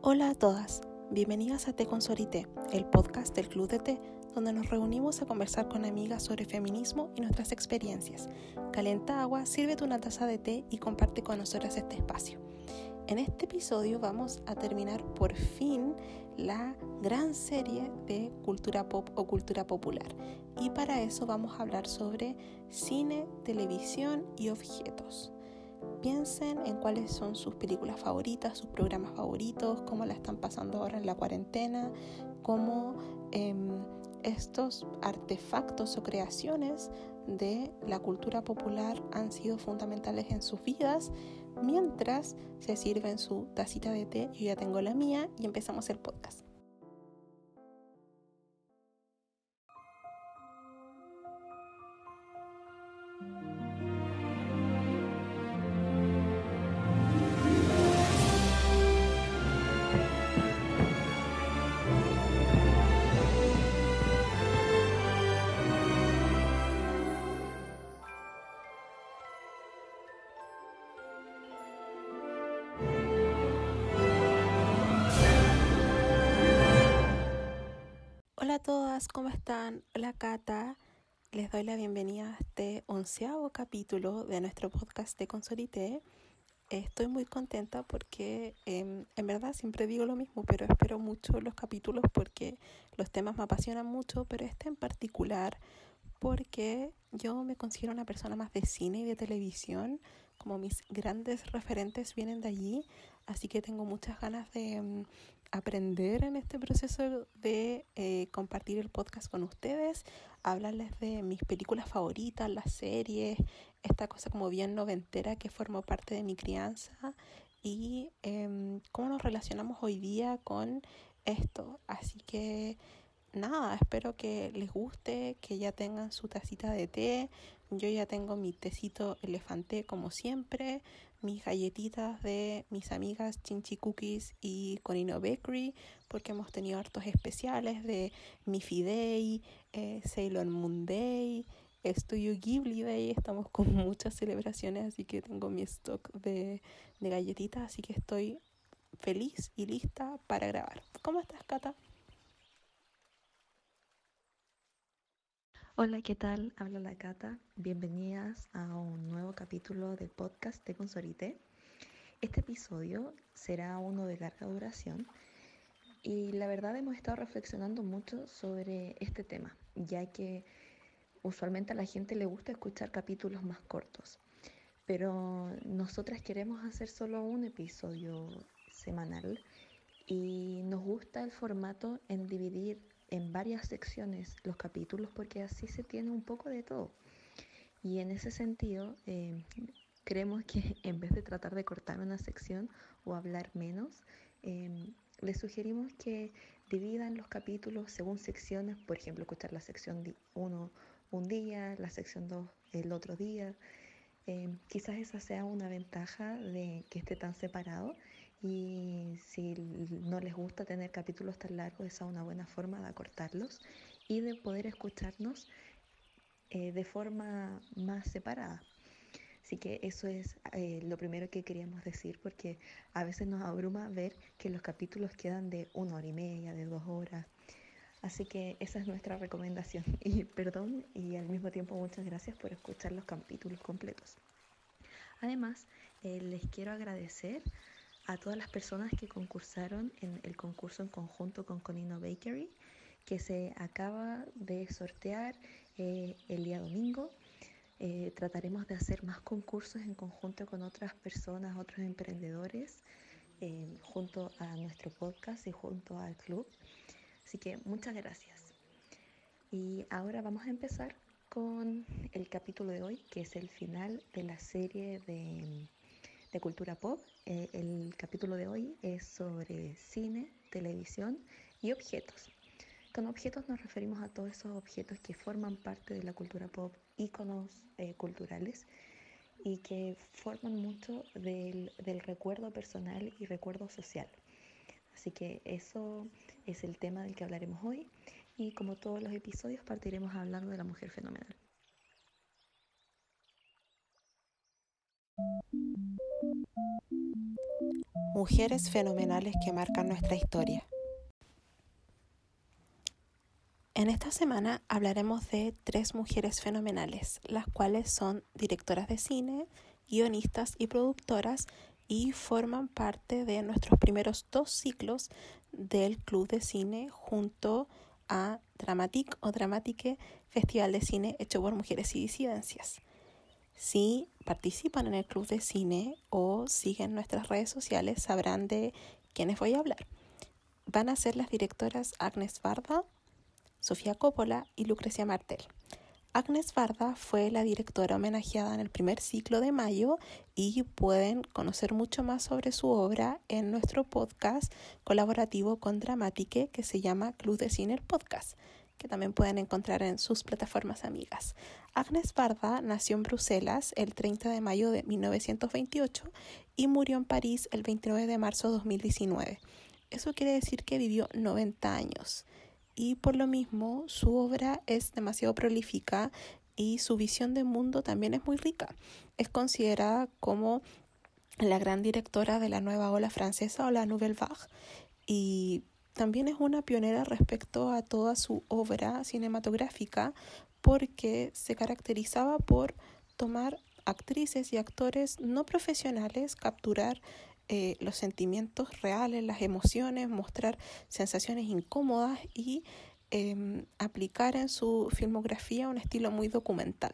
Hola a todas, bienvenidas a Té con Sorité, el podcast del Club de Té, donde nos reunimos a conversar con amigas sobre feminismo y nuestras experiencias. Calenta agua, sírvete una taza de té y comparte con nosotras este espacio. En este episodio vamos a terminar por fin la gran serie de cultura pop o cultura popular. Y para eso vamos a hablar sobre cine, televisión y objetos. Piensen en cuáles son sus películas favoritas, sus programas favoritos, cómo la están pasando ahora en la cuarentena, cómo em, estos artefactos o creaciones de la cultura popular han sido fundamentales en sus vidas, mientras se sirven su tacita de té, yo ya tengo la mía y empezamos el podcast. Hola a todas, ¿cómo están? Hola Cata, les doy la bienvenida a este onceavo capítulo de nuestro podcast de Consolité. Estoy muy contenta porque em, en verdad siempre digo lo mismo, pero espero mucho los capítulos porque los temas me apasionan mucho, pero este en particular porque yo me considero una persona más de cine y de televisión, como mis grandes referentes vienen de allí, así que tengo muchas ganas de em, aprender en este proceso de eh, compartir el podcast con ustedes, hablarles de mis películas favoritas, las series, esta cosa como bien noventera que formó parte de mi crianza y eh, cómo nos relacionamos hoy día con esto. Así que nada, espero que les guste, que ya tengan su tacita de té. Yo ya tengo mi tecito elefante como siempre mis galletitas de mis amigas Chinchi Cookies y Conino Bakery, porque hemos tenido hartos especiales de Miffy Day, eh, Sailor Moon Day, Studio Ghibli Day. Estamos con muchas celebraciones, así que tengo mi stock de, de galletitas, así que estoy feliz y lista para grabar. ¿Cómo estás, Cata? Hola, ¿qué tal? Habla la Cata. Bienvenidas a un nuevo capítulo del podcast de Consorité. Este episodio será uno de larga duración y la verdad hemos estado reflexionando mucho sobre este tema, ya que usualmente a la gente le gusta escuchar capítulos más cortos, pero nosotras queremos hacer solo un episodio semanal y nos gusta el formato en dividir en varias secciones los capítulos porque así se tiene un poco de todo. Y en ese sentido, eh, creemos que en vez de tratar de cortar una sección o hablar menos, eh, les sugerimos que dividan los capítulos según secciones, por ejemplo, escuchar la sección 1 un día, la sección 2 el otro día. Eh, quizás esa sea una ventaja de que esté tan separado y si no les gusta tener capítulos tan largos, esa es una buena forma de acortarlos y de poder escucharnos eh, de forma más separada. Así que eso es eh, lo primero que queríamos decir porque a veces nos abruma ver que los capítulos quedan de una hora y media, de dos horas. Así que esa es nuestra recomendación. Y perdón y al mismo tiempo muchas gracias por escuchar los capítulos completos. Además, eh, les quiero agradecer a todas las personas que concursaron en el concurso en conjunto con Conino Bakery, que se acaba de sortear eh, el día domingo. Eh, trataremos de hacer más concursos en conjunto con otras personas, otros emprendedores, eh, junto a nuestro podcast y junto al club. Así que muchas gracias. Y ahora vamos a empezar con el capítulo de hoy, que es el final de la serie de de cultura pop. Eh, el capítulo de hoy es sobre cine, televisión y objetos. Con objetos nos referimos a todos esos objetos que forman parte de la cultura pop, íconos eh, culturales y que forman mucho del, del recuerdo personal y recuerdo social. Así que eso es el tema del que hablaremos hoy y como todos los episodios partiremos hablando de la mujer fenomenal. Mujeres fenomenales que marcan nuestra historia. En esta semana hablaremos de tres mujeres fenomenales, las cuales son directoras de cine, guionistas y productoras y forman parte de nuestros primeros dos ciclos del Club de Cine junto a Dramatic o Dramatique, Festival de Cine hecho por mujeres y disidencias. Si participan en el Club de Cine o siguen nuestras redes sociales, sabrán de quiénes voy a hablar. Van a ser las directoras Agnes Barda, Sofía Coppola y Lucrecia Martel. Agnes Varda fue la directora homenajeada en el primer ciclo de mayo y pueden conocer mucho más sobre su obra en nuestro podcast colaborativo con Dramatique que se llama Club de Cine el Podcast, que también pueden encontrar en sus plataformas amigas. Agnes Varda nació en Bruselas el 30 de mayo de 1928 y murió en París el 29 de marzo de 2019. Eso quiere decir que vivió 90 años y por lo mismo su obra es demasiado prolífica y su visión de mundo también es muy rica. Es considerada como la gran directora de la nueva ola francesa o la Nouvelle Vague y también es una pionera respecto a toda su obra cinematográfica porque se caracterizaba por tomar actrices y actores no profesionales, capturar eh, los sentimientos reales, las emociones, mostrar sensaciones incómodas y em, aplicar en su filmografía un estilo muy documental.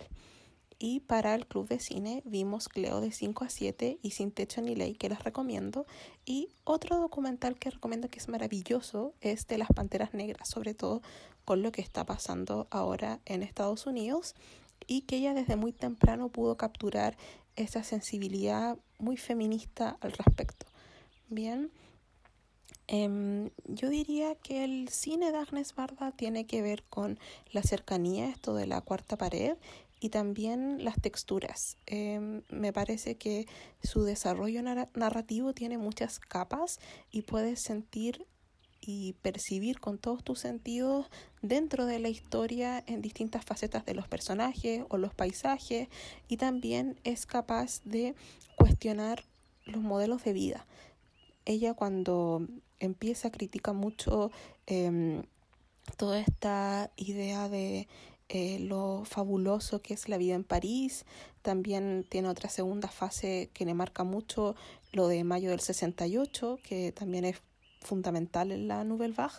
Y para el club de cine vimos Cleo de 5 a 7 y Sin Techo ni Ley, que les recomiendo. Y otro documental que recomiendo que es maravilloso es de las Panteras Negras, sobre todo con lo que está pasando ahora en Estados Unidos y que ella desde muy temprano pudo capturar esa sensibilidad muy feminista al respecto. Bien, em, yo diría que el cine de Agnes Barda tiene que ver con la cercanía, esto de la cuarta pared, y también las texturas. Em, me parece que su desarrollo narrativo tiene muchas capas y puedes sentir y percibir con todos tus sentidos dentro de la historia en distintas facetas de los personajes o los paisajes y también es capaz de cuestionar los modelos de vida. Ella cuando empieza critica mucho eh, toda esta idea de eh, lo fabuloso que es la vida en París. También tiene otra segunda fase que le marca mucho lo de mayo del 68, que también es fundamental en la Nouvelle Vague.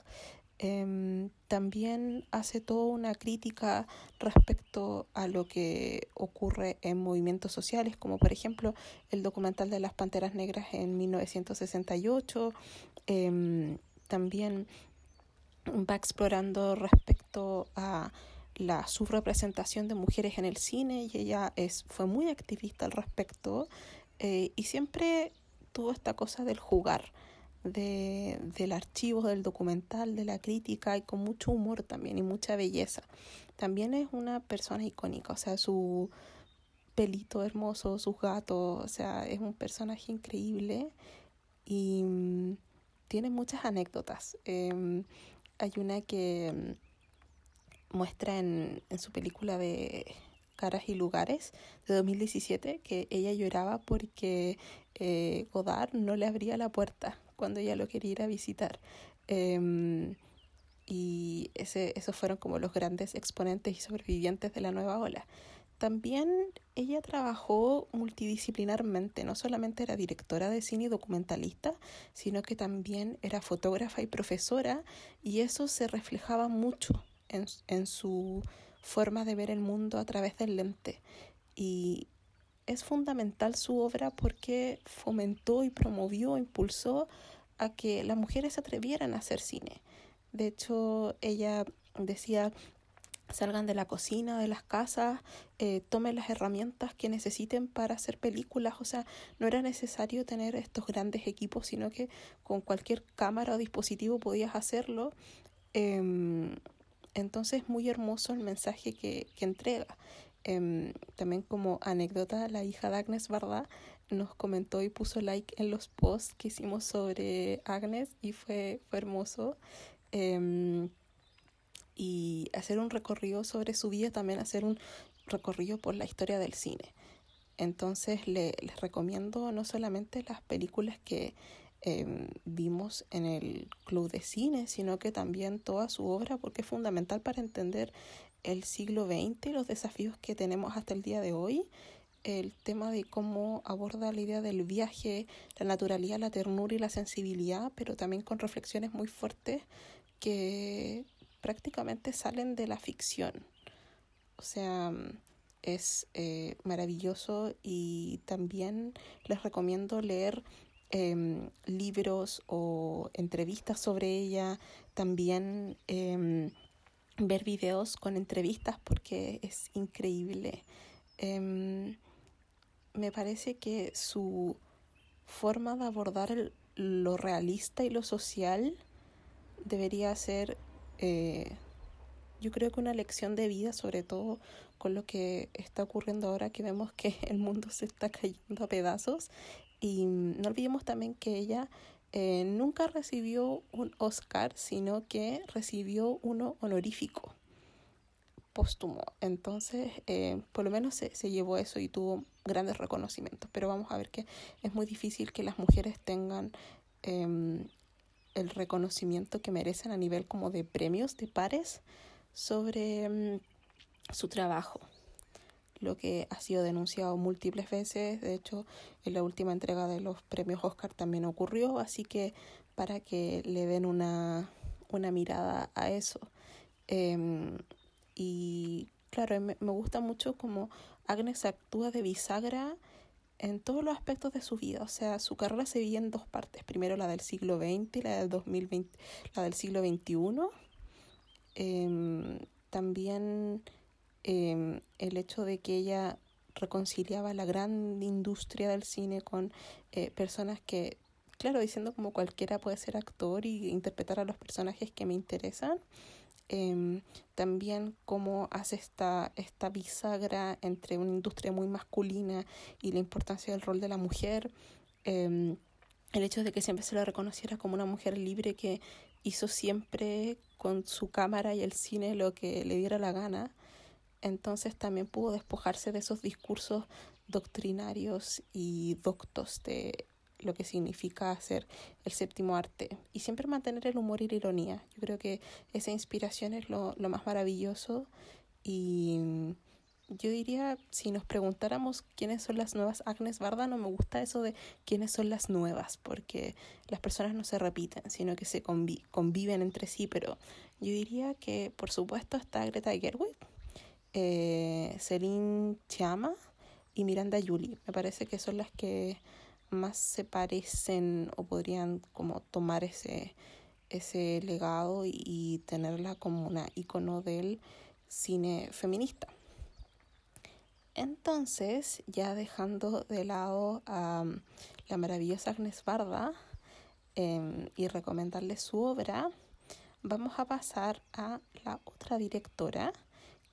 Em, también hace toda una crítica respecto a lo que ocurre en movimientos sociales, como por ejemplo el documental de las Panteras Negras en 1968. Em, también va explorando respecto a la subrepresentación de mujeres en el cine y ella es, fue muy activista al respecto eh, y siempre tuvo esta cosa del jugar de, del archivo, del documental, de la crítica y con mucho humor también y mucha belleza. También es una persona icónica, o sea, su pelito hermoso, sus gatos, o sea, es un personaje increíble y mm, tiene muchas anécdotas. Em, hay una que mm, muestra en, su película de Caras y Lugares de 2017 que ella lloraba porque eh, Godard no le abría la puerta cuando ella lo quería ir a visitar. Em, y ese, esos fueron como los grandes exponentes y sobrevivientes de la nueva ola. También ella trabajó multidisciplinarmente, no solamente era directora de cine y documentalista, sino que también era fotógrafa y profesora, y eso se reflejaba mucho en, su forma de ver el mundo a través del lente. Y es fundamental su obra porque fomentó y promovió, impulsó a que las mujeres se atrevieran a hacer cine. De hecho, ella decía, salgan de la cocina, de las casas, eh, tomen las herramientas que necesiten para hacer películas. O sea, no era necesario tener estos grandes equipos, sino que con cualquier cámara o dispositivo podías hacerlo. Eh, entonces, muy hermoso el mensaje que, entrega. Em, también como anécdota, la hija de Agnes Barda nos comentó y puso like en los posts que hicimos sobre Agnes y fue, fue hermoso. Em, y hacer un recorrido sobre su vida, también hacer un recorrido por la historia del cine. Entonces le, les recomiendo no solamente las películas que em, vimos en el club de cine, sino que también toda su obra, porque es fundamental para entender el siglo XX y los desafíos que tenemos hasta el día de hoy. El tema de cómo aborda la idea del viaje, la naturalidad, la ternura y la sensibilidad, pero también con reflexiones muy fuertes que prácticamente salen de la ficción. O sea, es eh, maravilloso y también les recomiendo leer em, libros o entrevistas sobre ella, también em, ver videos con entrevistas porque es increíble. Em, me parece que su forma de abordar lo realista y lo social debería ser, eh, yo creo que una lección de vida, sobre todo con lo que está ocurriendo ahora que vemos que el mundo se está cayendo a pedazos. Y no olvidemos también que ella eh, nunca recibió un Oscar, sino que recibió uno honorífico, póstumo. Entonces, eh, por lo menos se, se, llevó eso y tuvo grandes reconocimientos. Pero vamos a ver que es muy difícil que las mujeres tengan eh, el reconocimiento que merecen a nivel como de premios, de pares, sobre mm, su trabajo, lo que ha sido denunciado múltiples veces, de hecho en la última entrega de los premios Oscar también ocurrió, así que para que le den una, una mirada a eso. Em, y claro, me, me gusta mucho como Agnes actúa de bisagra en todos los aspectos de su vida. O sea, su carrera se divide en dos partes. Primero la del siglo XX y la del 2020, la del siglo XXI. Em, también em, el hecho de que ella reconciliaba la gran industria del cine con eh, personas que, claro, diciendo como cualquiera puede ser actor y interpretar a los personajes que me interesan. Eh, también cómo hace esta, esta bisagra entre una industria muy masculina y la importancia del rol de la mujer. Eh, el hecho de que siempre se la reconociera como una mujer libre que hizo siempre con su cámara y el cine lo que le diera la gana. Entonces también pudo despojarse de esos discursos doctrinarios y doctos de lo que significa hacer el séptimo arte y siempre mantener el humor y la ironía. Yo creo que esa inspiración es lo, lo más maravilloso y yo diría, si nos preguntáramos quiénes son las nuevas Agnes Barda, no me gusta eso de quiénes son las nuevas, porque las personas no se repiten, sino que se convi conviven entre sí, pero yo diría que por supuesto está Greta Gerwig, eh, Celine Chama y Miranda Julie. Me parece que son las que más se parecen o podrían como tomar ese, ese legado y, tenerla como una icono del cine feminista. Entonces, ya dejando de lado a la maravillosa Agnes Barda em, y recomendarle su obra, vamos a pasar a la otra directora,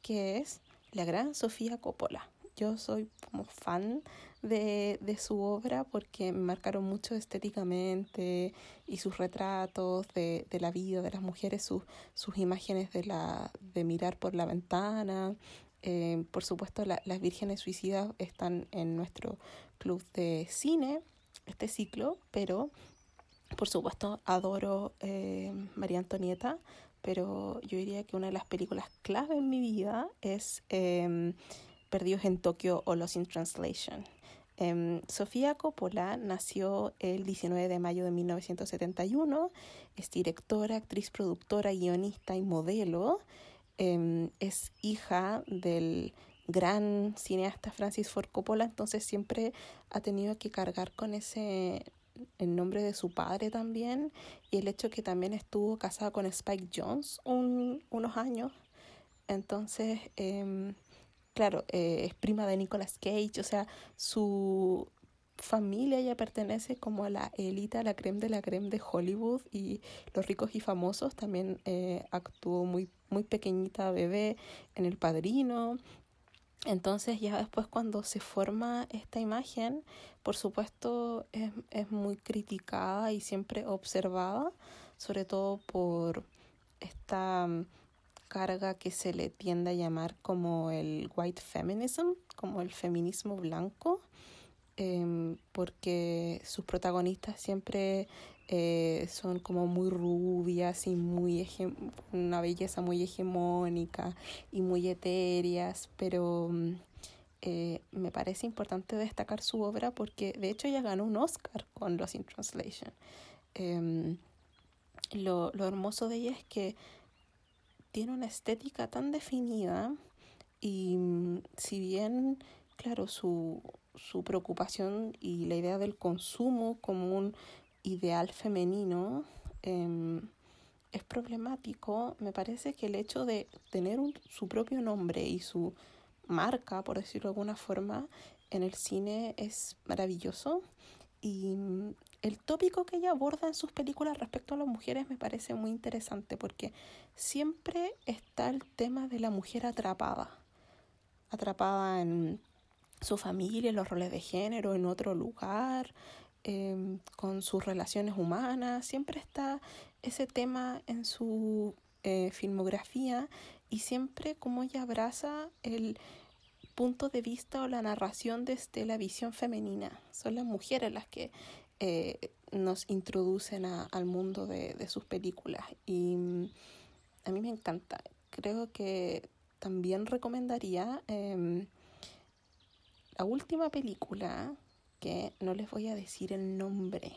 que es la gran Sofía Coppola. Yo soy como fan de, de su obra porque me marcaron mucho estéticamente y sus retratos de, de la vida de las mujeres, sus, sus imágenes de, la, de mirar por la ventana. Eh, por supuesto, la, las vírgenes suicidas están en nuestro club de cine, este ciclo, pero por supuesto adoro eh, María Antonieta, pero yo diría que una de las películas clave en mi vida es eh, Perdidos en Tokio o Lost in Translation. Eh, Sofía Coppola nació el 19 de mayo de 1971, es directora, actriz, productora, guionista y modelo. Eh, es hija del gran cineasta Francis Ford Coppola, entonces siempre ha tenido que cargar con ese el nombre de su padre también y el hecho que también estuvo casada con Spike Jones un, unos años. Entonces, eh, claro, eh, es prima de Nicolas Cage, o sea, su familia ya pertenece como a la élite, la creme de la creme de Hollywood y los ricos y famosos. También eh, actuó muy, muy pequeñita bebé en El Padrino. Entonces ya después cuando se forma esta imagen, por supuesto es, es muy criticada y siempre observada, sobre todo por esta carga que se le tiende a llamar como el white feminism, como el feminismo blanco. em, porque sus protagonistas siempre eh, son como muy rubias y muy una belleza muy hegemónica y muy etéreas, pero mm, eh, me parece importante destacar su obra porque de hecho ella ganó un Oscar con Lost in Translation. Em, lo, lo hermoso de ella es que tiene una estética tan definida y mm, si bien, claro, su, su preocupación y la idea del consumo como un ideal femenino em, es problemático, me parece que el hecho de tener su propio nombre y su marca, por decirlo de alguna forma, en el cine es maravilloso. Y mm, el tópico que ella aborda en sus películas respecto a las mujeres me parece muy interesante porque siempre está el tema de la mujer atrapada, atrapada en su familia, en los roles de género, en otro lugar, em, con sus relaciones humanas, siempre está ese tema en su eh, filmografía y siempre como ella abraza el punto de vista o la narración desde la visión femenina. Son las mujeres las que eh, nos introducen al mundo de, sus películas y mm, a mí me encanta. Creo que también recomendaría em, la última película que no les voy a decir el nombre.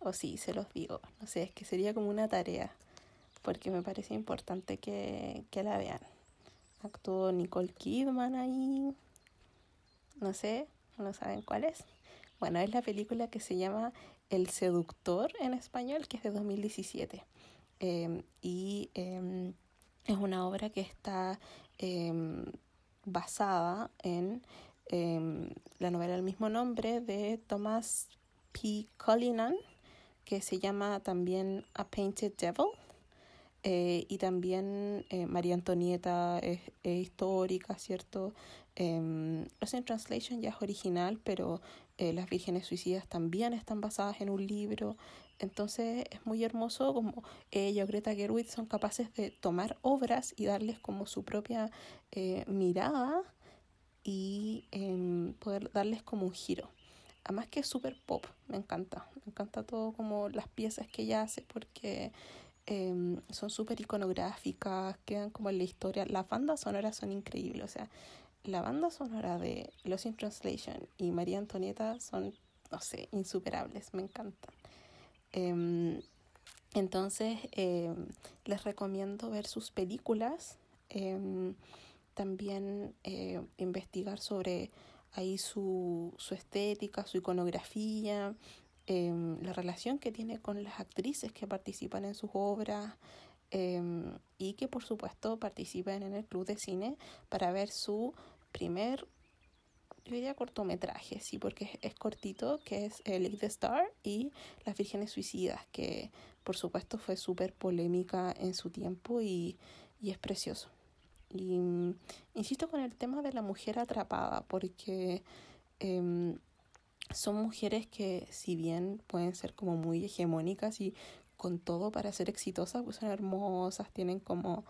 O sí, se los digo. No sé, es que sería como una tarea. Porque me parece importante que, que la vean. Actuó Nicole Kidman ahí. No sé, no saben cuál es. Bueno, es la película que se llama El Seductor en español, que es de 2017. Em, y em, es una obra que está em, basada en la novela del mismo nombre de Thomas P. Cullinan, que se llama también A Painted Devil. Eh, y también eh, María Antonieta es, histórica, ¿cierto? Eh, Lost in Translation ya es original, pero eh, Las Vírgenes Suicidas también están basadas en un libro. Entonces es muy hermoso como ella o Greta Gerwig son capaces de tomar obras y darles como su propia mirada y em, poder darles como un giro. Además que es súper pop, me encanta. Me encanta todo como las piezas que ella hace porque Em, son súper iconográficas, quedan como en la historia. Las bandas sonoras son increíbles, o sea, la banda sonora de Los in Translation y María Antonieta son, no sé, insuperables, me encantan. Em, entonces, les recomiendo ver sus películas, también eh, investigar sobre ahí su, su estética, su iconografía, Em, la relación que tiene con las actrices que participan en sus obras em, y que por supuesto participan en el club de cine para ver su primer, yo diría cortometraje, sí, porque es, cortito, que es el the Star y Las Vírgenes Suicidas, que por supuesto fue súper polémica en su tiempo y, y es precioso. Y mm, insisto con el tema de la mujer atrapada, porque eh, son mujeres que si bien pueden ser como muy hegemónicas y con todo para ser exitosas, pues son hermosas, tienen como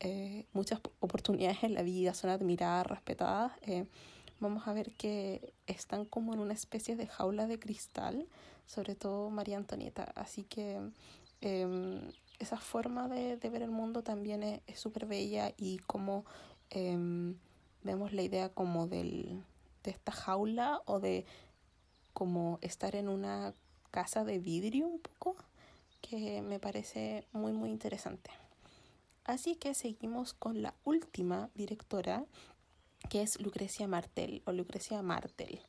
eh, muchas oportunidades en la vida, son admiradas, respetadas. Eh, vamos a ver que están como en una especie de jaula de cristal, sobre todo María Antonieta. Así que em, esa forma de, ver el mundo también es súper bella y como em, vemos la idea como del, de esta jaula o de como estar en una casa de vidrio un poco, que me parece muy muy interesante. Así que seguimos con la última directora, que es Lucrecia Martel o Lucrecia Martel,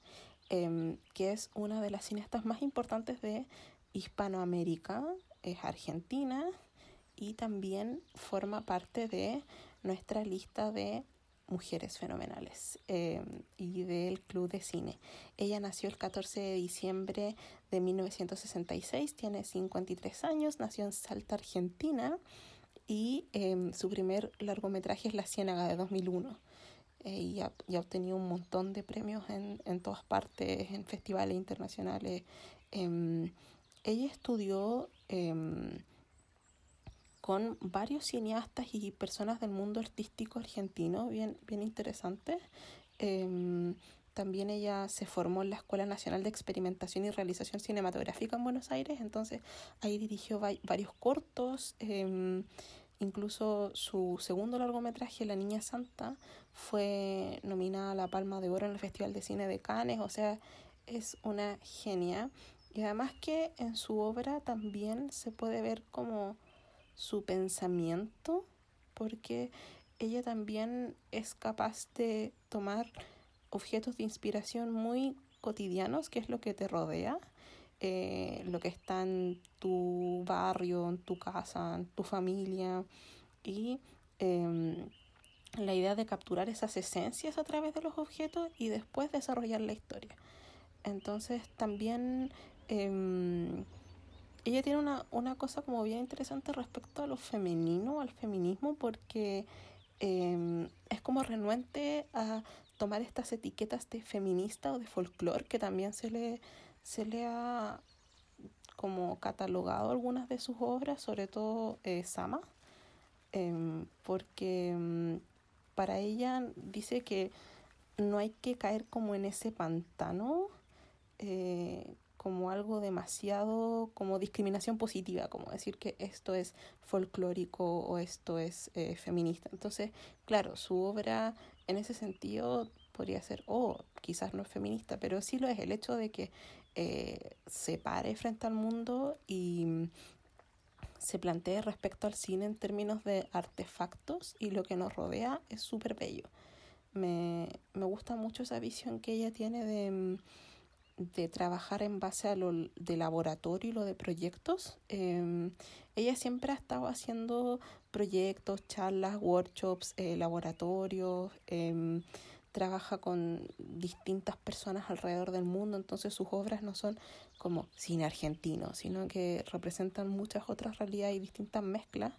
em, que es una de las cineastas más importantes de Hispanoamérica, es argentina y también forma parte de nuestra lista de Mujeres Fenomenales eh, y del Club de Cine. Ella nació el 14 de diciembre de 1966, tiene 53 años, nació en Salta, Argentina y em, su primer largometraje es La Ciénaga de 2001. Eh, y, ha, obtenido un montón de premios en, en todas partes, en festivales internacionales. Em, ella estudió em, con varios cineastas y personas del mundo artístico argentino, bien, bien interesantes. Em, también ella se formó en la Escuela Nacional de Experimentación y Realización Cinematográfica en Buenos Aires, entonces ahí dirigió varios cortos, em, incluso su segundo largometraje, La Niña Santa, fue nominada a la Palma de Oro en el Festival de Cine de Cannes, o sea, es una genia. Y además que en su obra también se puede ver como su pensamiento, porque ella también es capaz de tomar objetos de inspiración muy cotidianos, que es lo que te rodea, eh, lo que está en tu barrio, en tu casa, en tu familia, y em, la idea de capturar esas esencias a través de los objetos y después desarrollar la historia. Entonces también em, ella tiene una, una cosa como bien interesante respecto a lo femenino, al feminismo, porque em, es como renuente a tomar estas etiquetas de feminista o de folclore que también se le, se le ha como catalogado algunas de sus obras, sobre todo eh, Sama, em, porque para ella dice que no hay que caer como en ese pantano, eh, como algo demasiado, como discriminación positiva, como decir que esto es folclórico o esto es eh, feminista. Entonces, claro, su obra en ese sentido podría ser, oh, quizás no es feminista, pero sí lo es el hecho de que eh, se pare frente al mundo y se plantee respecto al cine en términos de artefactos y lo que nos rodea es súper bello. Me, me gusta mucho esa visión que ella tiene de, de trabajar en base a lo de laboratorio y lo de proyectos. Em, ella siempre ha estado haciendo proyectos, charlas, workshops, eh, laboratorios, eh, trabaja con distintas personas alrededor del mundo, entonces sus obras no son como cine argentino, sino que representan muchas otras realidades y distintas mezclas.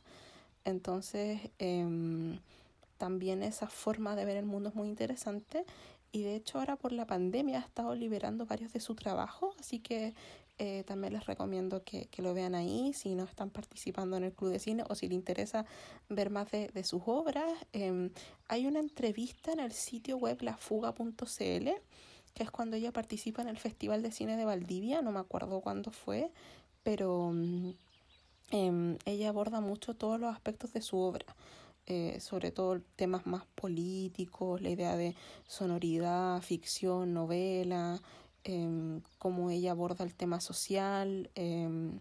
Entonces, eh, también esa forma de ver el mundo es muy interesante y de hecho ahora por la pandemia ha estado liberando varios de su trabajo, así que eh, también les recomiendo que, que, lo vean ahí si no están participando en el club de cine o si les interesa ver más de, de sus obras. Eh, hay una entrevista en el sitio web lafuga.cl que es cuando ella participa en el Festival de Cine de Valdivia, no me acuerdo cuándo fue, pero eh, ella aborda mucho todos los aspectos de su obra. Eh, sobre todo temas más políticos, la idea de sonoridad, ficción, novela, eh, cómo ella aborda el tema social. Em,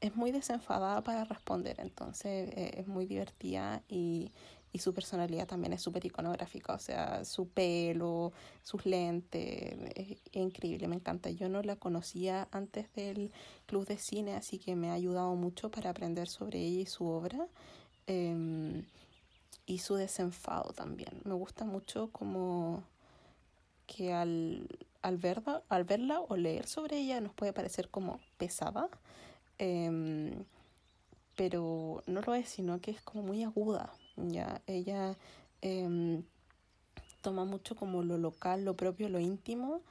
es muy desenfadada para responder, entonces eh, es muy divertida y, y su personalidad también es súper iconográfica, o sea, su pelo, sus lentes, es, increíble, me encanta. Yo no la conocía antes del club de cine, así que me ha ayudado mucho para aprender sobre ella y su obra. Em, y su desenfado también. Me gusta mucho como que al al verla, al verla o leer sobre ella nos puede parecer como pesada, em, pero no lo es, sino que es como muy aguda. Ya ella em, toma mucho como lo local, lo propio, lo íntimo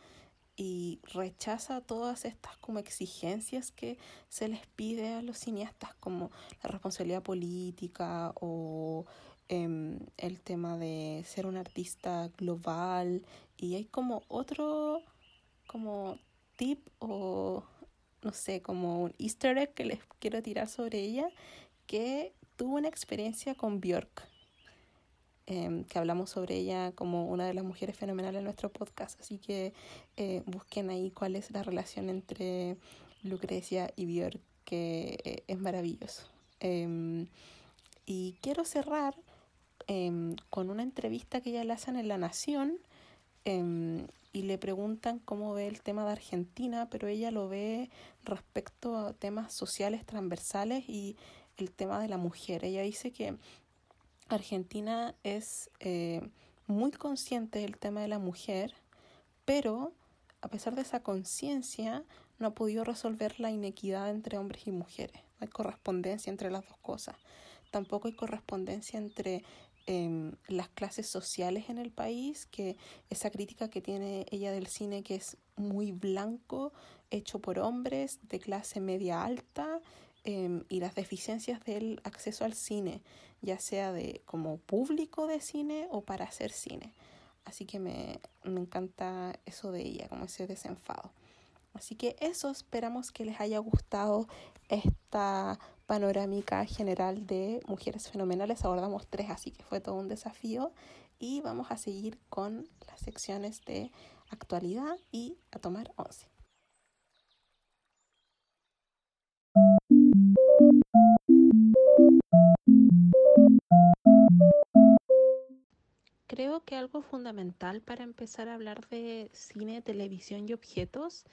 y rechaza todas estas como exigencias que se les pide a los cineastas como la responsabilidad política o Em, el tema de ser un artista global. Y hay como otro como tip o no sé, como un easter egg que les quiero tirar sobre ella, que tuvo una experiencia con Björk, em, que hablamos sobre ella como una de las mujeres fenomenales en nuestro podcast, así que eh, busquen ahí cuál es la relación entre Lucrecia y Björk, que eh, es maravilloso. Em, y quiero cerrar Em, con una entrevista que ella le hacen en La Nación y le preguntan cómo ve el tema de Argentina, pero ella lo ve respecto a temas sociales transversales y el tema de la mujer. Ella dice que Argentina es eh, muy consciente del tema de la mujer, pero a pesar de esa conciencia no ha podido resolver la inequidad entre hombres y mujeres. No hay correspondencia entre las dos cosas. Tampoco hay correspondencia entre Em, las clases sociales en el país, que esa crítica que tiene ella del cine que es muy blanco, hecho por hombres de clase media alta, em, y las deficiencias del acceso al cine, ya sea de como público de cine o para hacer cine. Así que me, me encanta eso de ella, como ese desenfado. Así que eso, esperamos que les haya gustado esta panorámica general de mujeres fenomenales. Abordamos tres, así que fue todo un desafío. Y vamos a seguir con las secciones de actualidad y a tomar once. Creo que algo fundamental para empezar a hablar de cine, televisión y objetos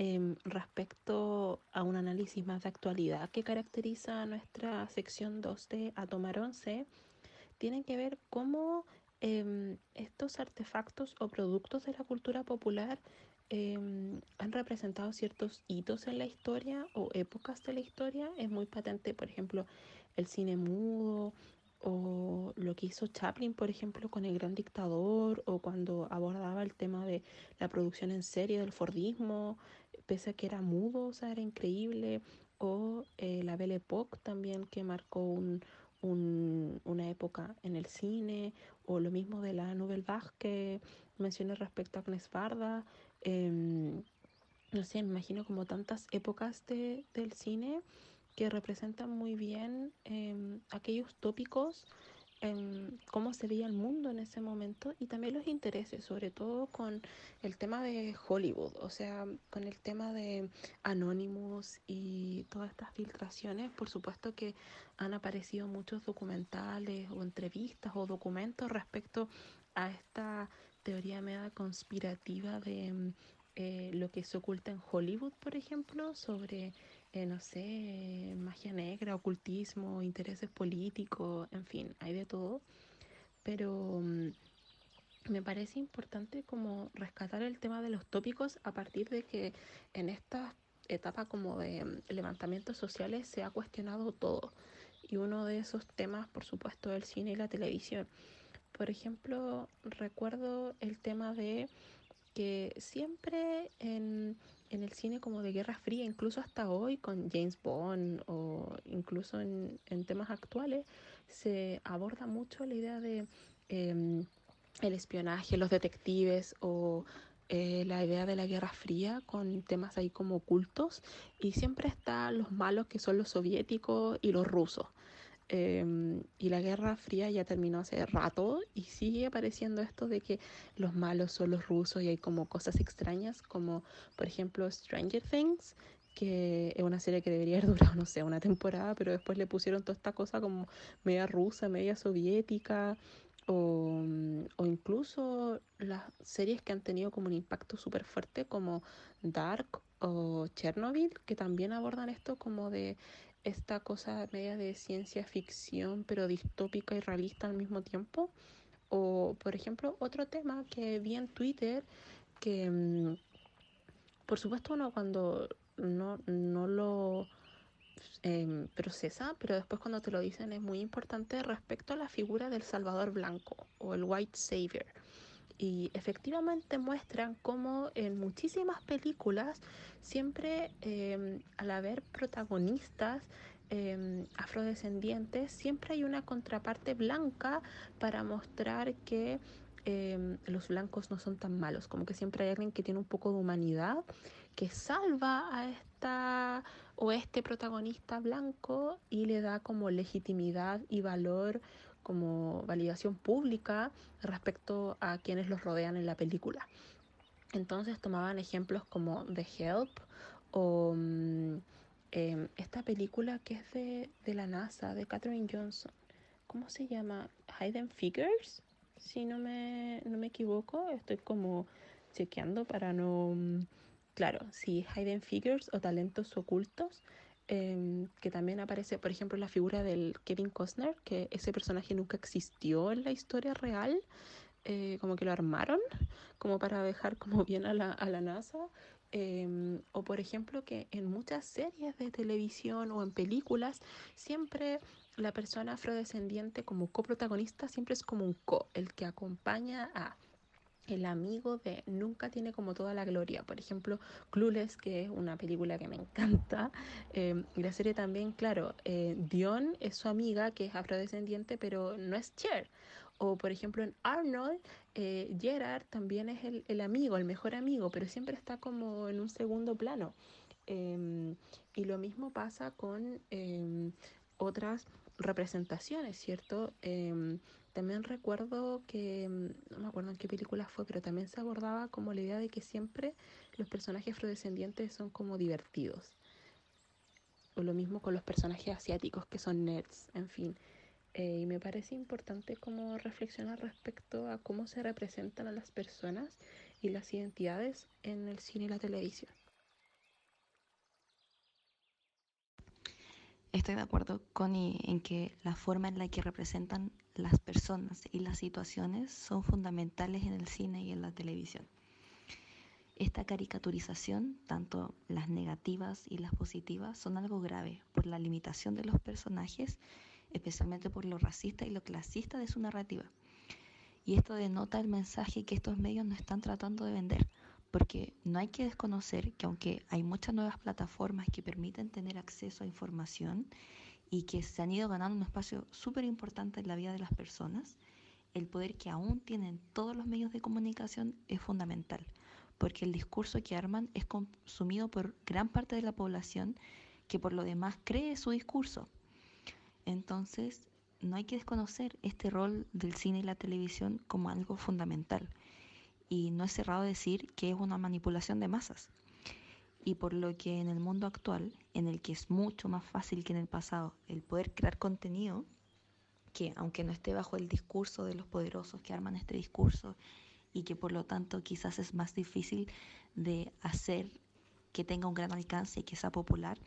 Em, respecto a un análisis más de actualidad que caracteriza nuestra sección 2 de A Tomar 11, tienen que ver cómo em, estos artefactos o productos de la cultura popular em, han representado ciertos hitos en la historia o épocas de la historia. Es muy patente, por ejemplo, el cine mudo o lo que hizo Chaplin, por ejemplo, con El Gran Dictador, o cuando abordaba el tema de la producción en serie del Fordismo, pese a que era mudo, o sea, era increíble, o eh, la Belle Époque también que marcó un, una época en el cine, o lo mismo de la Nouvelle Vague que mencioné respecto a Agnes Barda, em, no sé, me imagino como tantas épocas de, del cine que representan muy bien em, aquellos tópicos cómo se veía el mundo en ese momento y también los intereses, sobre todo con el tema de Hollywood, o sea, con el tema de Anonymous y todas estas filtraciones, por supuesto que han aparecido muchos documentales o entrevistas o documentos respecto a esta teoría media conspirativa de eh, lo que se oculta en Hollywood, por ejemplo, sobre eh, no sé, magia negra, ocultismo, intereses políticos, en fin, hay de todo. Pero mm, me parece importante como rescatar el tema de los tópicos a partir de que en esta etapa como de mm, levantamientos sociales se ha cuestionado todo. Y uno de esos temas, por supuesto, es el cine y la televisión. Por ejemplo, recuerdo el tema de que siempre en en el cine como de Guerra Fría, incluso hasta hoy con James Bond o incluso en, temas actuales, se aborda mucho la idea de em, el espionaje, los detectives o eh, la idea de la Guerra Fría con temas ahí como ocultos y siempre están los malos que son los soviéticos y los rusos. Em, y la Guerra Fría ya terminó hace rato y sigue apareciendo esto de que los malos son los rusos y hay como cosas extrañas como por ejemplo Stranger Things que es una serie que debería haber durado no sé una temporada pero después le pusieron toda esta cosa como media rusa, media soviética o, o incluso las series que han tenido como un impacto súper fuerte como Dark o Chernobyl que también abordan esto como de esta cosa media de ciencia ficción, pero distópica y realista al mismo tiempo. O, por ejemplo, otro tema que vi en Twitter, que mm, por supuesto uno cuando no, no lo em, procesa, pero después cuando te lo dicen es muy importante respecto a la figura del Salvador Blanco o el White Savior y efectivamente muestran cómo en muchísimas películas siempre em, al haber protagonistas em, afrodescendientes siempre hay una contraparte blanca para mostrar que em, los blancos no son tan malos, como que siempre hay alguien que tiene un poco de humanidad que salva a esta o este protagonista blanco y le da como legitimidad y valor como validación pública respecto a quienes los rodean en la película. Entonces tomaban ejemplos como The Help o mm, em, esta película que es de, de, la NASA, de Katherine Johnson. ¿Cómo se llama? Hidden Figures, si no me, no me equivoco. Estoy como chequeando para no... Mm, claro, si Hidden Figures o Talentos Ocultos. Em, que también aparece, por ejemplo, la figura del Kevin Costner, que ese personaje nunca existió en la historia real, eh, como que lo armaron, como para dejar como bien a la, a la NASA. Em, o por ejemplo que en muchas series de televisión o en películas siempre la persona afrodescendiente como coprotagonista siempre es como un co, el que acompaña a el amigo de nunca tiene como toda la gloria. Por ejemplo, Clueless, que es una película que me encanta. Eh, y la serie también, claro, eh, Dion es su amiga, que es afrodescendiente, pero no es Cher. O por ejemplo en Arnold, eh, Gerard también es el, el, amigo, el mejor amigo, pero siempre está como en un segundo plano. Eh, y lo mismo pasa con eh, otras representaciones, ¿cierto? Em, también recuerdo que, em, no me acuerdo en qué película fue, pero también se abordaba como la idea de que siempre los personajes afrodescendientes son como divertidos. O lo mismo con los personajes asiáticos que son nerds, en fin. Eh, y me parece importante como reflexionar respecto a cómo se representan a las personas y las identidades en el cine y la televisión. Estoy de acuerdo, Connie, en que la forma en la que representan las personas y las situaciones son fundamentales en el cine y en la televisión. Esta caricaturización, tanto las negativas y las positivas, son algo grave por la limitación de los personajes, especialmente por lo racista y lo clasista de su narrativa. Y esto denota el mensaje que estos medios no están tratando de vender, porque no hay que desconocer que aunque hay muchas nuevas plataformas que permiten tener acceso a información y que se han ido ganando un espacio súper importante en la vida de las personas, el poder que aún tienen todos los medios de comunicación es fundamental, porque el discurso que arman es consumido por gran parte de la población que por lo demás cree su discurso. Entonces, no hay que desconocer este rol del cine y la televisión como algo fundamental y no es cerrado decir que es una manipulación de masas. Y por lo que en el mundo actual, en el que es mucho más fácil que en el pasado el poder crear contenido, que aunque no esté bajo el discurso de los poderosos que arman este discurso y que por lo tanto quizás es más difícil de hacer que tenga un gran alcance y que sea popular,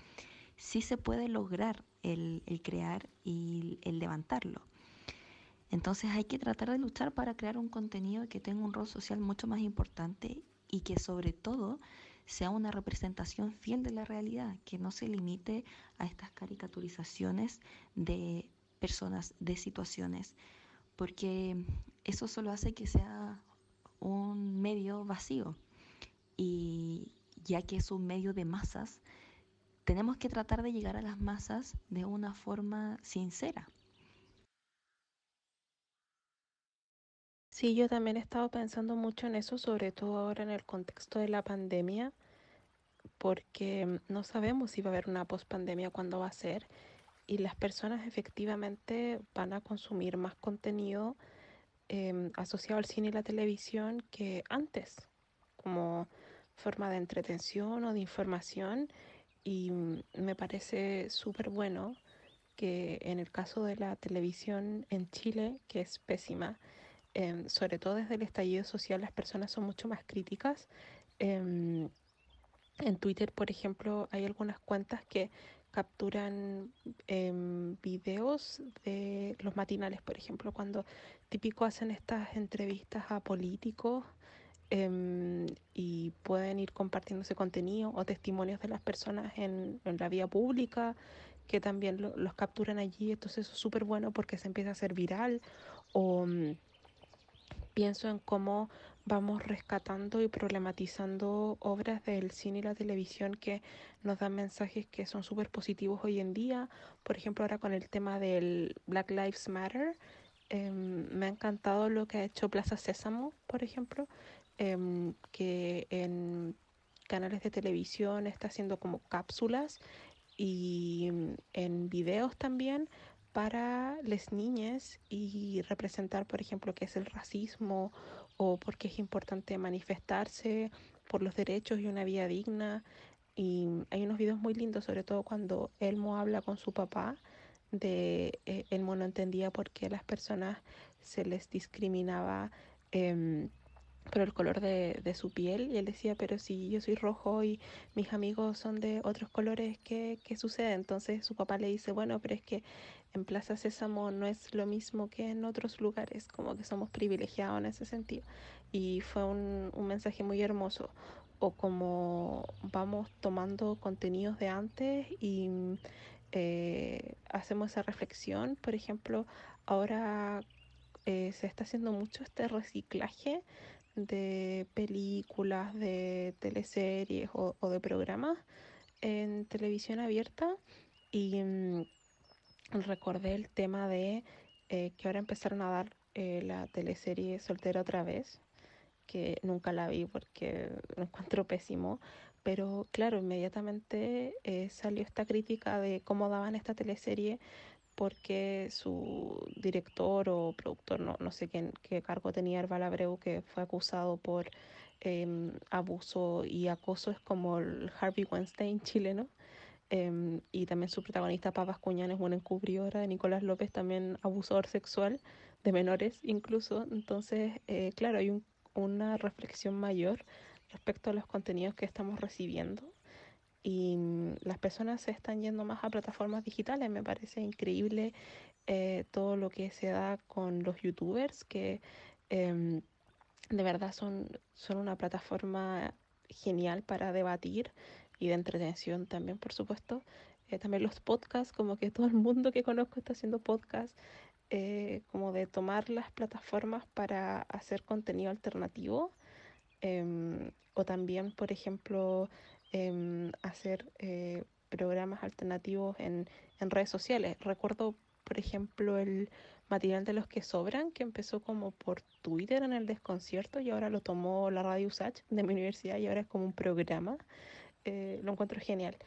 sí se puede lograr el, el crear y el levantarlo. Entonces hay que tratar de luchar para crear un contenido que tenga un rol social mucho más importante y que sobre todo sea una representación fiel de la realidad, que no se limite a estas caricaturizaciones de personas, de situaciones, porque eso solo hace que sea un medio vacío. Y ya que es un medio de masas, tenemos que tratar de llegar a las masas de una forma sincera. Sí, yo también he estado pensando mucho en eso, sobre todo ahora en el contexto de la pandemia, porque no sabemos si va a haber una pospandemia, cuándo va a ser, y las personas efectivamente van a consumir más contenido em, asociado al cine y la televisión que antes, como forma de entretención o de información, y me parece súper bueno que en el caso de la televisión en Chile, que es pésima, Em, sobre todo desde el estallido social, las personas son mucho más críticas. Em, en Twitter, por ejemplo, hay algunas cuentas que capturan em, videos de los matinales, por ejemplo, cuando típico hacen estas entrevistas a políticos y pueden ir compartiendo ese contenido o testimonios de las personas en, la vía pública que también los capturan allí, entonces eso es súper bueno porque se empieza a hacer viral o mm, pienso en cómo vamos rescatando y problematizando obras del cine y la televisión que nos dan mensajes que son súper positivos hoy en día. Por ejemplo, ahora con el tema del Black Lives Matter, em, me ha encantado lo que ha hecho Plaza Sésamo, por ejemplo, em, que en canales de televisión está haciendo como cápsulas y em, en videos también para las niñas y representar, por ejemplo, qué es el racismo o por qué es importante manifestarse por los derechos y una vida digna. Y hay unos videos muy lindos, sobre todo cuando Elmo habla con su papá, de eh, Elmo no entendía por qué a las personas se les discriminaba. Eh, por el color de, de, su piel y él decía, pero si yo soy rojo y mis amigos son de otros colores, ¿qué, ¿qué, sucede? Entonces su papá le dice, bueno, pero es que en Plaza Sésamo no es lo mismo que en otros lugares, como que somos privilegiados en ese sentido. Y fue un, un mensaje muy hermoso. O como vamos tomando contenidos de antes y eh, hacemos esa reflexión, por ejemplo, ahora eh, se está haciendo mucho este reciclaje de películas, de teleseries o, de programas en televisión abierta y mm, recordé el tema de eh, que ahora empezaron a dar eh, la teleserie Soltera otra vez, que nunca la vi porque lo encuentro pésimo, pero claro, inmediatamente eh, salió esta crítica de cómo daban esta teleserie porque su director o productor, no, no sé qué, qué cargo tenía Herbal Abreu, que fue acusado por eh, abuso y acoso, es como el Harvey Weinstein chileno. Eh, y también su protagonista, Papas Cuñán, es una encubridora de Nicolás López, también abusador sexual de menores incluso. Entonces, eh, claro, hay un, una reflexión mayor respecto a los contenidos que estamos recibiendo y mm, las personas se están yendo más a plataformas digitales. Me parece increíble eh, todo lo que se da con los youtubers que eh, de verdad son, son una plataforma genial para debatir y de entretención también, por supuesto. Eh, también los podcasts, como que todo el mundo que conozco está haciendo podcasts, eh, como de tomar las plataformas para hacer contenido alternativo. Eh, o también, por ejemplo, em, hacer eh, programas alternativos en, en redes sociales. Recuerdo, por ejemplo, el material de los que sobran, que empezó como por Twitter en el desconcierto y ahora lo tomó la radio USACH de mi universidad y ahora es como un programa. Eh, lo encuentro genial.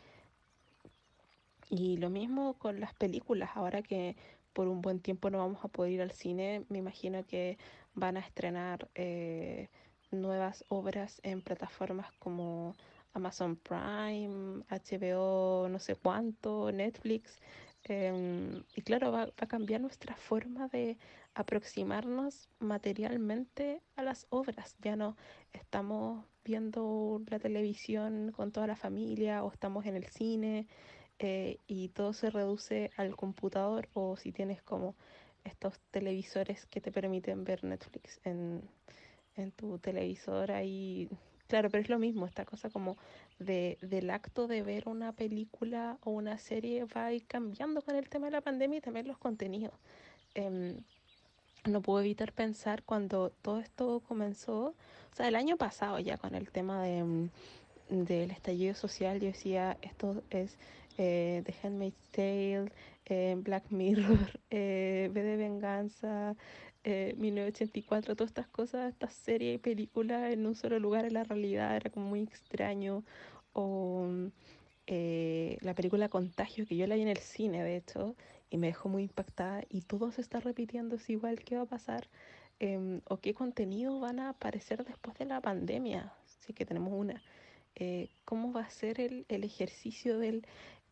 Y lo mismo con las películas, ahora que por un buen tiempo no vamos a poder ir al cine, me imagino que van a estrenar eh, nuevas obras en plataformas como Amazon Prime, HBO, no sé cuánto, Netflix. Eh, y claro, va, a cambiar nuestra forma de aproximarnos materialmente a las obras. Ya no estamos viendo la televisión con toda la familia o estamos en el cine eh, y todo se reduce al computador o si tienes como estos televisores que te permiten ver Netflix en, en tu televisor ahí. Claro, pero es lo mismo, esta cosa como de, del acto de ver una película o una serie va a ir cambiando con el tema de la pandemia y también los contenidos. Eh, no puedo evitar pensar cuando todo esto comenzó, o sea, el año pasado ya con el tema de, mm, del estallido social, yo decía, esto es eh, The Handmaid's Tale, eh, Black Mirror, eh, de Venganza, eh, 1984, todas estas cosas, estas series y películas en un solo lugar en la realidad era como muy extraño. O eh, la película Contagio, que yo la vi en el cine, de hecho, y me dejó muy impactada, y todo se está repitiendo, es igual, ¿qué va a pasar? Eh, ¿O qué contenido van a aparecer después de la pandemia? Si que tenemos una. Eh, ¿Cómo va a ser el, el ejercicio de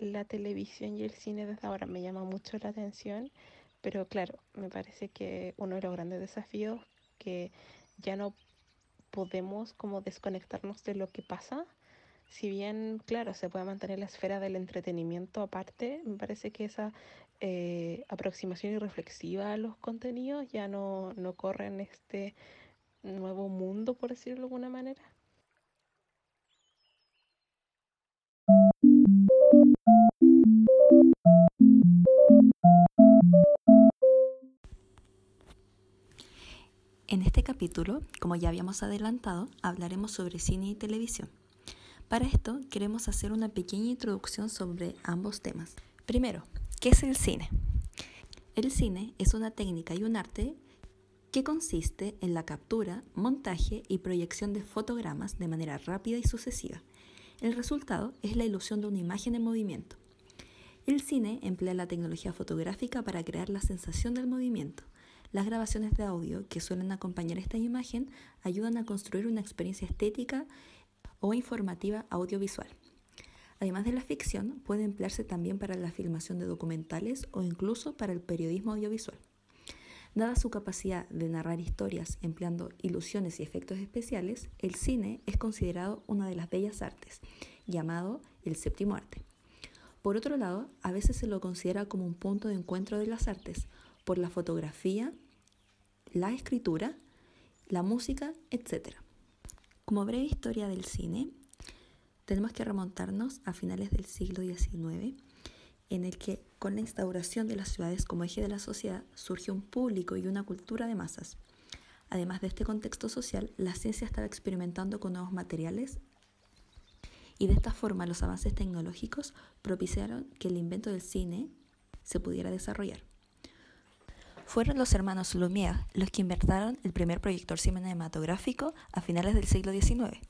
la televisión y el cine desde ahora? Me llama mucho la atención. Pero claro, me parece que uno de los grandes desafíos que ya no podemos como desconectarnos de lo que pasa. Si bien, claro, se puede mantener la esfera del entretenimiento aparte, me parece que esa eh, aproximación y reflexiva a los contenidos ya no, no corre en este nuevo mundo, por decirlo de alguna manera. En este capítulo, como ya habíamos adelantado, hablaremos sobre cine y televisión. Para esto queremos hacer una pequeña introducción sobre ambos temas. Primero, ¿qué es el cine? El cine es una técnica y un arte que consiste en la captura, montaje y proyección de fotogramas de manera rápida y sucesiva. El resultado es la ilusión de una imagen en movimiento. El cine emplea la tecnología fotográfica para crear la sensación del movimiento. Las grabaciones de audio que suelen acompañar esta imagen ayudan a construir una experiencia estética o informativa audiovisual. Además de la ficción, puede emplearse también para la filmación de documentales o incluso para el periodismo audiovisual. Dada su capacidad de narrar historias empleando ilusiones y efectos especiales, el cine es considerado una de las bellas artes, llamado el séptimo arte. Por otro lado, a veces se lo considera como un punto de encuentro de las artes, por la fotografía, la escritura, la música, etc. Como breve historia del cine, tenemos que remontarnos a finales del siglo XIX, en el que con la instauración de las ciudades como eje de la sociedad surgió un público y una cultura de masas. Además de este contexto social, la ciencia estaba experimentando con nuevos materiales y de esta forma los avances tecnológicos propiciaron que el invento del cine se pudiera desarrollar. Fueron los hermanos Lumière los que inventaron el primer proyector cinematográfico a finales del siglo XIX,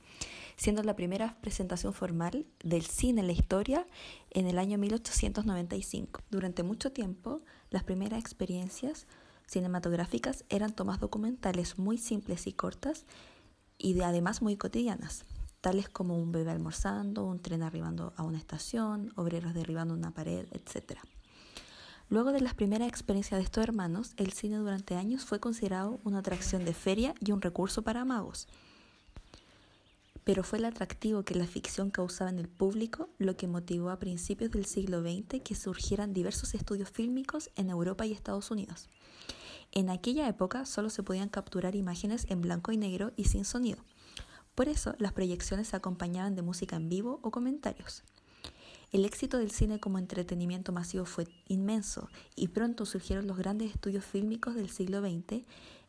siendo la primera presentación formal del cine en la historia en el año 1895. Durante mucho tiempo, las primeras experiencias cinematográficas eran tomas documentales muy simples y cortas y de, además muy cotidianas, tales como un bebé almorzando, un tren arribando a una estación, obreros derribando una pared, etc. Luego de las primeras experiencias de estos hermanos, el cine durante años fue considerado una atracción de feria y un recurso para magos. Pero fue el atractivo que la ficción causaba en el público lo que motivó a principios del siglo XX que surgieran diversos estudios fílmicos en Europa y Estados Unidos. En aquella época solo se podían capturar imágenes en blanco y negro y sin sonido. Por eso las proyecciones se acompañaban de música en vivo o comentarios. El éxito del cine como entretenimiento masivo fue inmenso y pronto surgieron los grandes estudios fílmicos del siglo XX,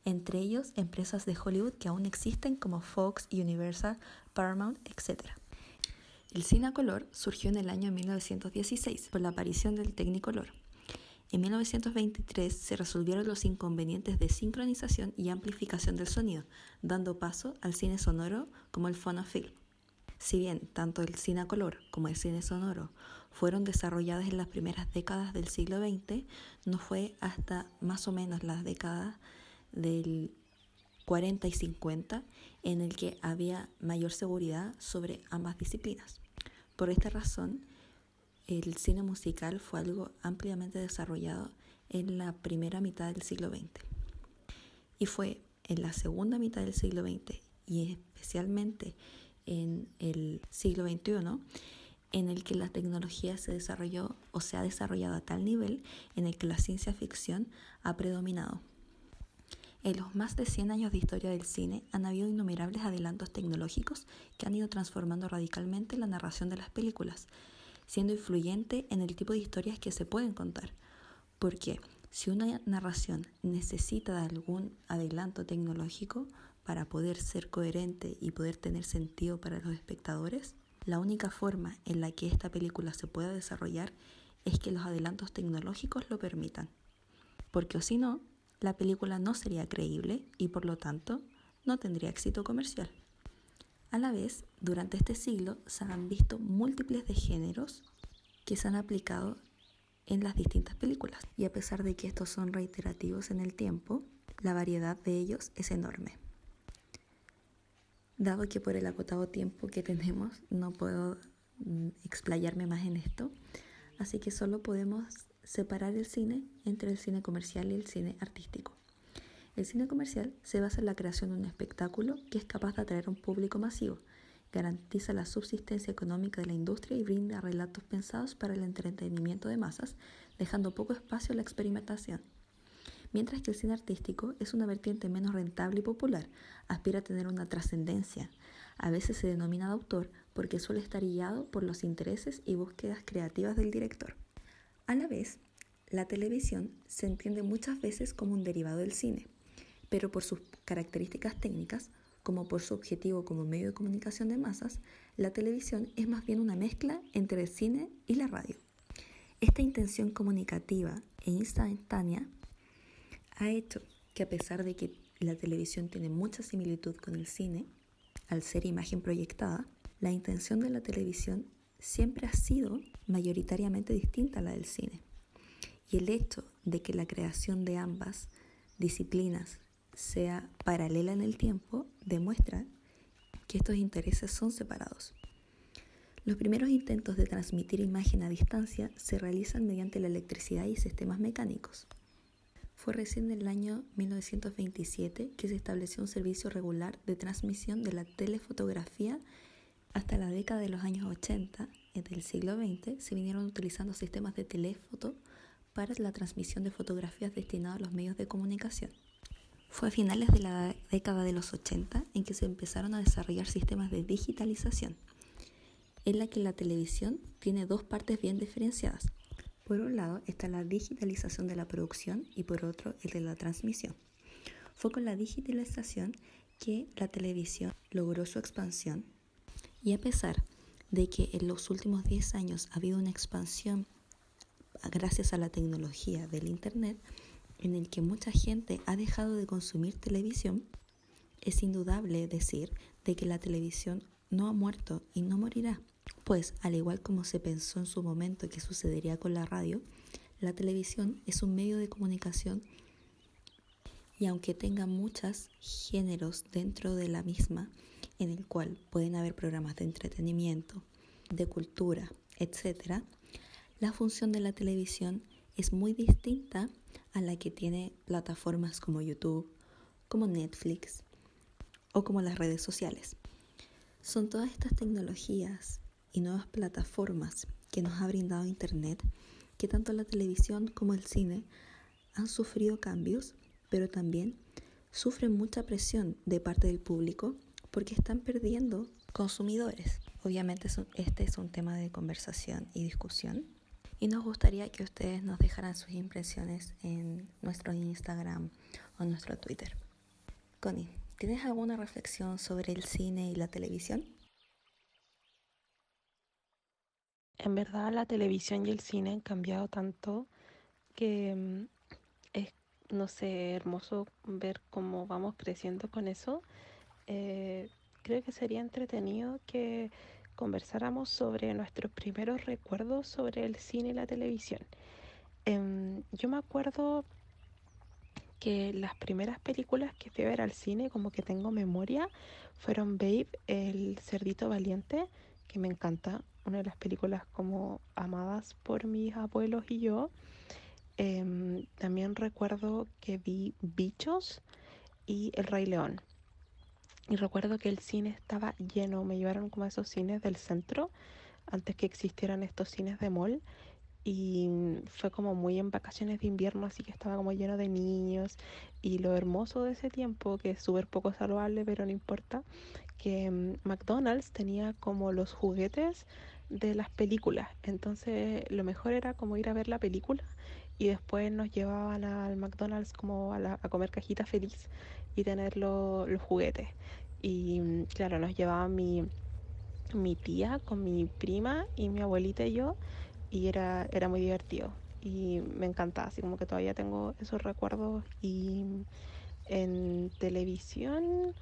entre ellos empresas de Hollywood que aún existen como Fox, Universal, Paramount, etc. El cine a color surgió en el año 1916 por la aparición del Technicolor. En 1923 se resolvieron los inconvenientes de sincronización y amplificación del sonido, dando paso al cine sonoro como el phonofilm. Si bien tanto el cine a color como el cine sonoro fueron desarrollados en las primeras décadas del siglo XX, no fue hasta más o menos las décadas del 40 y 50 en el que había mayor seguridad sobre ambas disciplinas. Por esta razón, el cine musical fue algo ampliamente desarrollado en la primera mitad del siglo XX. Y fue en la segunda mitad del siglo XX y especialmente en el siglo XXI, en el que la tecnología se desarrolló o se ha desarrollado a tal nivel en el que la ciencia ficción ha predominado. En los más de 100 años de historia del cine han habido innumerables adelantos tecnológicos que han ido transformando radicalmente la narración de las películas, siendo influyente en el tipo de historias que se pueden contar. Porque si una narración necesita de algún adelanto tecnológico, para poder ser coherente y poder tener sentido para los espectadores, la única forma en la que esta película se pueda desarrollar es que los adelantos tecnológicos lo permitan. Porque o si no, la película no sería creíble y por lo tanto no tendría éxito comercial. A la vez, durante este siglo se han visto múltiples de géneros que se han aplicado en las distintas películas. Y a pesar de que estos son reiterativos en el tiempo, la variedad de ellos es enorme. Dado que por el acotado tiempo que tenemos no puedo mm, explayarme más en esto, así que solo podemos separar el cine entre el cine comercial y el cine artístico. El cine comercial se basa en la creación de un espectáculo que es capaz de atraer un público masivo, garantiza la subsistencia económica de la industria y brinda relatos pensados para el entretenimiento de masas, dejando poco espacio a la experimentación mientras que el cine artístico es una vertiente menos rentable y popular, aspira a tener una trascendencia. A veces se denomina de autor porque suele estar guiado por los intereses y búsquedas creativas del director. A la vez, la televisión se entiende muchas veces como un derivado del cine, pero por sus características técnicas, como por su objetivo como medio de comunicación de masas, la televisión es más bien una mezcla entre el cine y la radio. Esta intención comunicativa e instantánea ha hecho que a pesar de que la televisión tiene mucha similitud con el cine, al ser imagen proyectada, la intención de la televisión siempre ha sido mayoritariamente distinta a la del cine. Y el hecho de que la creación de ambas disciplinas sea paralela en el tiempo demuestra que estos intereses son separados. Los primeros intentos de transmitir imagen a distancia se realizan mediante la electricidad y sistemas mecánicos. Fue recién en el año 1927 que se estableció un servicio regular de transmisión de la telefotografía. Hasta la década de los años 80 del siglo XX se vinieron utilizando sistemas de teléfoto para la transmisión de fotografías destinadas a los medios de comunicación. Fue a finales de la década de los 80 en que se empezaron a desarrollar sistemas de digitalización, en la que la televisión tiene dos partes bien diferenciadas, por un lado está la digitalización de la producción y por otro el de la transmisión. Fue con la digitalización que la televisión logró su expansión y a pesar de que en los últimos 10 años ha habido una expansión gracias a la tecnología del Internet, en el que mucha gente ha dejado de consumir televisión, es indudable decir de que la televisión no ha muerto y no morirá, pues al igual como se pensó en su momento que sucedería con la radio, la televisión es un medio de comunicación y aunque tenga muchos géneros dentro de la misma, en el cual pueden haber programas de entretenimiento, de cultura, etc., la función de la televisión es muy distinta a la que tiene plataformas como YouTube, como Netflix o como las redes sociales. Son todas estas tecnologías y nuevas plataformas que nos ha brindado Internet que tanto la televisión como el cine han sufrido cambios, pero también sufren mucha presión de parte del público porque están perdiendo consumidores. Obviamente este es un tema de conversación y discusión y nos gustaría que ustedes nos dejaran sus impresiones en nuestro Instagram o nuestro Twitter. Connie, ¿tienes alguna reflexión sobre el cine y la televisión? En verdad la televisión y el cine han cambiado tanto que mm, es, no sé, hermoso ver cómo vamos creciendo con eso. Eh, creo que sería entretenido que conversáramos sobre nuestros primeros recuerdos sobre el cine y la televisión. Em, yo me acuerdo que las primeras películas que fui a ver al cine, como que tengo memoria, fueron Babe, El Cerdito Valiente, que me encanta, una de las películas como amadas por mis abuelos y yo. Em, también recuerdo que vi Bichos y El Rey León. Y recuerdo que el cine estaba lleno, me llevaron como a esos cines del centro, antes que existieran estos cines de mall. Y fue como muy en vacaciones de invierno, así que estaba como lleno de niños. Y lo hermoso de ese tiempo, que es súper poco salvable, pero no importa, que mm, McDonald's tenía como los juguetes de las películas. Entonces lo mejor era como ir a ver la película y después nos llevaban al McDonald's como a, a comer cajita feliz y tener los juguetes. Y mm, claro, nos llevaba mi, mi tía con mi prima y mi abuelita y yo y era, era muy divertido y me encantaba, así como que todavía tengo esos recuerdos y en televisión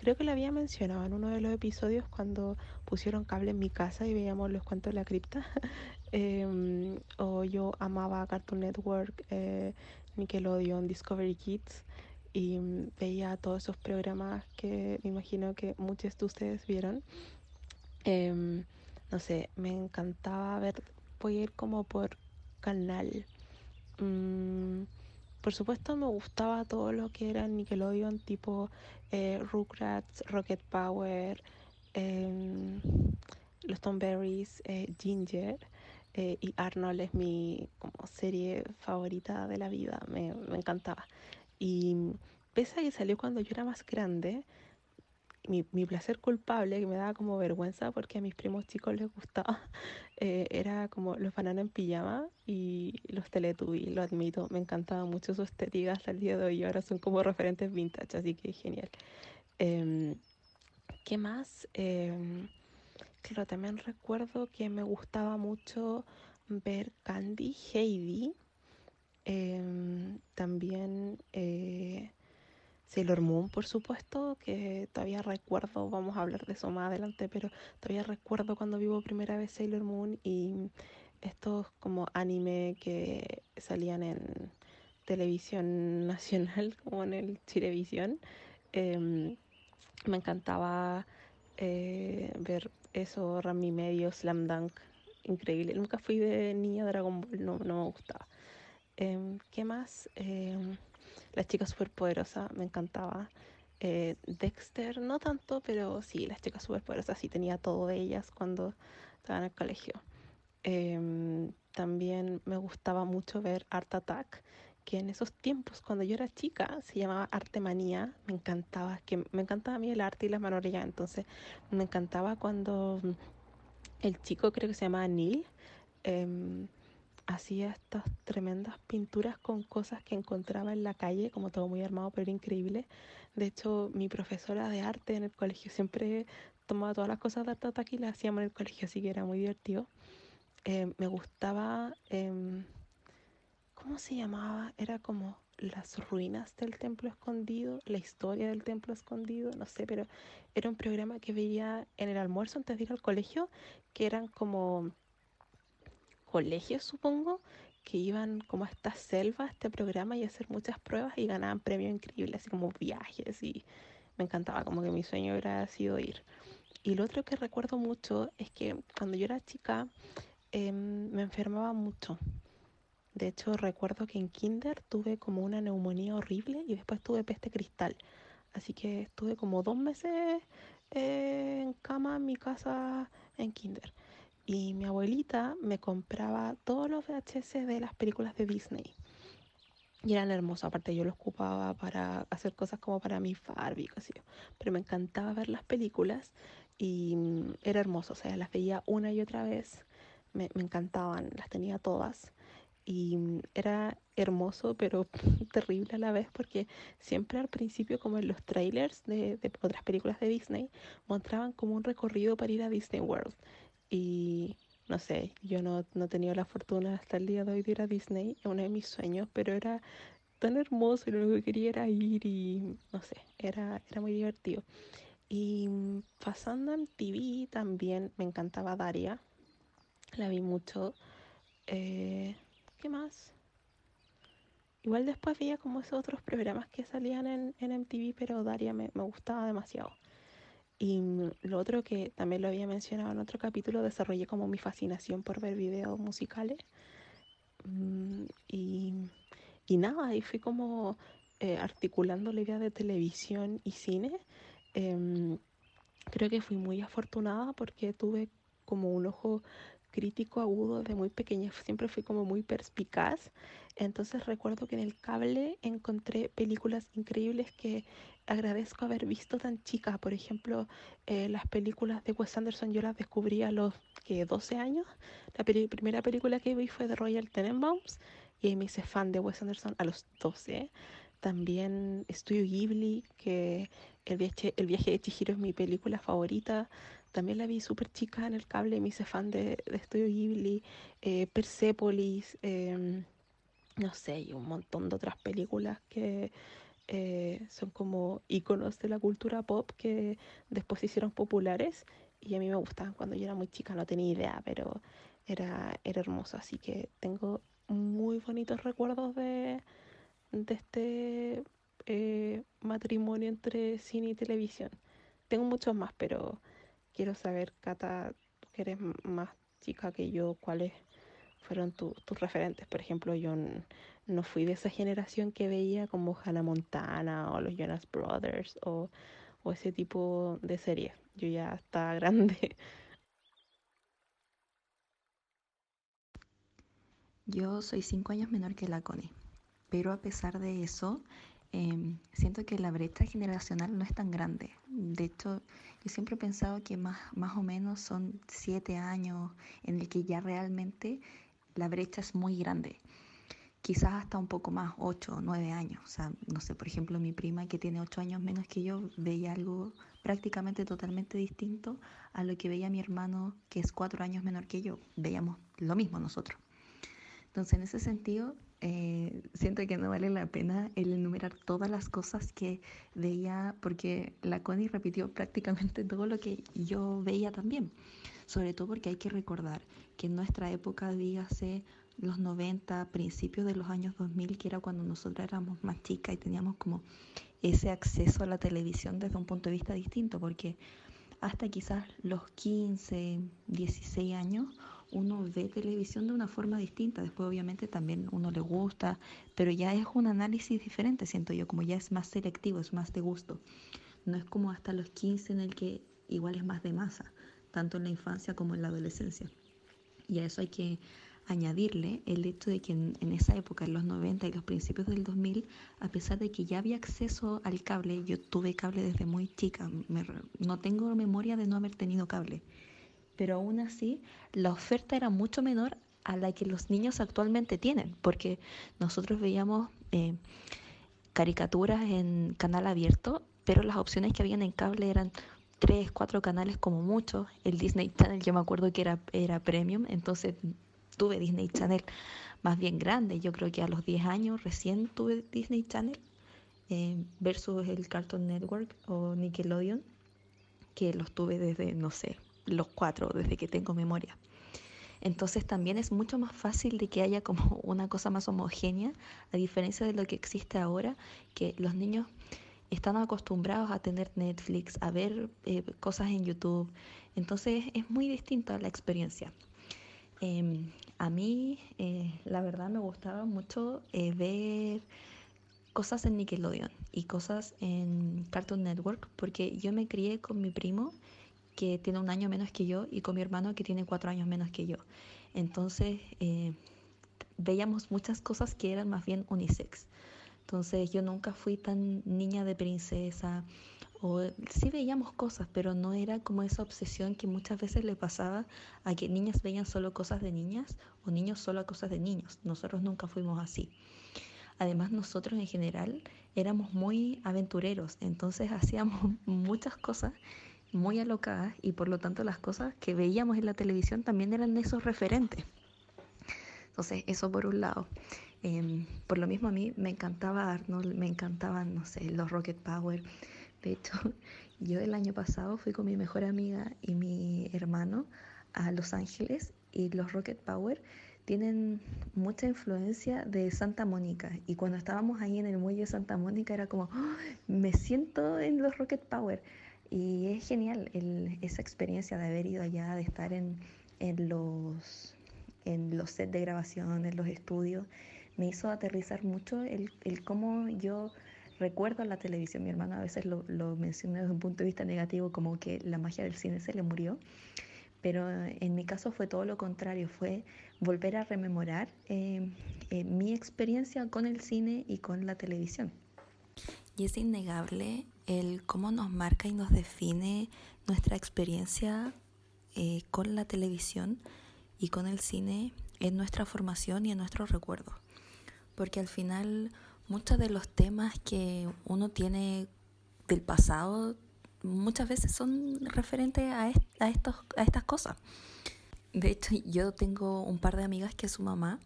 creo que lo había mencionado en uno de los episodios cuando pusieron cable en mi casa y veíamos los cuentos de la cripta em, o yo amaba Cartoon Network eh, Nickelodeon Discovery Kids y mm, veía todos esos programas que me imagino que muchos de ustedes vieron. Em, no sé, me encantaba ver, voy a ir como por canal. Mm, por supuesto me gustaba todo lo que era Nickelodeon, tipo eh, Rugrats, Rocket Power, em, los Tom Berries, eh, Ginger. Eh, y Arnold es mi como serie favorita de la vida, me, me encantaba. Y pese a que salió cuando yo era más grande, mi, mi, placer culpable, que me daba como vergüenza porque a mis primos chicos les gustaba, eh, era como los bananos en pijama y los Teletubbies, lo admito, me encantaba mucho su estética hasta el día de hoy, ahora son como referentes vintage, así que genial. Eh, ¿Qué más? Eh, claro, también recuerdo que me gustaba mucho ver Candy Heidi Em, también eh, Sailor Moon, por supuesto, que todavía recuerdo, vamos a hablar de eso más adelante, pero todavía recuerdo cuando vivo primera vez Sailor Moon y estos como anime que salían en televisión nacional, como en el Chilevisión. Em, me encantaba eh, ver eso, Rami Medio, Slam Dunk, increíble. Nunca fui de niña Dragon Ball, no, no me gustaba. Em, ¿Qué más? Em, las chicas superpoderosas, me encantaba. Eh, Dexter, no tanto, pero sí, las chicas superpoderosas sí tenía todo de ellas cuando estaba en el colegio. Em, también me gustaba mucho ver Art Attack, que en esos tiempos, cuando yo era chica, se llamaba Arte Manía. Me encantaba, que me encantaba a mí el arte y las manualidades. Entonces, me encantaba cuando el chico, creo que se llamaba Neil, hacía estas tremendas pinturas con cosas que encontraba en la calle, como todo muy armado, pero increíble. De hecho, mi profesora de arte en el colegio siempre tomaba todas las cosas de arte y las hacíamos en el colegio, así que era muy divertido. Eh, me gustaba, em, ¿cómo se llamaba? Era como las ruinas del templo escondido, la historia del templo escondido, no sé, pero era un programa que veía en el almuerzo antes de ir al colegio, que eran como colegios, supongo, que iban como a esta selva, a este programa y a hacer muchas pruebas y ganaban premios increíbles, así como viajes y me encantaba, como que mi sueño era sido ir. Y lo otro que recuerdo mucho es que cuando yo era chica em, me enfermaba mucho. De hecho, recuerdo que en kinder tuve como una neumonía horrible y después tuve peste cristal. Así que estuve como dos meses eh, en cama en mi casa en kinder. Y mi abuelita me compraba todos los VHS de las películas de Disney. Y eran hermosos, aparte yo los ocupaba para hacer cosas como para mi Barbie, así. Pero me encantaba ver las películas y mm, era hermoso, o sea, las veía una y otra vez, me, encantaban, las tenía todas y mm, era hermoso pero terrible a la vez porque siempre al principio como en los trailers de, de, otras películas de Disney mostraban como un recorrido para ir a Disney World y no sé, yo no, no he tenido la fortuna hasta el día de hoy de ir a Disney, es uno de mis sueños, pero era tan hermoso y lo único que quería era ir y no sé, era, era muy divertido. Y mm, pasando en TV también me encantaba Daria, la vi mucho. Eh, ¿Qué más? Igual después veía como esos otros programas que salían en, en MTV, pero Daria me, me gustaba demasiado. Y lo otro que también lo había mencionado en otro capítulo, desarrollé como mi fascinación por ver videos musicales. Mm, y, y nada, y fui como eh, articulando la idea de televisión y cine. Eh, creo que fui muy afortunada porque tuve como un ojo crítico agudo desde muy pequeña, siempre fui como muy perspicaz. Entonces recuerdo que en el cable encontré películas increíbles que agradezco haber visto tan chica. Por ejemplo, eh, las películas de Wes Anderson yo las descubrí a los que 12 años. La primera película que vi fue de Royal Tenenbaums y me hice fan de Wes Anderson a los 12. También Estudio Ghibli, que el viaje, el viaje de Chihiro es mi película favorita. También la vi súper chica en el cable y me hice fan de, de Estudio Ghibli, eh, Persepolis, eh, no sé, y un montón de otras películas que eh, son como iconos de la cultura pop que después se hicieron populares y a mí me gustaban cuando yo era muy chica, no tenía idea, pero era, era hermoso. Así que tengo muy bonitos recuerdos de, de este eh, matrimonio entre cine y televisión. Tengo muchos más, pero quiero saber, Cata, que eres más chica que yo, cuáles fueron tu, tus referentes. Por ejemplo, yo no fui de esa generación que veía como Hannah Montana o los Jonas Brothers o, o ese tipo de series. Yo ya estaba grande. Yo soy cinco años menor que la Connie, pero a pesar de eso, eh, siento que la brecha generacional no es tan grande. De hecho, yo siempre he pensado que más, más o menos son siete años en el que ya realmente la brecha es muy grande. Quizás hasta un poco más, ocho o nueve años. O sea, no sé, por ejemplo, mi prima que tiene ocho años menos que yo veía algo prácticamente totalmente distinto a lo que veía mi hermano que es cuatro años menor que yo. Veíamos lo mismo nosotros. Entonces, en ese sentido, eh, siento que no vale la pena el enumerar todas las cosas que veía, porque la Connie repitió prácticamente todo lo que yo veía también. Sobre todo porque hay que recordar que en nuestra época, dígase los 90, principios de los años 2000, que era cuando nosotros éramos más chicas y teníamos como ese acceso a la televisión desde un punto de vista distinto, porque hasta quizás los 15, 16 años uno ve televisión de una forma distinta. Después obviamente también uno le gusta, pero ya es un análisis diferente, siento yo, como ya es más selectivo, es más de gusto. No es como hasta los 15 en el que igual es más de masa, tanto en la infancia como en la adolescencia. Y a eso hay que añadirle el hecho de que en, esa época, en los 90 y los principios del 2000, a pesar de que ya había acceso al cable, yo tuve cable desde muy chica, no tengo memoria de no haber tenido cable pero aún así la oferta era mucho menor a la que los niños actualmente tienen, porque nosotros veíamos eh, caricaturas en canal abierto, pero las opciones que habían en cable eran tres, cuatro canales como mucho. El Disney Channel yo me acuerdo que era, era premium, entonces tuve Disney Channel más bien grande. Yo creo que a los 10 años recién tuve Disney Channel eh, versus el Cartoon Network o Nickelodeon, que los tuve desde, no sé, los cuatro, desde que tengo memoria. Entonces también es mucho más fácil de que haya como una cosa más homogénea, a diferencia de lo que existe ahora, que los niños están acostumbrados a tener Netflix, a ver eh, cosas en YouTube. Entonces es muy distinta la experiencia. Em, a mí, eh, la verdad, me gustaba mucho eh, ver cosas en Nickelodeon y cosas en Cartoon Network, porque yo me crié con mi primo que tiene un año menos que yo y con mi hermano que tiene cuatro años menos que yo. Entonces eh, veíamos muchas cosas que eran más bien unisex. Entonces yo nunca fui tan niña de princesa o sí veíamos cosas, pero no era como esa obsesión que muchas veces le pasaba a que niñas veían solo cosas de niñas o niños solo cosas de niños. Nosotros nunca fuimos así. Además nosotros en general éramos muy aventureros, entonces hacíamos muchas cosas muy alocadas y por lo tanto las cosas que veíamos en la televisión también eran esos referentes. Entonces, eso por un lado. Em, por lo mismo a mí me encantaba Arnold, me encantaban, no sé, los Rocket Power. De hecho, yo el año pasado fui con mi mejor amiga y mi hermano a Los Ángeles y los Rocket Power tienen mucha influencia de Santa Mónica y cuando estábamos ahí en el muelle de Santa Mónica era como, ¡Oh! me siento en los Rocket Power. Y es genial esa experiencia de haber ido allá, de estar en, los, en los sets de grabación, en los estudios. Me hizo aterrizar mucho el, el cómo yo recuerdo la televisión. Mi hermano a veces lo, lo menciona desde un punto de vista negativo, como que la magia del cine se le murió. Pero en mi caso fue todo lo contrario, fue volver a rememorar eh, eh, mi experiencia con el cine y con la televisión. Y es innegable el cómo nos marca y nos define nuestra experiencia eh, con la televisión y con el cine en nuestra formación y en nuestros recuerdos. Porque al final muchos de los temas que uno tiene del pasado muchas veces son referentes a, a, estos, a estas cosas. De hecho, yo tengo un par de amigas que su mamá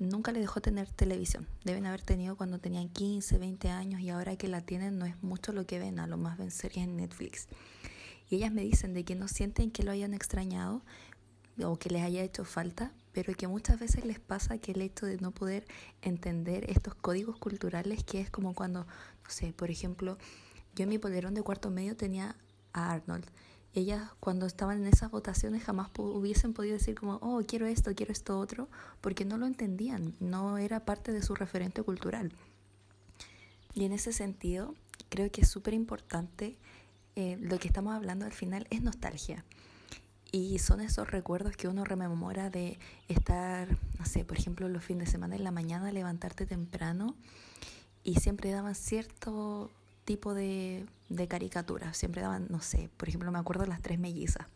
nunca le dejó tener televisión. Deben haber tenido cuando tenían 15, 20 años y ahora que la tienen no es mucho lo que ven, a lo más ven series en Netflix. Y ellas me dicen de que no sienten que lo hayan extrañado o que les haya hecho falta, pero que muchas veces les pasa que el hecho de no poder entender estos códigos culturales, que es como cuando, no sé, por ejemplo, yo en mi polerón de cuarto medio tenía a Arnold ellas cuando estaban en esas votaciones jamás hubiesen podido decir como, oh, quiero esto, quiero esto otro, porque no lo entendían, no era parte de su referente cultural. Y en ese sentido, creo que es súper importante, eh, lo que estamos hablando al final es nostalgia. Y son esos recuerdos que uno rememora de estar, no sé, por ejemplo, los fines de semana en la mañana, levantarte temprano y siempre daban cierto tipo de, de caricaturas. Siempre daban, no sé, por ejemplo, me acuerdo de las tres mellizas.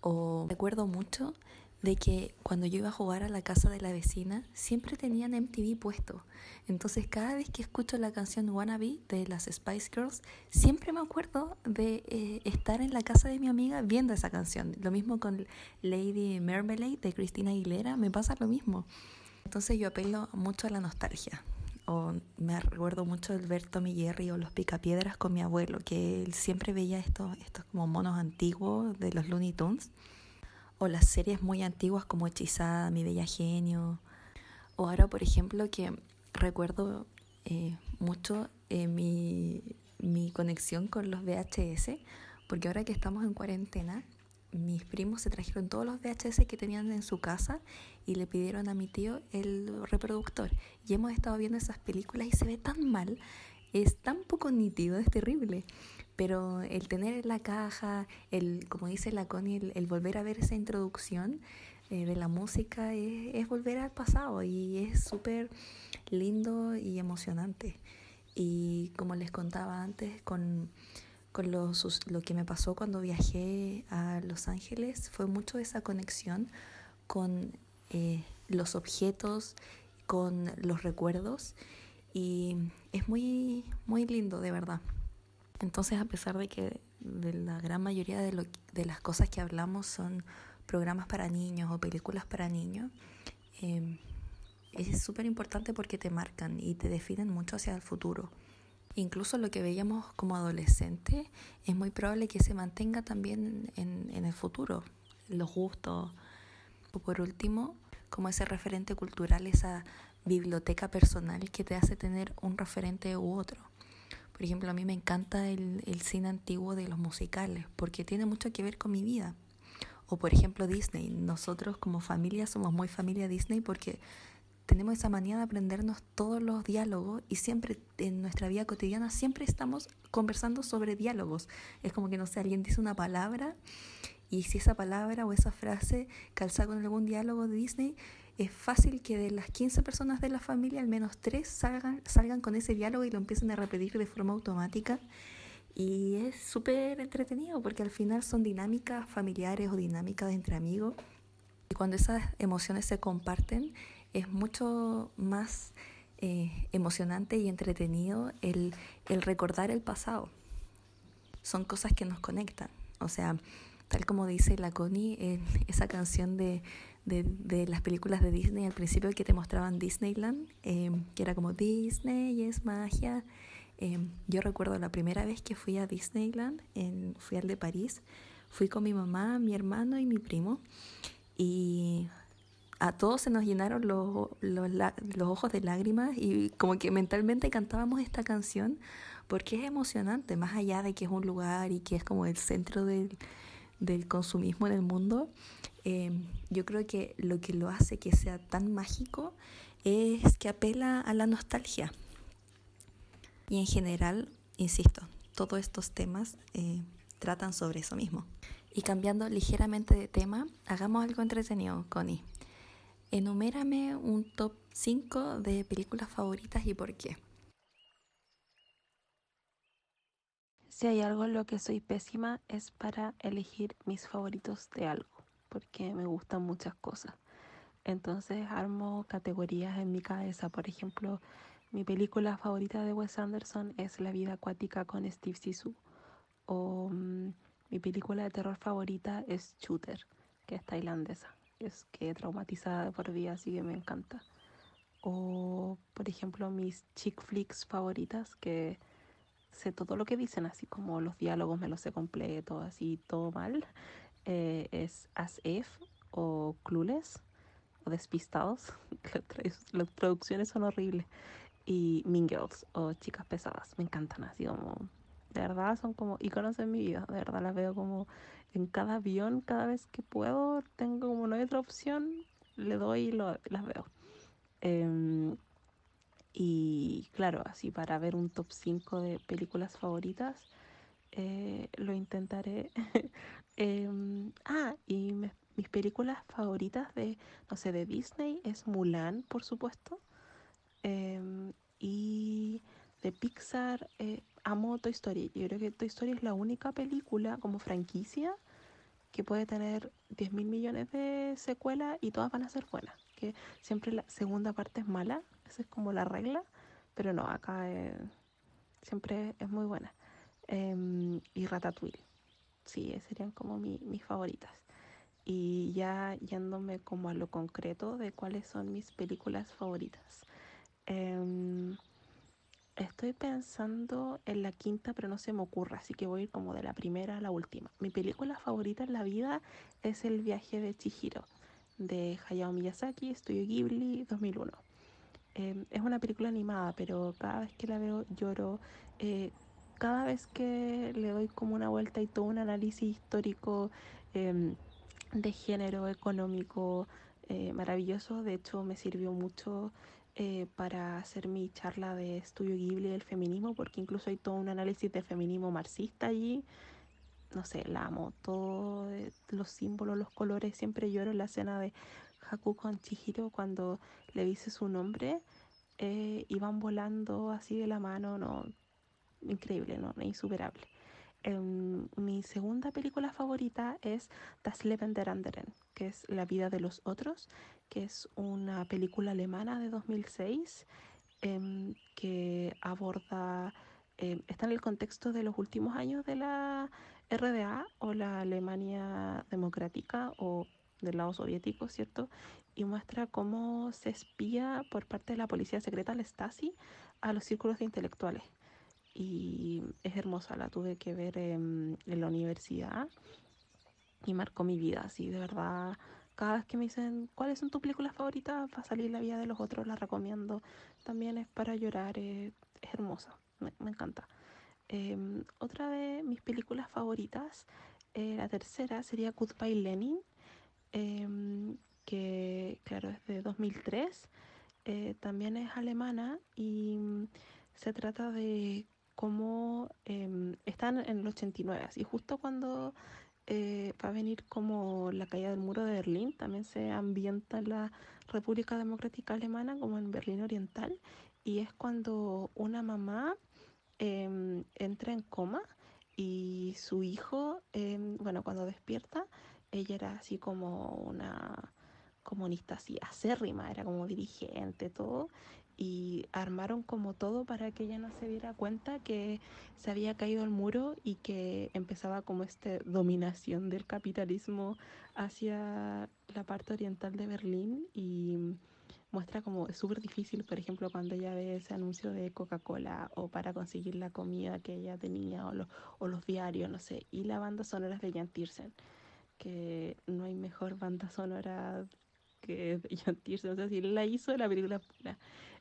O recuerdo mucho de que cuando yo iba a jugar a la casa de la vecina, siempre tenían MTV puesto. Entonces, cada vez que escucho la canción Wannabe de las Spice Girls, siempre me acuerdo de eh, estar en la casa de mi amiga viendo esa canción. Lo mismo con Lady Marmalade de Cristina Aguilera, me pasa lo mismo. Entonces, yo apelo mucho a la nostalgia o me recuerdo mucho el ver Tommy o los Picapiedras con mi abuelo, que él siempre veía estos, estos como monos antiguos de los Looney Tunes, o las series muy antiguas como Hechizada, Mi Bella Genio, o ahora por ejemplo que recuerdo eh, mucho eh, mi, mi conexión con los VHS, porque ahora que estamos en cuarentena, mis primos se trajeron todos los VHS que tenían en su casa y le pidieron a mi tío el reproductor. Y hemos estado viendo esas películas y se ve tan mal, es tan poco nítido, es terrible. Pero el tener la caja, el, como dice la Connie, el, volver a ver esa introducción eh, de la música es, es volver al pasado y es súper lindo y emocionante. Y como les contaba antes, con con lo, lo que me pasó cuando viajé a Los Ángeles fue mucho esa conexión con eh, los objetos, con los recuerdos y es muy, muy lindo de verdad. Entonces a pesar de que de la gran mayoría de, lo, de las cosas que hablamos son programas para niños o películas para niños, em, es súper importante porque te marcan y te definen mucho hacia el futuro. Incluso lo que veíamos como adolescente es muy probable que se mantenga también en, en el futuro, los gustos. O por último, como ese referente cultural, esa biblioteca personal que te hace tener un referente u otro. Por ejemplo, a mí me encanta el, el cine antiguo de los musicales porque tiene mucho que ver con mi vida. O por ejemplo Disney. Nosotros como familia somos muy familia Disney porque tenemos esa manía de aprendernos todos los diálogos y siempre en nuestra vida cotidiana siempre estamos conversando sobre diálogos. Es como que no sé, alguien dice una palabra y si esa palabra o esa frase calza con algún diálogo de Disney, es fácil que de las 15 personas de la familia, al menos 3 salgan, salgan con ese diálogo y lo empiecen a repetir de forma automática. Y es súper entretenido porque al final son dinámicas familiares o dinámicas entre amigos. Y cuando esas emociones se comparten, es mucho más eh, emocionante y entretenido el, el recordar el pasado. Son cosas que nos conectan. O sea, tal como dice la Connie en esa canción de, de, de, las películas de Disney al principio que te mostraban Disneyland, eh, que era como Disney es magia. Eh, yo recuerdo la primera vez que fui a Disneyland, en, fui al de París, fui con mi mamá, mi hermano y mi primo, y a todos se nos llenaron los, los, los ojos de lágrimas y como que mentalmente cantábamos esta canción porque es emocionante, más allá de que es un lugar y que es como el centro del del consumismo en el mundo, eh, yo creo que lo que lo hace que sea tan mágico es que apela a la nostalgia. Y en general, insisto, todos estos temas eh, tratan sobre eso mismo. Y cambiando ligeramente de tema, hagamos algo entretenido, Connie. Enumérame un top 5 de películas favoritas y por qué. Si hay algo en lo que soy pésima es para elegir mis favoritos de algo, porque me gustan muchas cosas. Entonces armo categorías en mi cabeza. Por ejemplo, mi película favorita de Wes Anderson es La vida acuática con Steve Zissou. O um, mi película de terror favorita es Shooter, que es tailandesa. Es que traumatizada por vida, así que me encanta. O, por ejemplo, mis chick flicks favoritas, que sé todo lo que dicen, así como los diálogos me los sé completo, así todo mal, eh, es As If o Clueless o Despistados. Las traducciones son horribles. Y Mean Girls o Chicas Pesadas, me encantan así como... De verdad son como iconos en mi vida, de verdad las veo como en cada avión, cada vez que puedo, tengo como no hay otra opción, le doy y lo, las veo. Eh, y claro, así para ver un top 5 de películas favoritas, eh, lo intentaré. eh, ah, y mis películas favoritas de, no sé, de Disney es Mulan, por supuesto. Eh, y de Pixar, eh, amo Toy Story. Yo creo que Toy Story es la única película como franquicia que puede tener 10 mil millones de secuelas y todas van a ser buenas. Que siempre la segunda parte es mala, esa es como la regla, pero no, acá eh, siempre es muy buena. Eh, y Ratatouille, sí, serían como mi, mis favoritas. Y ya yéndome como a lo concreto de cuáles son mis películas favoritas. Eh, estoy pensando en la quinta, pero no se me ocurre, así que voy a ir como de la primera a la última. Mi película favorita en la vida es El viaje de Chihiro, de Hayao Miyazaki, Studio Ghibli, 2001. Eh, es una película animada, pero cada vez que la veo lloro. Eh, cada vez que le doy como una vuelta y todo un análisis histórico eh, de género económico eh, maravilloso, de hecho me sirvió mucho eh, para hacer mi charla de estudio Ghibli del feminismo, porque incluso hay todo un análisis del feminismo marxista allí. No sé, la amo, todos los símbolos, los colores, siempre lloro en la escena de Haku con Chihiro cuando le dice su nombre eh, y van volando así de la mano, no, increíble, no, insuperable. Eh, mi segunda película favorita es Das Leben der Anderen, que es La vida de los otros, que es una película alemana de 2006 eh, que aborda, eh, está en el contexto de los últimos años de la RDA o la Alemania democrática o del lado soviético, ¿cierto? Y muestra cómo se espía por parte de la policía secreta, la Stasi, a los círculos de intelectuales. Y es hermosa, la tuve que ver en, la universidad y marcó mi vida, así de verdad. Cada vez que me dicen cuáles son tus películas favoritas, va a salir la vida de los otros, la recomiendo. También es para llorar, es, hermosa, me, encanta. Eh, otra de mis películas favoritas, eh, la tercera, sería Goodbye Lenin, eh, que claro es de 2003. Eh, también es alemana y se trata de cómo están en el 89, así justo cuando eh, va a venir como la caída del muro de Berlín, también se ambienta en la República Democrática Alemana como en Berlín Oriental y es cuando una mamá eh, entra en coma y su hijo, eh, bueno, cuando despierta, ella era así como una comunista así acérrima, era como dirigente, todo, y armaron como todo para que ella no se diera cuenta que se había caído el muro y que empezaba como esta dominación del capitalismo hacia la parte oriental de Berlín y muestra como es súper difícil, por ejemplo, cuando ella ve ese anuncio de Coca-Cola o para conseguir la comida que ella tenía o, lo, o los diarios, no sé, y la banda sonora de Jan Tiersen, que no hay mejor banda sonora que Jan Tiersen, o sea, si la hizo la película pura.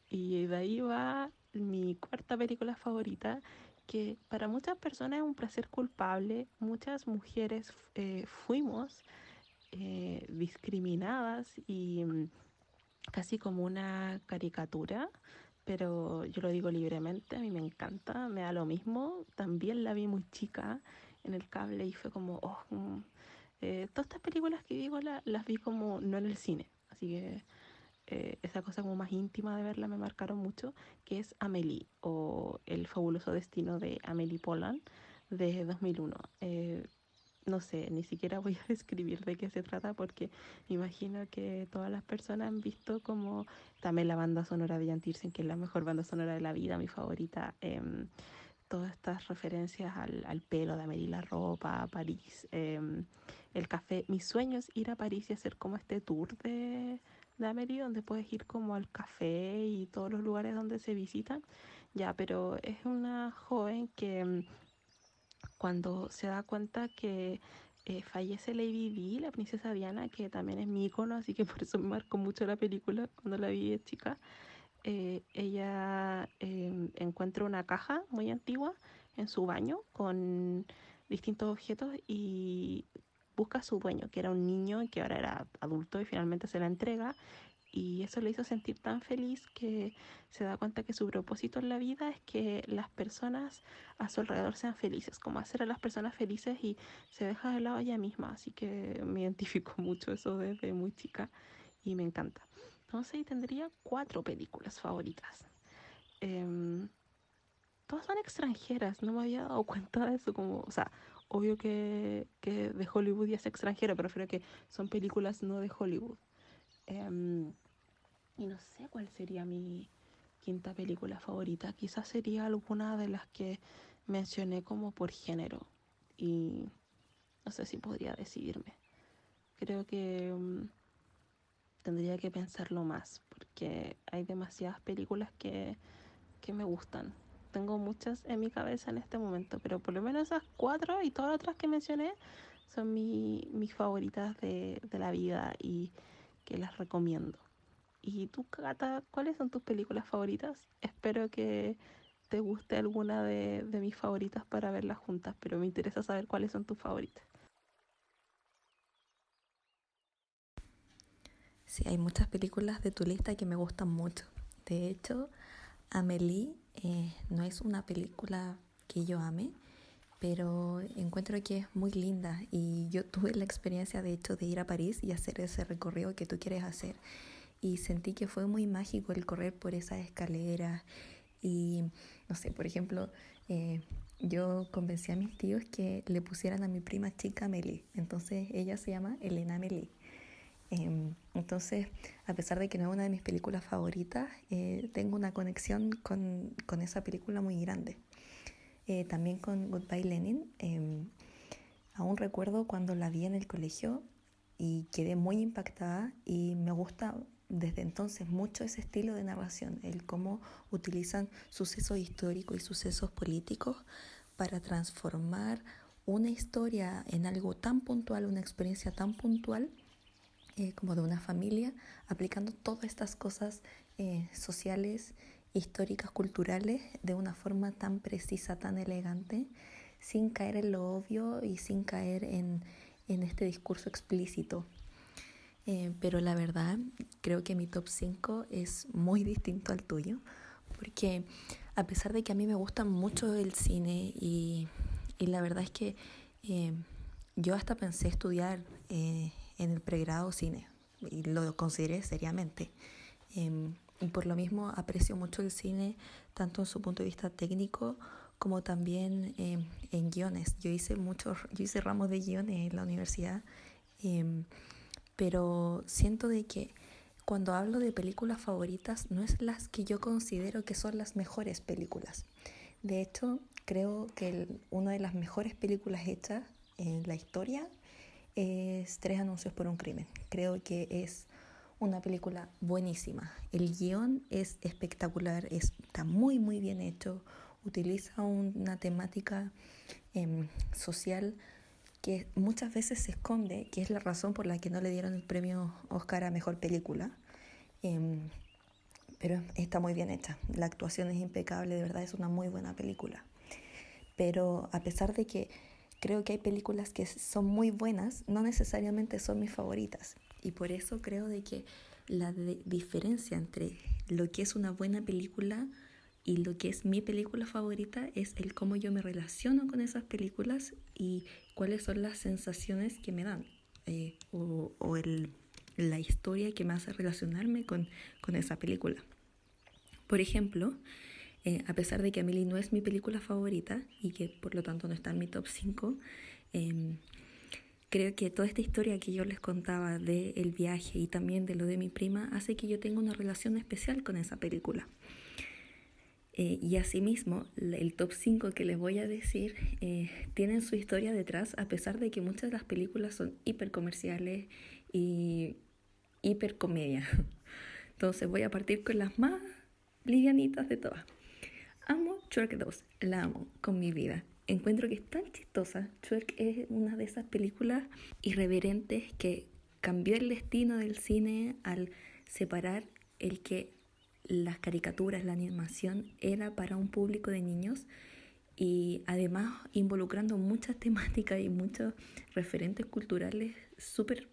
Y de ahí va mi cuarta película favorita, que para muchas personas es un placer culpable. Muchas mujeres eh, fuimos eh, discriminadas y mm, casi como una caricatura, pero yo lo digo libremente, a mí me encanta, me da lo mismo. También la vi muy chica en el cable y fue como, oh, mm, eh, todas estas películas que digo la, las vi como no en el cine, así que eh, esa cosa como más íntima de verla me marcaron mucho, que es Amélie o El fabuloso destino de Amélie Poulain de 2001. Eh, no sé, ni siquiera voy a describir de qué se trata porque me imagino que todas las personas han visto como también la banda sonora de Jan Tiersen, que es la mejor banda sonora de la vida, mi favorita. Eh, todas estas referencias al, al, pelo de Amélie, la ropa, París, eh, el café. Mi sueño es ir a París y hacer como este tour de, de Amelie, donde puedes ir como al café y todos los lugares donde se visitan. Ya, pero es una joven que mm, cuando se da cuenta que eh, fallece Lady Di, la princesa Diana, que también es mi icono, así que por eso me marcó mucho la película cuando la vi de chica. Eh, ella eh, encuentra una caja muy antigua en su baño con distintos objetos y busca a su dueño, que era un niño y que ahora era adulto y finalmente se la entrega. Y eso le hizo sentir tan feliz que se da cuenta que su propósito en la vida es que las personas a su alrededor sean felices, como hacer a las personas felices y se deja de lado ella misma. Así que me identifico mucho eso desde muy chica y me encanta. Entonces tendría cuatro películas favoritas. Eh, todas son extranjeras, no me había dado cuenta de eso, como, o sea, obvio que, que de Hollywood y es extranjero, pero creo que son películas no de Hollywood. Um, y no sé cuál sería mi quinta película favorita. Quizás sería alguna de las que mencioné como por género. Y no sé si podría decidirme. Creo que um, tendría que pensarlo más, porque hay demasiadas películas que, que me gustan tengo muchas en mi cabeza en este momento, pero por lo menos esas cuatro y todas las otras que mencioné son mi, mis favoritas de, de la vida y que las recomiendo. ¿Y tú, Cata, cuáles son tus películas favoritas? Espero que te guste alguna de, de mis favoritas para verlas juntas, pero me interesa saber cuáles son tus favoritas. Sí, hay muchas películas de tu lista que me gustan mucho. De hecho, Amélie eh, no es una película que yo ame, pero encuentro que es muy linda y yo tuve la experiencia de hecho de ir a París y hacer ese recorrido que tú quieres hacer y sentí que fue muy mágico el correr por esas escaleras y no sé, por ejemplo, eh, yo convencí a mis tíos que le pusieran a mi prima chica Amélie, entonces ella se llama Elena Amélie. Eh, entonces, a pesar de que no es una de mis películas favoritas, eh, tengo una conexión con, con, esa película muy grande. Eh, también con Goodbye Lenin. Em, aún recuerdo cuando la vi en el colegio, y quedé muy impactada y me gusta desde entonces mucho ese estilo de narración, el cómo utilizan sucesos históricos y sucesos políticos para transformar una historia en algo tan puntual, una experiencia tan puntual eh, como de una familia, aplicando todas estas cosas eh, sociales, históricas, culturales, de una forma tan precisa, tan elegante, sin caer en lo obvio y sin caer en, en este discurso explícito. Eh, pero la verdad, creo que mi top 5 es muy distinto al tuyo, porque a pesar de que a mí me gusta mucho el cine y, y la verdad es que eh, yo hasta pensé estudiar en el pregrado cine y lo consideré seriamente. Em, y por lo mismo aprecio mucho el cine, tanto en su punto de vista técnico como también em, en guiones. Yo hice muchos, yo hice ramos de guiones en la universidad. Em, pero siento de que cuando hablo de películas favoritas no es las que yo considero que son las mejores películas. De hecho, creo que una de las mejores películas hechas en la historia es Tres anuncios por un crimen. Creo que es una película buenísima. El guion es espectacular, está muy muy bien hecho, utiliza una temática em, social que muchas veces se esconde, que es la razón por la que no le dieron el premio Oscar a Mejor Película. Em, pero está muy bien hecha. La actuación es impecable, de verdad es una muy buena película. Pero a pesar de que creo que hay películas que son muy buenas, no necesariamente son mis favoritas. Y por eso creo de que la diferencia entre lo que es una buena película y lo que es mi película favorita es el cómo yo me relaciono con esas películas y cuáles son las sensaciones que me dan eh, o, o el, la historia que me hace relacionarme con, con esa película. Por ejemplo, eh, a pesar de que Amelie no es mi película favorita y que por lo tanto no está en mi top 5, em, creo que toda esta historia que yo les contaba del el viaje y también de lo de mi prima hace que yo tenga una relación especial con esa película. Eh, y asimismo, el top 5 que les voy a decir eh, tienen su historia detrás, a pesar de que muchas de las películas son hiper comerciales y hiper comedia. Entonces voy a partir con las más livianitas de todas. Amo Shrek 2, la amo con mi vida. Encuentro que es tan chistosa. Shrek es una de esas películas irreverentes que cambió el destino del cine al separar el que las caricaturas, la animación era para un público de niños y además involucrando muchas temáticas y muchos referentes culturales súper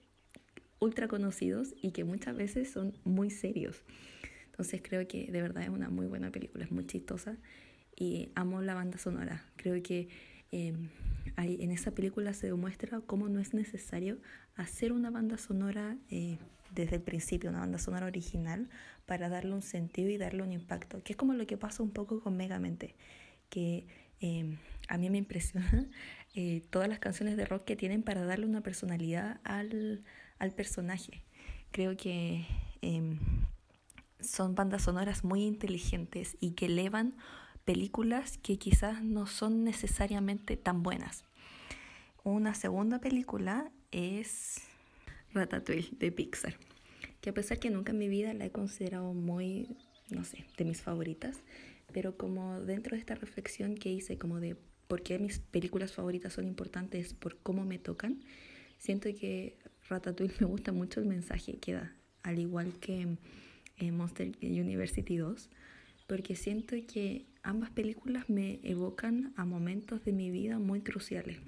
ultra conocidos y que muchas veces son muy serios. Entonces creo que de verdad es una muy buena película, es muy chistosa y amo la banda sonora. Creo que em, en esa película se demuestra cómo no es necesario hacer una banda sonora eh, desde el principio, una banda sonora original, para darle un sentido y darle un impacto, que es como lo que pasa un poco con Megamente, que em, a mí me impresiona eh, todas las canciones de rock que tienen para darle una personalidad al, al personaje. Creo que em, son bandas sonoras muy inteligentes y que elevan películas que quizás no son necesariamente tan buenas. Una segunda película es Ratatouille de Pixar que a pesar que nunca en mi vida la he considerado muy, no sé, de mis favoritas, pero como dentro de esta reflexión que hice como de por qué mis películas favoritas son importantes por cómo me tocan, siento que Ratatouille me gusta mucho el mensaje que da, al igual que eh, Monster University 2, porque siento que ambas películas me evocan a momentos de mi vida muy cruciales.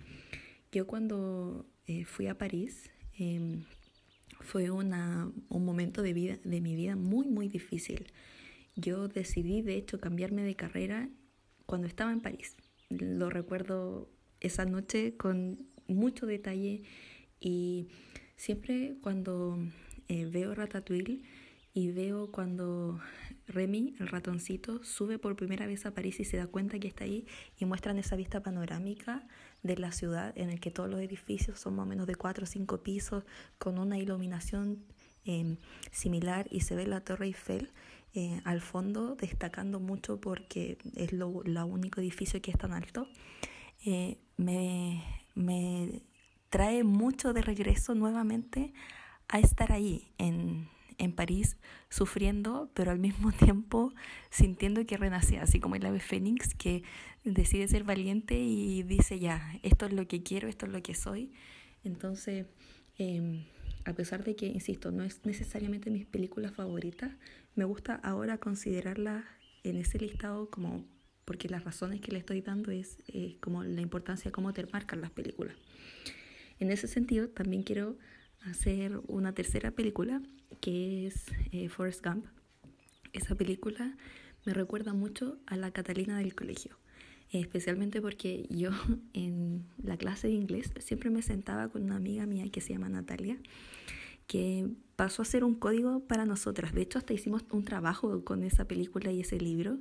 Yo cuando eh, fui a París, eh, fue una, un momento de, vida, de mi vida muy, muy difícil. Yo decidí, de hecho, cambiarme de carrera cuando estaba en París. Lo recuerdo esa noche con mucho detalle y siempre cuando eh, veo Ratatouille y veo cuando Remy, el ratoncito, sube por primera vez a París y se da cuenta que está ahí y muestran esa vista panorámica de la ciudad en el que todos los edificios son más o menos de cuatro o cinco pisos con una iluminación em, similar y se ve la Torre Eiffel eh, al fondo destacando mucho porque es lo, único edificio que es tan alto. Eh, me, me trae mucho de regreso nuevamente a estar ahí en, en París sufriendo, pero al mismo tiempo sintiendo que renace, así como el ave fénix que decide ser valiente y dice ya, esto es lo que quiero, esto es lo que soy. Entonces, eh, a pesar de que, insisto, no es necesariamente mis películas favoritas, me gusta ahora considerarlas en ese listado como porque las razones que le estoy dando es como la importancia de cómo te marcan las películas. En ese sentido, también quiero hacer una tercera película que es eh, Forrest Gump. Esa película me recuerda mucho a la Catalina del colegio, especialmente porque yo en la clase de inglés siempre me sentaba con una amiga mía que se llama Natalia que pasó a ser un código para nosotras. De hecho, hasta hicimos un trabajo con esa película y ese libro.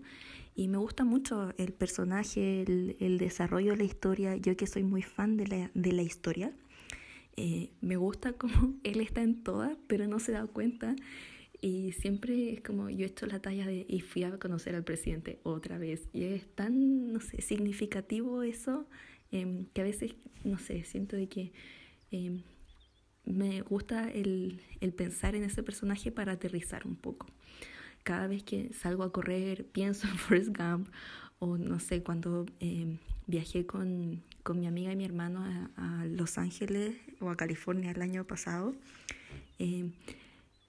Y me gusta mucho el personaje, el, desarrollo de la historia. Yo que soy muy fan de la, de la historia, eh, me gusta como él está en todas, pero no se da cuenta. Y siempre es como yo he hecho la talla de y fui a conocer al presidente otra vez. Y es tan, no sé, significativo eso em, que a veces, no sé, siento de que em, me gusta el, el, pensar en ese personaje para aterrizar un poco. Cada vez que salgo a correr pienso en Forrest Gump o no sé, cuando eh, viajé con, con, mi amiga y mi hermano a, a, Los Ángeles o a California el año pasado, eh,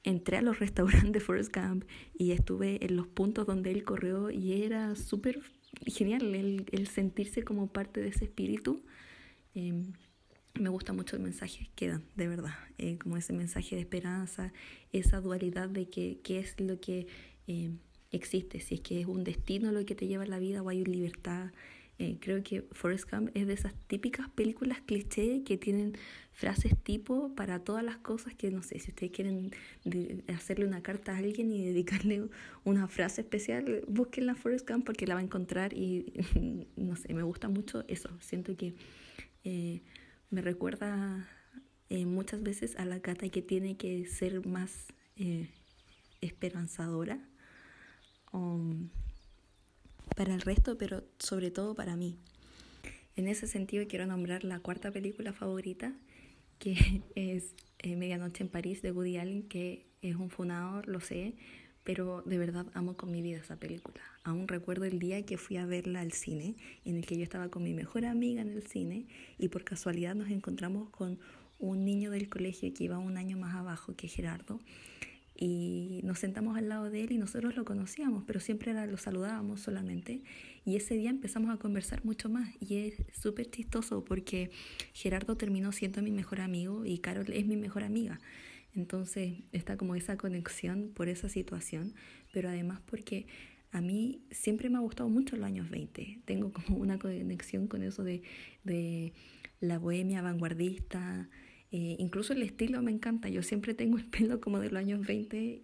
entré a los restaurantes de Forrest Gump y estuve en los puntos donde él corrió y era súper genial el, el, sentirse como parte de ese espíritu. Eh, me gusta mucho el mensaje que dan, de verdad, eh, como ese mensaje de esperanza, esa dualidad de que, qué es lo que eh, existe, si es que es un destino lo que te lleva a la vida o hay libertad. Eh, creo que Forrest Gump es de esas típicas películas cliché que tienen frases tipo para todas las cosas que no sé, si ustedes quieren hacerle una carta a alguien y dedicarle una frase especial, busquen la Forrest Gump porque la va a encontrar y no sé, me gusta mucho eso, siento que me recuerda eh, muchas veces a la Cata que tiene que ser más eh, esperanzadora. Um, para el resto, pero sobre todo para mí. En ese sentido quiero nombrar la cuarta película favorita, que es eh, Medianoche en París de Woody Allen, que es un funador, lo sé, pero de verdad amo con mi vida esa película. Aún recuerdo el día que fui a verla al cine, en el que yo estaba con mi mejor amiga en el cine y por casualidad nos encontramos con un niño del colegio que iba un año más abajo que Gerardo y nos sentamos al lado de él y nosotros lo conocíamos, pero siempre era, lo saludábamos solamente. Y ese día empezamos a conversar mucho más y es súper chistoso porque Gerardo terminó siendo mi mejor amigo y Carol es mi mejor amiga. Entonces está como esa conexión por esa situación, pero además porque a mí siempre me ha gustado mucho los años 20. Tengo como una conexión con eso de, de la bohemia vanguardista, eh, incluso el estilo me encanta. Yo siempre tengo el pelo como de los años 20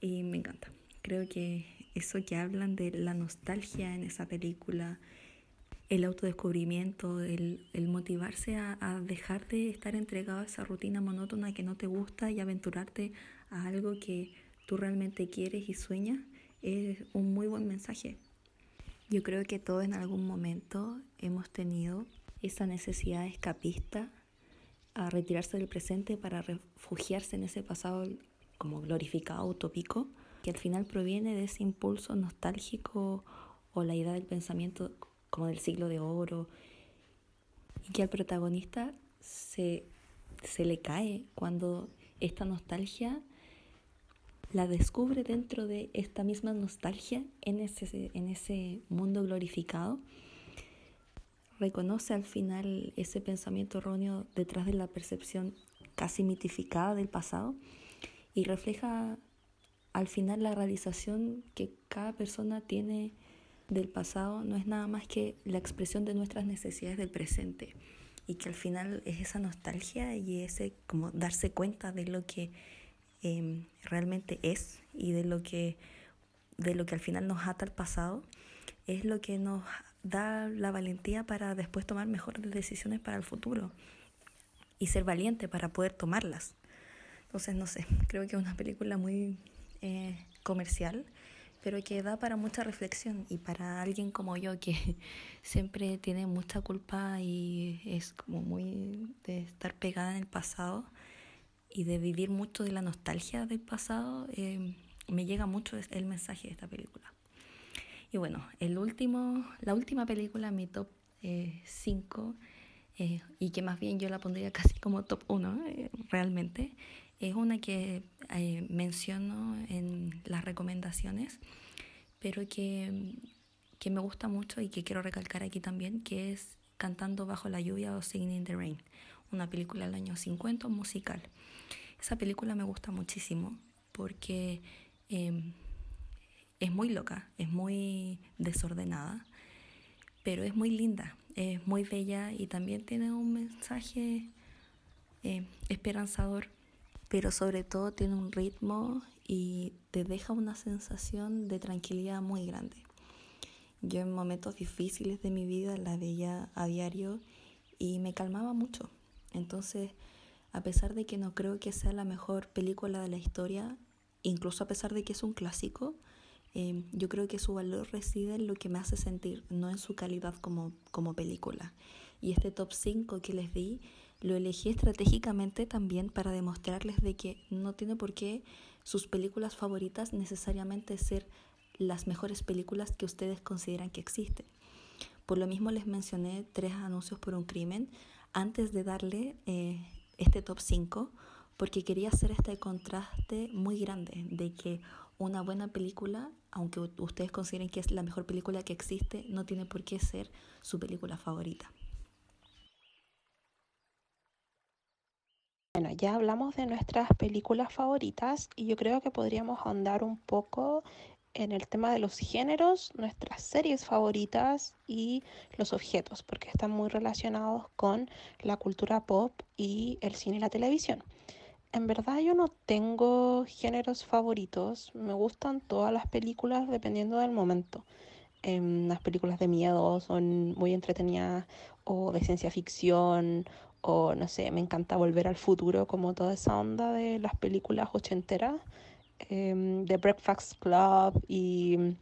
y me encanta. Creo que eso que hablan de la nostalgia en esa película, el autodescubrimiento, el, el motivarse a, a, dejar de estar entregado a esa rutina monótona que no te gusta y aventurarte a algo que tú realmente quieres y sueñas, es un muy buen mensaje. Yo creo que todos en algún momento hemos tenido esa necesidad escapista a retirarse del presente para refugiarse en ese pasado como glorificado, utópico, que al final proviene de ese impulso nostálgico o la idea del pensamiento como del siglo de oro, y que al protagonista se, se le cae cuando esta nostalgia la descubre dentro de esta misma nostalgia en ese, en ese mundo glorificado, reconoce al final ese pensamiento erróneo detrás de la percepción casi mitificada del pasado y refleja al final la realización que cada persona tiene del pasado no es nada más que la expresión de nuestras necesidades del presente y que al final es esa nostalgia y ese como darse cuenta de lo que eh, realmente es y de lo que de lo que al final nos ata al pasado es lo que nos da la valentía para después tomar mejores decisiones para el futuro y ser valiente para poder tomarlas. Entonces, no sé, creo que es una película muy eh, comercial, pero que da para mucha reflexión y para alguien como yo que siempre tiene mucha culpa y es como muy de estar pegada en el pasado y de vivir mucho de la nostalgia del pasado, eh, me llega mucho el mensaje de esta película. Y bueno, el último, la última película, mi top 5, eh, eh, y que más bien yo la pondría casi como top 1 realmente, es una que eh, menciono en las recomendaciones, pero que, que, me gusta mucho y que quiero recalcar aquí también, que es Cantando bajo la lluvia o Singing in the Rain, una película del año 50 musical. Esa película me gusta muchísimo porque em, es muy loca, es muy desordenada, pero es muy linda, es muy bella y también tiene un mensaje eh, esperanzador pero sobre todo tiene un ritmo y te deja una sensación de tranquilidad muy grande. Yo en momentos difíciles de mi vida la veía a diario y me calmaba mucho. Entonces, a pesar de que no creo que sea la mejor película de la historia, incluso a pesar de que es un clásico, eh, yo creo que su valor reside en lo que me hace sentir, no en su calidad como, como película. Y este top 5 que les di lo elegí estratégicamente también para demostrarles de que no tiene por qué sus películas favoritas necesariamente ser las mejores películas que ustedes consideran que existen. Por lo mismo les mencioné tres anuncios por un crimen antes de darle eh, este top 5 porque quería hacer este contraste muy grande de que una buena película, aunque ustedes consideren que es la mejor película que existe, no tiene por qué ser su película favorita. Bueno, ya hablamos de nuestras películas favoritas y yo creo que podríamos ahondar un poco en el tema de los géneros, nuestras series favoritas y los objetos, porque están muy relacionados con la cultura pop y el cine y la televisión. En verdad yo no tengo géneros favoritos, me gustan todas las películas dependiendo del momento. Em, las películas de miedo son muy entretenidas o de ciencia ficción o no sé, me encanta volver al futuro, como toda esa onda de las películas ochenteras, eh, de Breakfast Club y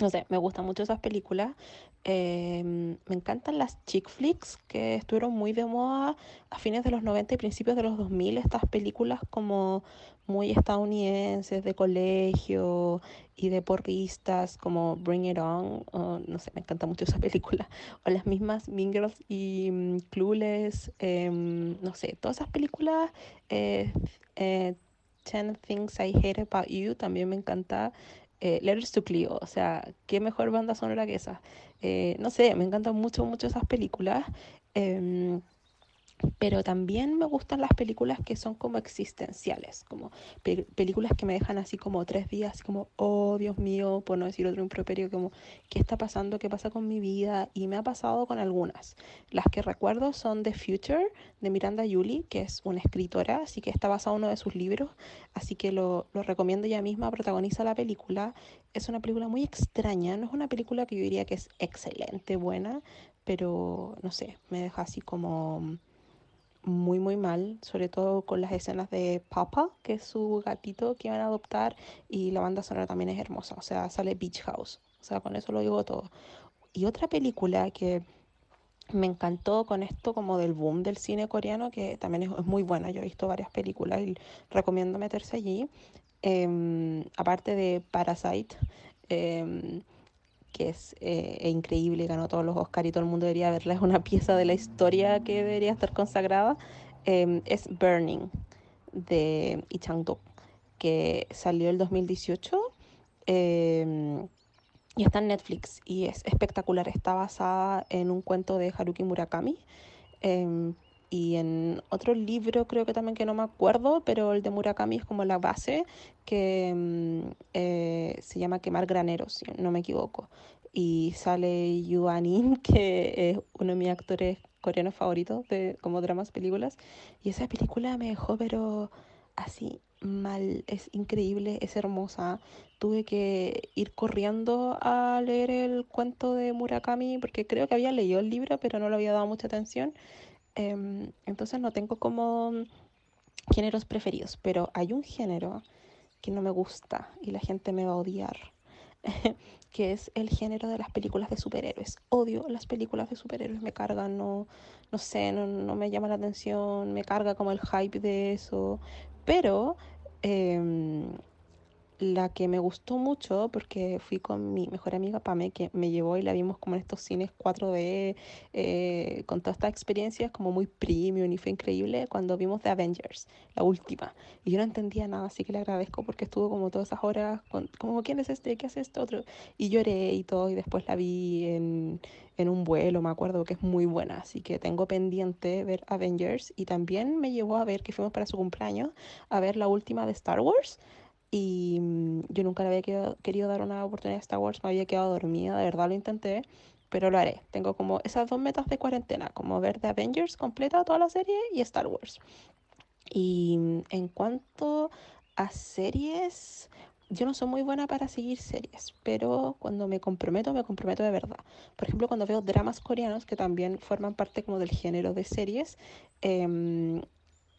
no sé, me gustan mucho esas películas. Em, me encantan las chick flicks que estuvieron muy de moda a fines de los 90 y principios de los 2000, estas películas como muy estadounidenses de colegio y de porristas como Bring It On, no sé, me encanta mucho esa película, o las mismas Mean Girls y um, Clueless, em, no sé, todas esas películas, eh, eh, Ten Things I Hate About You, también me encanta eh, Letters to o sea, qué mejor banda sonora que esa. Eh, no sé, me encantan mucho, mucho esas películas. Em, pero también me gustan las películas que son como existenciales, como películas que me dejan así como tres días, como, oh Dios mío, por no decir otro improperio, como, ¿qué está pasando? ¿Qué pasa con mi vida? Y me ha pasado con algunas. Las que recuerdo son The Future de Miranda Julie, que es una escritora, así que está basado en uno de sus libros, así que lo, lo recomiendo ella misma, protagoniza la película. Es una película muy extraña, no es una película que yo diría que es excelente, buena, pero no sé, me deja así como muy muy mal, sobre todo con las escenas de Papa, que es su gatito que van a adoptar, y la banda sonora también es hermosa, o sea, sale Beach House, o sea, con eso lo digo todo. Y otra película que me encantó con esto como del boom del cine coreano, que también es, muy buena, yo he visto varias películas y recomiendo meterse allí, em, aparte de Parasite, eh, que es eh, increíble, ganó todos los Oscars y todo el mundo debería verla, es una pieza de la historia que debería estar consagrada, em, es Burning de Lee Chang-dok, que salió el 2018 em, y está en Netflix y es espectacular, está basada en un cuento de Haruki Murakami. Y en otro libro creo que también que no me acuerdo, pero el de Murakami es como la base que eh, se llama Quemar Graneros, si no me equivoco. Y sale Yuan In, que es uno de mis actores coreanos favoritos de como dramas, películas. Y esa película me dejó, pero así mal, es increíble, es hermosa. Tuve que ir corriendo a leer el cuento de Murakami porque creo que había leído el libro, pero no le había dado mucha atención. Em, entonces no tengo como géneros preferidos, pero hay un género que no me gusta y la gente me va a odiar. que es el género de las películas de superhéroes. Odio las películas de superhéroes, me cargan, no, no sé, no, me llama la atención, me carga como el hype de eso, pero eh, la que me gustó mucho, porque fui con mi mejor amiga Pame, que me llevó y la vimos como en estos cines 4D, eh, con todas estas experiencias como muy premium y fue increíble cuando vimos The Avengers, la última. Y yo no entendía nada, así que le agradezco porque estuvo como todas esas horas, como, ¿quién es este? ¿Qué hace este otro? Y lloré y todo, y después la vi en, en un vuelo, me acuerdo que es muy buena, así que tengo pendiente ver Avengers y también me llevó a ver que fuimos para su cumpleaños a ver la última de Star Wars y mm, yo nunca le había querido dar una oportunidad a Star Wars, me había quedado dormida, de verdad lo intenté, pero lo haré. Tengo como esas dos metas de cuarentena, como ver The Avengers completa toda la serie y Star Wars. Y mm, en cuanto a series, yo no soy muy buena para seguir series, pero cuando me comprometo, me comprometo de verdad. Por ejemplo, cuando veo dramas coreanos, que también forman parte como del género de series, eh,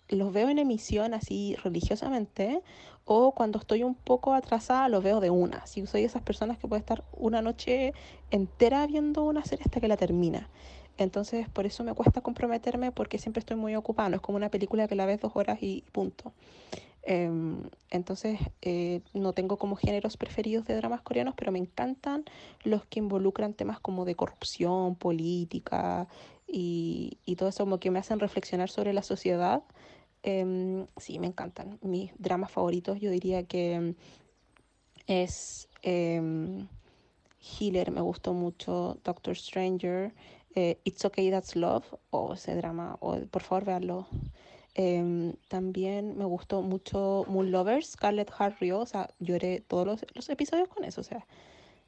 los veo en emisión así religiosamente o cuando estoy un poco atrasada los veo de una. Si soy esas personas que puede estar una noche entera viendo una serie hasta que la termina. Entonces por eso me cuesta comprometerme porque siempre estoy muy ocupada. No es como una película que la ves dos horas y punto. Um, entonces eh, no tengo como géneros preferidos de dramas coreanos, pero me encantan los que involucran temas como de corrupción, política y, y todo eso como que me hacen reflexionar sobre la sociedad eh, sí, me encantan. Mis dramas favoritos yo diría que es eh, Healer, me gustó mucho, Doctor Stranger, eh, It's Okay That's Love, o ese drama, o por favor veanlo. Eh, también me gustó mucho Moon Lovers, Scarlett Harry, o sea, lloré todos los, los, episodios con eso, o sea,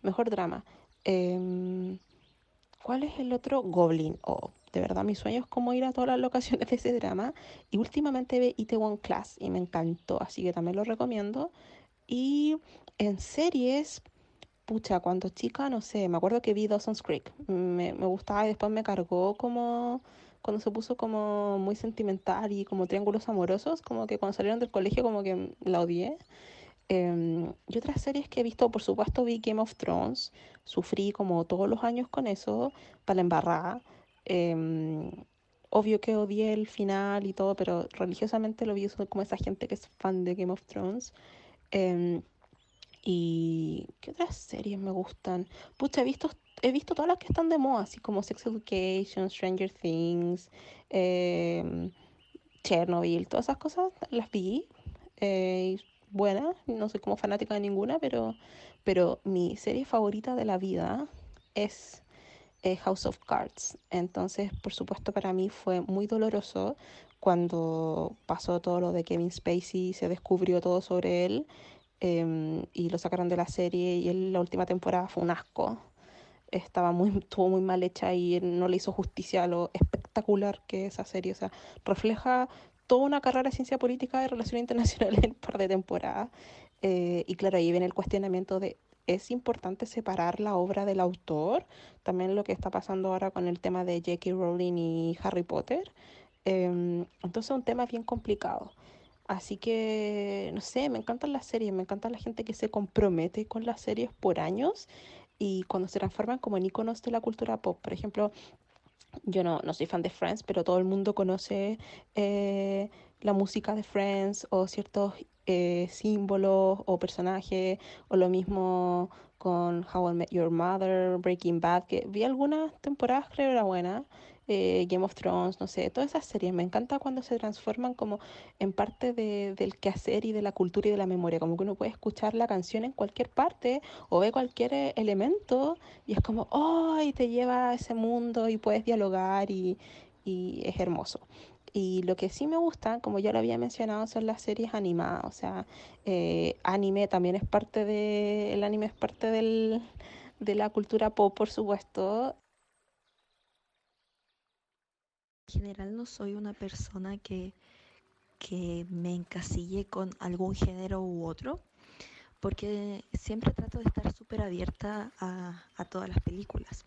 mejor drama. Em, ¿Cuál es el otro? Goblin. Oh, de verdad, mi sueño es como ir a todas las locaciones de ese drama. Y últimamente ve Itaewon Class y me encantó, así que también lo recomiendo. Y en series, pucha, cuando chica, no sé, me acuerdo que vi Dawson's Creek. Me, me gustaba y después me cargó como cuando se puso como muy sentimental y como triángulos amorosos, como que cuando salieron del colegio como que la odié. Eh, y otras series que he visto, por supuesto vi Game of Thrones, sufrí como todos los años con eso, para la. Eh, obvio que odié el final y todo, pero religiosamente lo vi como esa gente que es fan de Game of Thrones. Eh, y ¿qué otras series me gustan? Pucha, he visto, he visto todas las que están de moda, así como Sex Education, Stranger Things, eh, Chernobyl, todas esas cosas las vi. Eh, buena, no soy como fanática de ninguna, pero, pero mi serie favorita de la vida es eh, House of Cards. Entonces, por supuesto, para mí fue muy doloroso cuando pasó todo lo de Kevin Spacey, se descubrió todo sobre él eh, y lo sacaron de la serie y él, la última temporada fue un asco. Estaba muy, estuvo muy mal hecha y no le hizo justicia a lo espectacular que es esa serie. O sea, refleja toda una carrera de ciencia política de relaciones internacionales en un par de temporadas. Eh, y claro, ahí viene el cuestionamiento de, ¿es importante separar la obra del autor? También lo que está pasando ahora con el tema de J.K. Rowling y Harry Potter. Eh, entonces es un tema bien complicado. Así que, no sé, me encantan las series, me encanta la gente que se compromete con las series por años y cuando se transforman como en iconos de la cultura pop. Por ejemplo, yo no, no soy fan de Friends, pero todo el mundo conoce eh, la música de Friends o ciertos eh, símbolos o personajes, o lo mismo con How I Met Your Mother, Breaking Bad, que vi algunas temporadas, creo era buena, eh, Game of Thrones, no sé, todas esas series. Me encanta cuando se transforman como en parte de, del quehacer y de la cultura y de la memoria, como que uno puede escuchar la canción en cualquier parte o ve cualquier eh, elemento y es como, ¡oh! Y te lleva a ese mundo y puedes dialogar y, y es hermoso. Y lo que sí me gusta, como ya lo había mencionado, son las series animadas. O sea, eh, anime también es parte de. El anime es parte del, de la cultura pop, por supuesto. En general no soy una persona que, que me encasille con algún género u otro, porque siempre trato de estar súper abierta a, a todas las películas.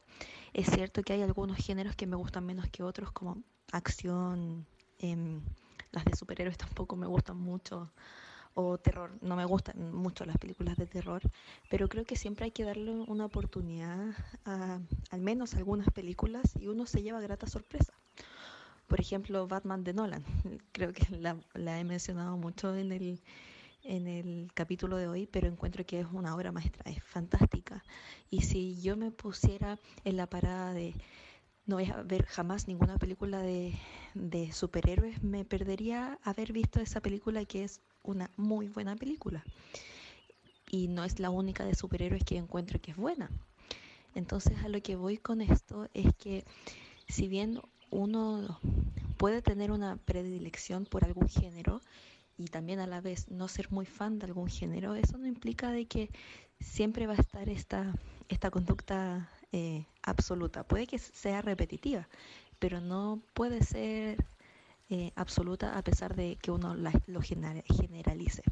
Es cierto que hay algunos géneros que me gustan menos que otros, como acción, eh, las de superhéroes tampoco me gustan mucho, o terror. No me gustan mucho las películas de terror, pero creo que siempre hay que darle una oportunidad a al menos algunas películas y uno se lleva grata sorpresa. Por ejemplo, Batman de Nolan. Creo que la, la he mencionado mucho en el, en el capítulo de hoy, pero encuentro que es una obra maestra, es fantástica. Y si yo me pusiera en la parada de no voy a ver jamás ninguna película de, de superhéroes, me perdería haber visto esa película que es una muy buena película. Y no es la única de superhéroes que encuentro que es buena. Entonces a lo que voy con esto es que si bien uno puede tener una predilección por algún género y también a la vez no ser muy fan de algún género, eso no implica de que siempre va a estar esta, esta conducta eh, absoluta. Puede que sea repetitiva, pero no puede ser eh, absoluta a pesar de que uno la, lo generalice.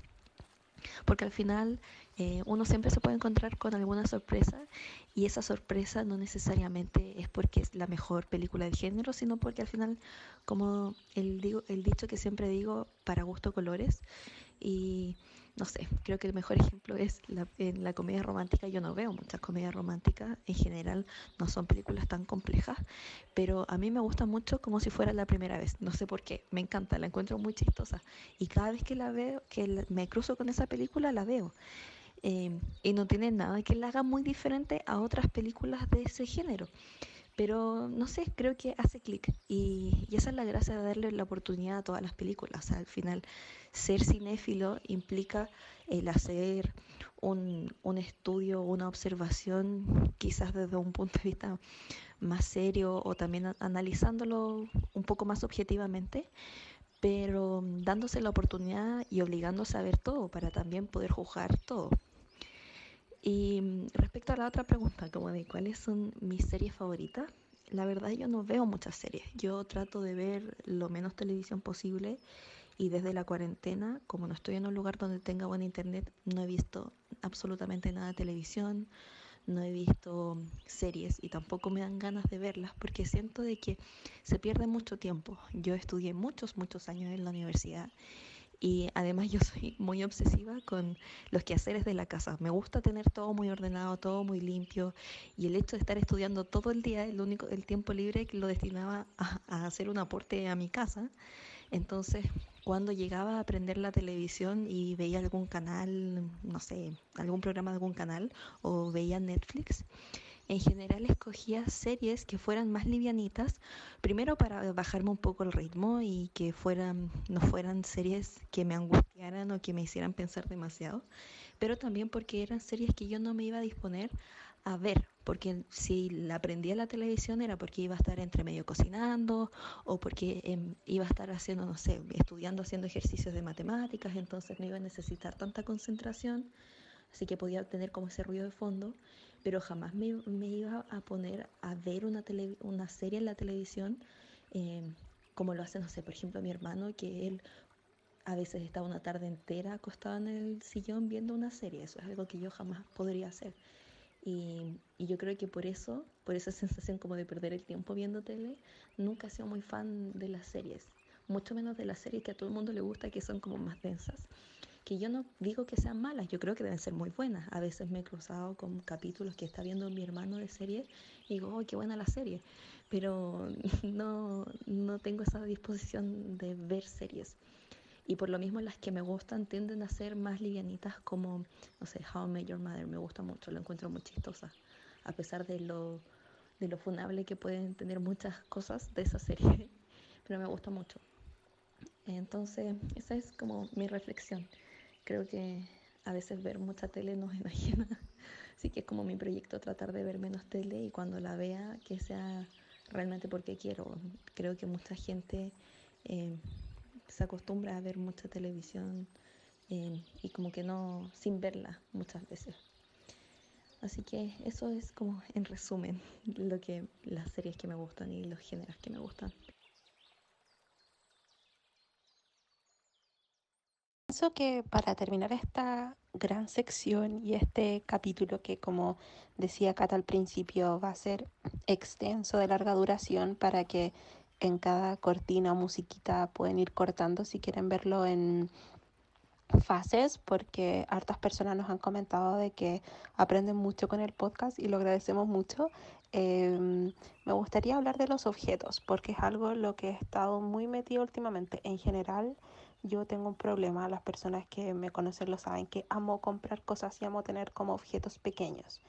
Porque al final eh, uno siempre se puede encontrar con alguna sorpresa y esa sorpresa no necesariamente es porque es la mejor película del género, sino porque al final, como el, el dicho que siempre digo, para gusto colores, y no sé, creo que el mejor ejemplo es la, en la comedia romántica. Yo no veo muchas comedias románticas, en general no son películas tan complejas, pero a mí me gusta mucho como si fuera la primera vez. No sé por qué, me encanta, la encuentro muy chistosa. Y cada vez que la veo, que me cruzo con esa película, la veo. Eh, y no tiene nada que la haga muy diferente a otras películas de ese género. Pero no sé, creo que hace clic y, esa es la gracia de darle la oportunidad a todas las películas. al final, ser cinéfilo implica el hacer un, un estudio, una observación, quizás desde un punto de vista más serio o también analizándolo un poco más objetivamente, pero dándose la oportunidad y obligándose a ver todo para también poder juzgar todo. Y mm, respecto a la otra pregunta, como de cuáles son mis series favoritas, la verdad yo no veo muchas series. Yo trato de ver lo menos televisión posible y desde la cuarentena, como no estoy en un lugar donde tenga buen internet, no he visto absolutamente nada de televisión, no he visto series y tampoco me dan ganas de verlas porque siento de que se pierde mucho tiempo. Yo estudié muchos, muchos años en la universidad y además yo soy muy obsesiva con los quehaceres de la casa. Me gusta tener todo muy ordenado, todo muy limpio y el hecho de estar estudiando todo el día, el único el tiempo libre lo destinaba a, a hacer un aporte a mi casa. Entonces, cuando llegaba a prender la televisión y veía algún canal, no sé, algún programa de algún canal o veía Netflix, en general escogía series que fueran más livianitas, primero para bajarme un poco el ritmo y que no fueran series que me angustiaran o que me hicieran pensar demasiado, pero también porque eran series que yo no me iba a disponer a ver, porque si la prendía la televisión era porque iba a estar entre medio cocinando o porque em, iba a estar haciendo, no sé, estudiando, haciendo ejercicios de matemáticas, entonces no iba a necesitar tanta concentración, así que podía tener como ese ruido de fondo pero jamás me, iba a poner a ver una, una serie en la televisión em, como lo hace, no sé, por ejemplo, mi hermano, que él a veces está una tarde entera acostado en el sillón viendo una serie. Eso es algo que yo jamás podría hacer. Y, y, yo creo que por eso, por esa sensación como de perder el tiempo viendo tele, nunca he sido muy fan de las series. Mucho menos de las series que a todo el mundo le gusta, que son como más densas que yo no digo que sean malas, yo creo que deben ser muy buenas. A veces me he cruzado con capítulos que está viendo mi hermano de serie y digo, oh, qué buena la serie, pero no, no tengo esa disposición de ver series. Y por lo mismo las que me gustan tienden a ser más livianitas como, no sé, How I Met Your Mother, me gusta mucho, la encuentro muy chistosa, a pesar de lo, de lo funable que pueden tener muchas cosas de esa serie, pero me gusta mucho. Entonces, esa es como mi reflexión. Creo que a veces ver mucha tele nos imagina. Así que es como mi proyecto tratar de ver menos tele y cuando la vea que sea realmente porque quiero. Creo que mucha gente eh, se acostumbra a ver mucha televisión eh, y como que no sin verla muchas veces. Así que eso es como en resumen lo que las series que me gustan y los géneros que me gustan. Pienso que para terminar esta gran sección y este capítulo que como decía Cata al principio va a ser extenso de larga duración para que en cada cortina o musiquita pueden ir cortando si quieren verlo en, fases porque hartas personas nos han comentado de que aprenden mucho con el podcast y lo agradecemos mucho. Em, me gustaría hablar de los objetos porque es algo en lo que he estado muy metido últimamente. En general, yo tengo un problema, las personas que me conocen lo saben, que amo comprar cosas y amo tener como objetos pequeños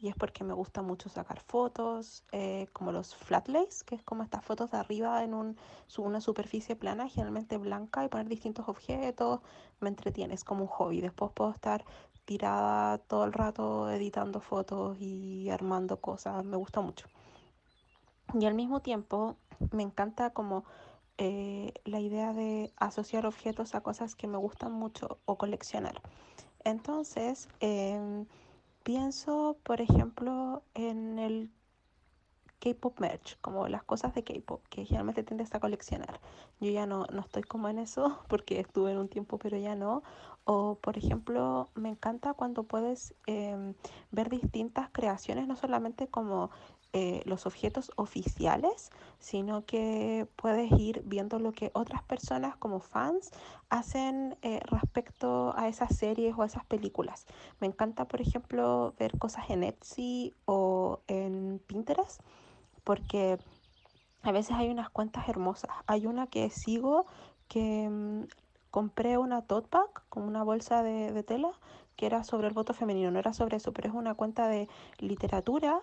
y es porque me gusta mucho sacar fotos, eh, como los flat lays, que es como estas fotos de arriba en un, una superficie plana, generalmente blanca, y poner distintos objetos, me entretiene, es como un hobby. Después puedo estar tirada todo el rato editando fotos y armando cosas, me gusta mucho. Y al mismo tiempo me encanta como eh, la idea de asociar objetos a cosas que me gustan mucho o coleccionar. Entonces, eh, Pienso, por ejemplo, en el K-pop merch, como las cosas de K-pop, que generalmente tiendes a coleccionar. Yo ya no, no estoy como en eso, porque estuve en un tiempo, pero ya no. O, por ejemplo, me encanta cuando puedes em, ver distintas creaciones, no solamente como eh, los objetos oficiales, sino que puedes ir viendo lo que otras personas como fans hacen eh, respecto a esas series o a esas películas. Me encanta, por ejemplo, ver cosas en Etsy o en Pinterest, porque a veces hay unas cuentas hermosas. Hay una que sigo que mm, compré una tote bag, como una bolsa de tela, que era sobre el voto femenino, no era sobre eso, pero es una cuenta de literatura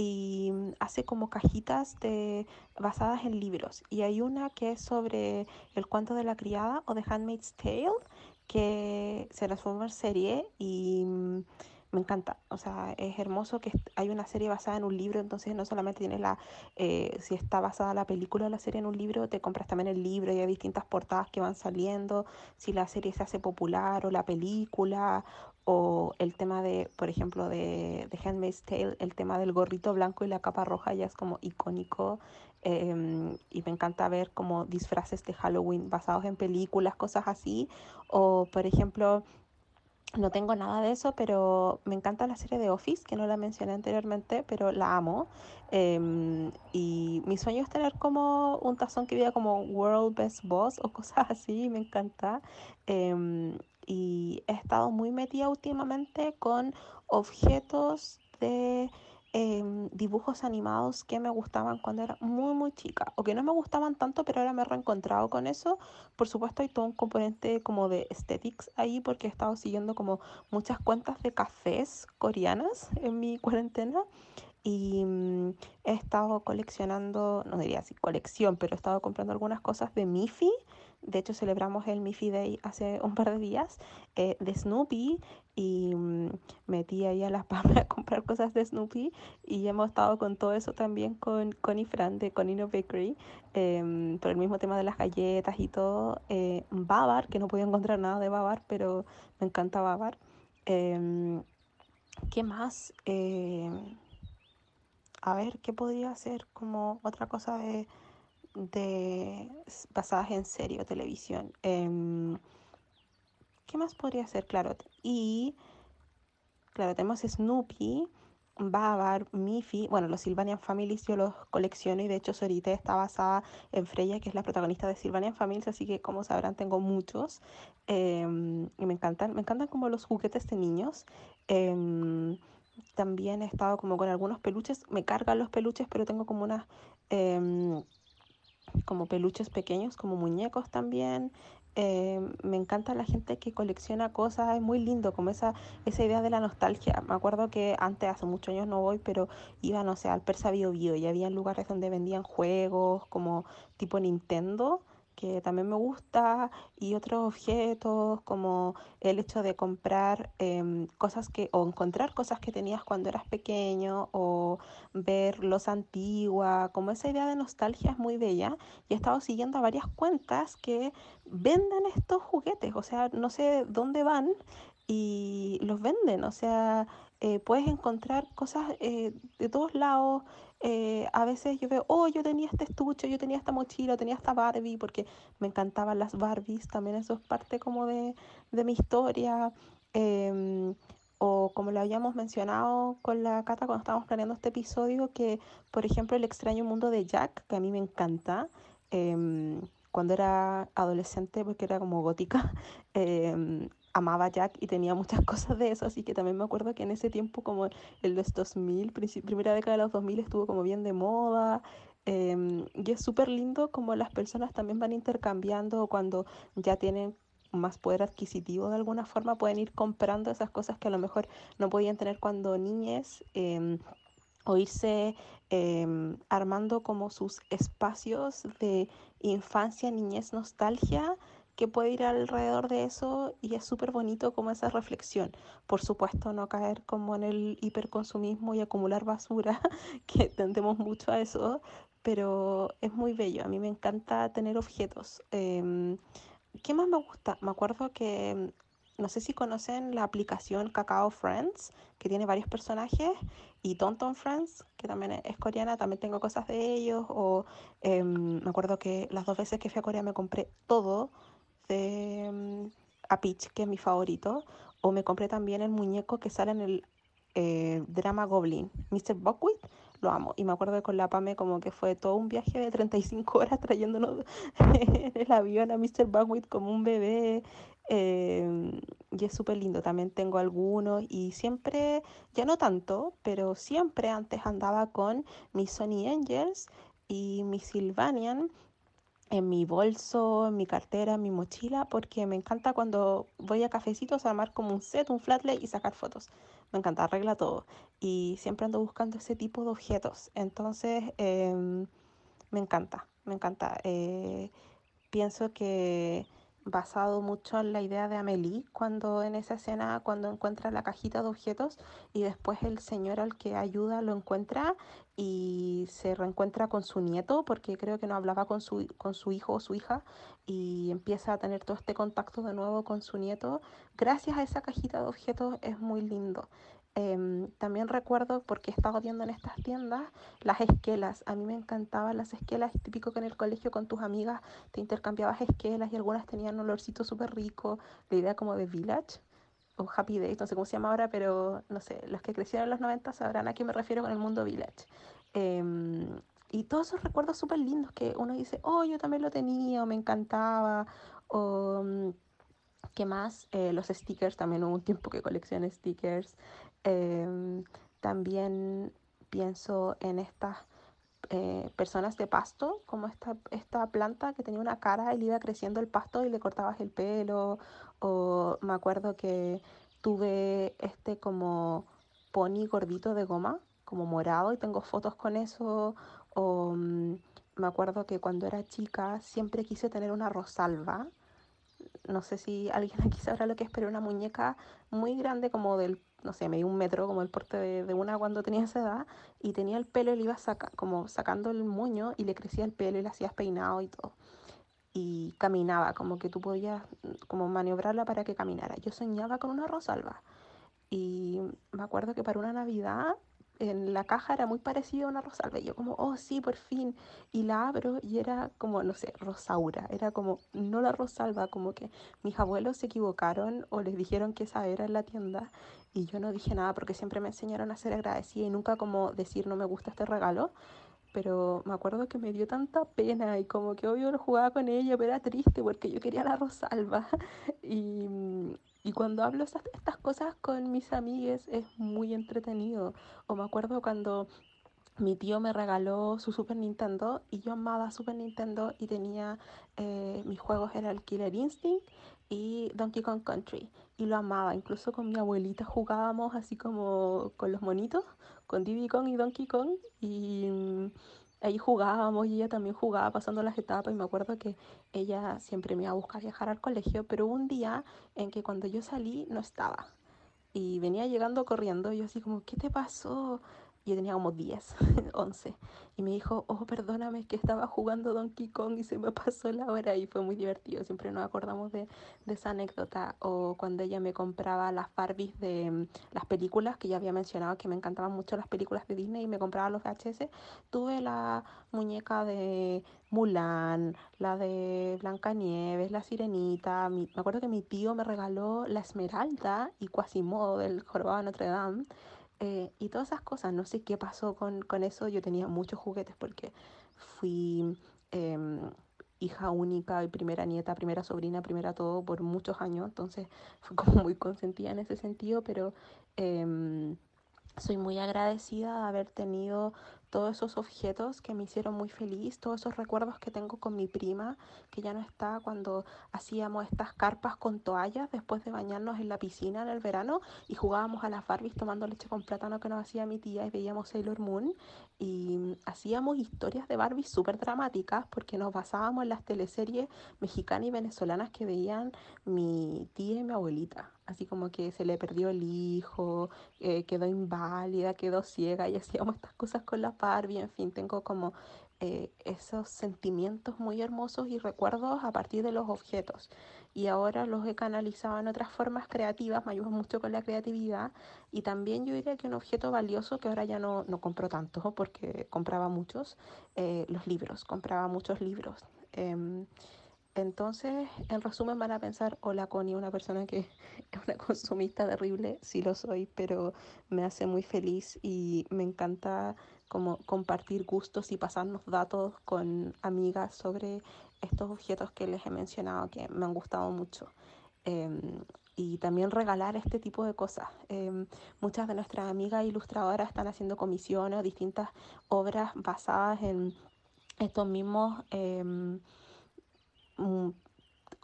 y mm, hace como cajitas de, basadas en libros. Y hay una que es sobre el cuento de la criada o The Handmaid's Tale, que se transformó en serie y mm, me encanta. O sea, es hermoso que hay una serie basada en un libro, entonces no solamente tienes la, eh, si está basada la película o la serie en un libro, te compras también el libro y hay distintas portadas que van saliendo, si la serie se hace popular o la película o el tema de, por ejemplo, de, de Handmaid's Tale, el tema del gorrito blanco y la capa roja ya es como icónico. Em, y me encanta ver como disfraces de Halloween basados en películas, cosas así. O, por ejemplo, no tengo nada de eso, pero me encanta la serie de Office, que no la mencioné anteriormente, pero la amo. Em, y mi sueño es tener como un tazón que viva como World Best Boss o cosas así, me encanta. Em, y he estado muy metida últimamente con objetos de em, dibujos animados que me gustaban cuando era muy muy chica o que no me gustaban tanto pero ahora me he reencontrado con eso. Por supuesto hay todo un componente como de aesthetics ahí porque he estado siguiendo como muchas cuentas de cafés coreanas en mi cuarentena y mm, he estado coleccionando, no diría así colección, pero he estado comprando algunas cosas de Miffy. De hecho, celebramos el Miffy Day hace un par de días eh, de Snoopy y mm, metí ahí a las palmas a comprar cosas de Snoopy y hemos estado con todo eso también con Connie Fran de Conino Bakery em, por el mismo tema de las galletas y todo. Eh, Babar, que no podía encontrar nada de Babar, pero me encanta Babar. Em, ¿Qué más? Em, a ver, ¿qué podría ser como otra cosa de de basadas en serie o televisión. Em, ¿Qué más podría ser? Claro, y claro, tenemos Snoopy, Babar, Miffy, bueno, los Sylvanian Families yo los colecciono y de hecho Sorite está basada en Freya, que es la protagonista de Sylvanian Families, así que como sabrán tengo muchos em, y me encantan, me encantan como los juguetes de niños. Em, también he estado como con algunos peluches, me cargan los peluches, pero tengo como unas como peluches pequeños, como muñecos también. Eh, me encanta la gente que colecciona cosas, es muy lindo, como esa, esa idea de la nostalgia. Me acuerdo que antes, hace muchos años no voy, pero iba, no sé, al Persa Bio Bio y había lugares donde vendían juegos como tipo Nintendo que también me gusta y otros objetos como el hecho de comprar em, cosas que o encontrar cosas que tenías cuando eras pequeño o ver los antigua, como esa idea de nostalgia es muy bella y he estado siguiendo a varias cuentas que venden estos juguetes, o sea, no sé dónde van y los venden, o sea, eh, puedes encontrar cosas eh, de todos lados. Eh, a veces yo veo, oh, yo tenía este estuche, yo tenía esta mochila, tenía esta Barbie, porque me encantaban las Barbies, también eso es parte como de, de mi historia. Em, o como lo habíamos mencionado con la Cata cuando estábamos planeando este episodio, que por ejemplo el extraño mundo de Jack, que a mí me encanta, em, cuando era adolescente, porque era como gótica, eh, amaba Jack y tenía muchas cosas de eso, así que también me acuerdo que en ese tiempo, como en los 2000, primera década de los 2000, estuvo como bien de moda. Em, y es súper lindo como las personas también van intercambiando cuando ya tienen más poder adquisitivo de alguna forma, pueden ir comprando esas cosas que a lo mejor no podían tener cuando niñes. Eh, o irse em, armando como sus espacios de infancia, niñez, nostalgia que puede ir alrededor de eso y es súper bonito como esa reflexión. Por supuesto, no caer como en el hiperconsumismo y acumular basura, que tendemos mucho a eso, pero es muy bello. A mí me encanta tener objetos. Em, ¿Qué más me gusta? Me acuerdo que no sé si conocen la aplicación Kakao Friends, que tiene varios personajes, y Tonton Friends, que también es coreana, también tengo cosas de ellos. O em, me acuerdo que las dos veces que fui a Corea me compré todo de um, A Peach, que es mi favorito. O me compré también el muñeco que sale en el eh, drama Goblin, Mr. Buckwheat, lo amo. Y me acuerdo que con la PAME como que fue todo un viaje de 35 horas trayéndonos en el avión a Mr. Buckwheat como un bebé. Eh, y es súper lindo. También tengo algunos y siempre, ya no tanto, pero siempre antes andaba con mis Sony Angels y mi Sylvanian en mi bolso, en mi cartera, en mi mochila, porque me encanta cuando voy a cafecitos a armar como un set, un flatlay y sacar fotos. Me encanta, arregla todo. Y siempre ando buscando ese tipo de objetos. Entonces, em, me encanta, me encanta. Eh, pienso que basado mucho en la idea de Amélie, cuando en esa escena, cuando encuentra la cajita de objetos y después el señor al que ayuda lo encuentra y se reencuentra con su nieto, porque creo que no hablaba con su, con su hijo o su hija, y empieza a tener todo este contacto de nuevo con su nieto. Gracias a esa cajita de objetos es muy lindo. Em, también recuerdo, porque he estado viendo en estas tiendas, las esquelas. A mí me encantaban las esquelas, típico que en el colegio con tus amigas te intercambiabas esquelas y algunas tenían un olorcito súper rico, la idea como de Village o Happy Days, no sé cómo se llama ahora, pero no sé, los que crecieron en los 90 sabrán a qué me refiero con el mundo Village. Em, y todos esos recuerdos súper lindos que uno dice, oh, yo también lo tenía, o me encantaba, o... Mm, ¿Qué más? Eh, los stickers, también hubo un tiempo que coleccioné stickers. Em, también pienso en estas eh, personas de pasto, como esta, esta planta que tenía una cara y le iba creciendo el pasto y le cortabas el pelo. O me acuerdo que tuve este como pony gordito de goma, como morado, y tengo fotos con eso. O mm, me acuerdo que cuando era chica siempre quise tener una rosalba. No sé si alguien aquí sabrá lo que es, pero una muñeca muy grande como del no sé, me dio un metro como el porte de, una cuando tenía esa edad y tenía el pelo y iba saca, como sacando el moño y le crecía el pelo y le hacías peinado y todo. Y caminaba, como que tú podías como maniobrarla para que caminara. Yo soñaba con una rosalba y me acuerdo que para una Navidad en la caja era muy parecida a una rosalba. Y yo como, oh sí, por fin. Y la abro y era como, no sé, rosaura. Era como, no la rosalba, como que mis abuelos se equivocaron o les dijeron que esa era en la tienda. Y yo no dije nada porque siempre me enseñaron a ser agradecida y nunca como decir no me gusta este regalo. Pero me acuerdo que me dio tanta pena y como que obvio lo jugaba con ella, pero era triste porque yo quería la rosalba. Y y cuando hablo estas, estas cosas con mis amigues es muy entretenido. O me acuerdo cuando mi tío me regaló su Super Nintendo y yo amaba Super Nintendo y tenía eh, mis juegos era el Killer Instinct y Donkey Kong Country y lo amaba. Incluso con mi abuelita jugábamos así como con los monitos, con Diddy Kong y Donkey Kong y ahí jugábamos y ella también jugaba pasando las etapas y me acuerdo que ella siempre me iba a buscar viajar al colegio, pero un día en que cuando yo salí no estaba y venía llegando corriendo y yo así como, ¿qué te pasó? Yo tenía como 10, 11. Y me dijo, oh, perdóname, que estaba jugando Donkey Kong y se me pasó la hora y fue muy divertido. Siempre nos acordamos de, esa anécdota. O cuando ella me compraba las Barbies de mm, las películas, que ya había mencionado que me encantaban mucho las películas de Disney y me compraba los VHS. Tuve la muñeca de Mulan, la de Blancanieves, la Sirenita. me acuerdo que mi tío me regaló la Esmeralda y Quasimodo del Jorobado Notre Dame. Eh, y todas esas cosas, no sé qué pasó con, con, eso, yo tenía muchos juguetes porque fui, eh, hija única y primera nieta, primera sobrina, primera todo por muchos años, entonces fue como muy consentida en ese sentido, pero eh, soy muy agradecida de haber tenido todos esos objetos que me hicieron muy feliz, todos esos recuerdos que tengo con mi prima, que ya no está cuando hacíamos estas carpas con toallas después de bañarnos en la piscina en el verano y jugábamos a las Barbies tomando leche con plátano que nos hacía mi tía y veíamos Sailor Moon. Y hacíamos historias de Barbie súper dramáticas porque nos basábamos en las teleseries mexicanas y venezolanas que veían mi tía y mi abuelita. Así como que se le perdió el hijo, eh, quedó inválida, quedó ciega y hacíamos estas cosas con la Barbie, en fin, tengo como eh, esos sentimientos muy hermosos y recuerdos a partir de los objetos. Y ahora los he canalizado en otras formas creativas, me ayuda mucho con la creatividad. Y también yo diría que un objeto valioso que ahora ya no, no compro tanto porque compraba muchos, eh, los libros, compraba muchos libros. Eh, entonces, en resumen, van a pensar, hola Connie, una persona que es una consumista terrible, sí lo soy, pero me hace muy feliz y me encanta como compartir gustos y pasarnos datos con amigas sobre estos objetos que les he mencionado que me han gustado mucho. Eh, y también regalar este tipo de cosas. Eh, muchas de nuestras amigas ilustradoras están haciendo comisiones o distintas obras basadas en estos mismos... Eh,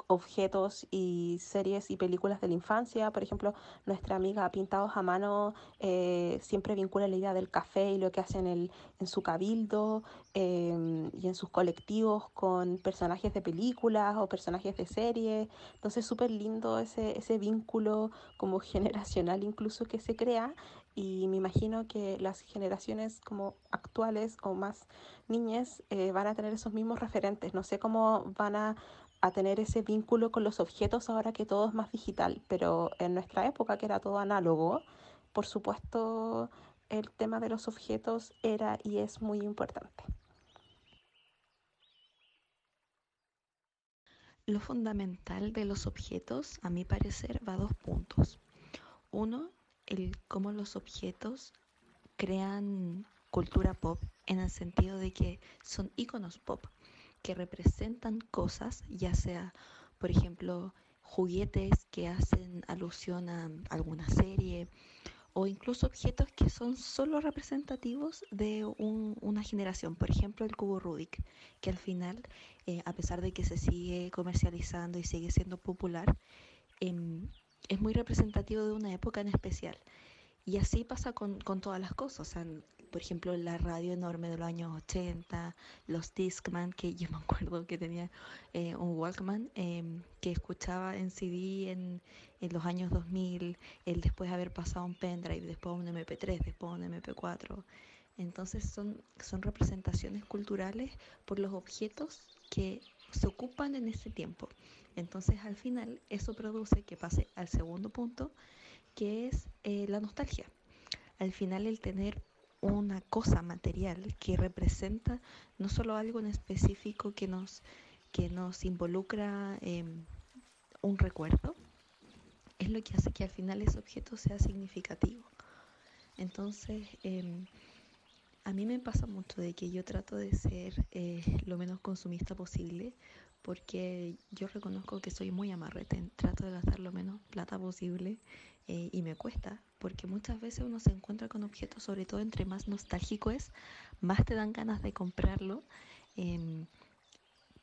objetos y series y películas de la infancia. Por ejemplo, nuestra amiga Pintados a Mano eh, siempre vincula la idea del café y lo que hace en, el, en su cabildo eh, y en sus colectivos con personajes de películas o personajes de series. Entonces, súper lindo ese, ese vínculo como generacional incluso que se crea y me imagino que las generaciones como actuales o más niñas eh, van a tener esos mismos referentes. No sé cómo van a, a, tener ese vínculo con los objetos ahora que todo es más digital, pero en nuestra época que era todo análogo, por supuesto el tema de los objetos era y es muy importante. Lo fundamental de los objetos, a mi parecer, va a dos puntos. Uno, el cómo los objetos crean cultura pop en el sentido de que son iconos pop que representan cosas, ya sea, por ejemplo, juguetes que hacen alusión a alguna serie o incluso objetos que son solo representativos de un, una generación. Por ejemplo, el cubo Rubik, que al final, eh, a pesar de que se sigue comercializando y sigue siendo popular, eh, es muy representativo de una época en especial. Y así pasa con, con todas las cosas. O sea, por ejemplo, la radio enorme de los años 80, los Discman, que yo me acuerdo que tenía eh, un Walkman eh, que escuchaba en CD en, en, los años 2000, el después de haber pasado un pendrive, después un MP3, después un MP4. Entonces son, son representaciones culturales por los objetos que se ocupan en ese tiempo. Entonces al final eso produce que pase al segundo punto, que es eh, la nostalgia. Al final el tener una cosa material que representa no solo algo en específico que nos, que nos involucra un recuerdo, es lo que hace que al final ese objeto sea significativo. Entonces, eh, a mí me pasa mucho de que yo trato de ser eh, lo menos consumista posible porque yo reconozco que soy muy amarrete, trato de gastar lo menos plata posible eh, y me cuesta, porque muchas veces uno se encuentra con objetos, sobre todo entre más nostálgico es, más te dan ganas de comprarlo eh,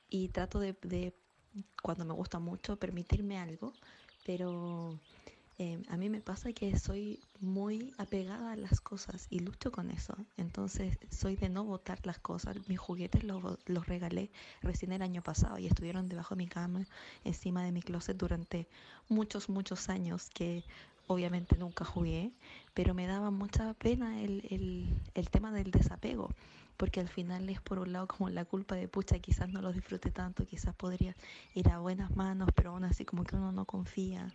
y trato de, cuando me gusta mucho, permitirme algo, pero eh, a mí me pasa que soy muy apegada a las cosas y lucho con eso. Entonces soy de no botar las cosas. Mis juguetes los, los regalé recién el año pasado y estuvieron debajo de mi cama, encima de mi closet durante muchos, muchos años que obviamente nunca jugué, pero me daba mucha pena el, el, el tema del desapego porque al final es por un lado como la culpa de pucha, quizás no los disfrute tanto, quizás podría ir a buenas manos, pero aún así como que uno no confía.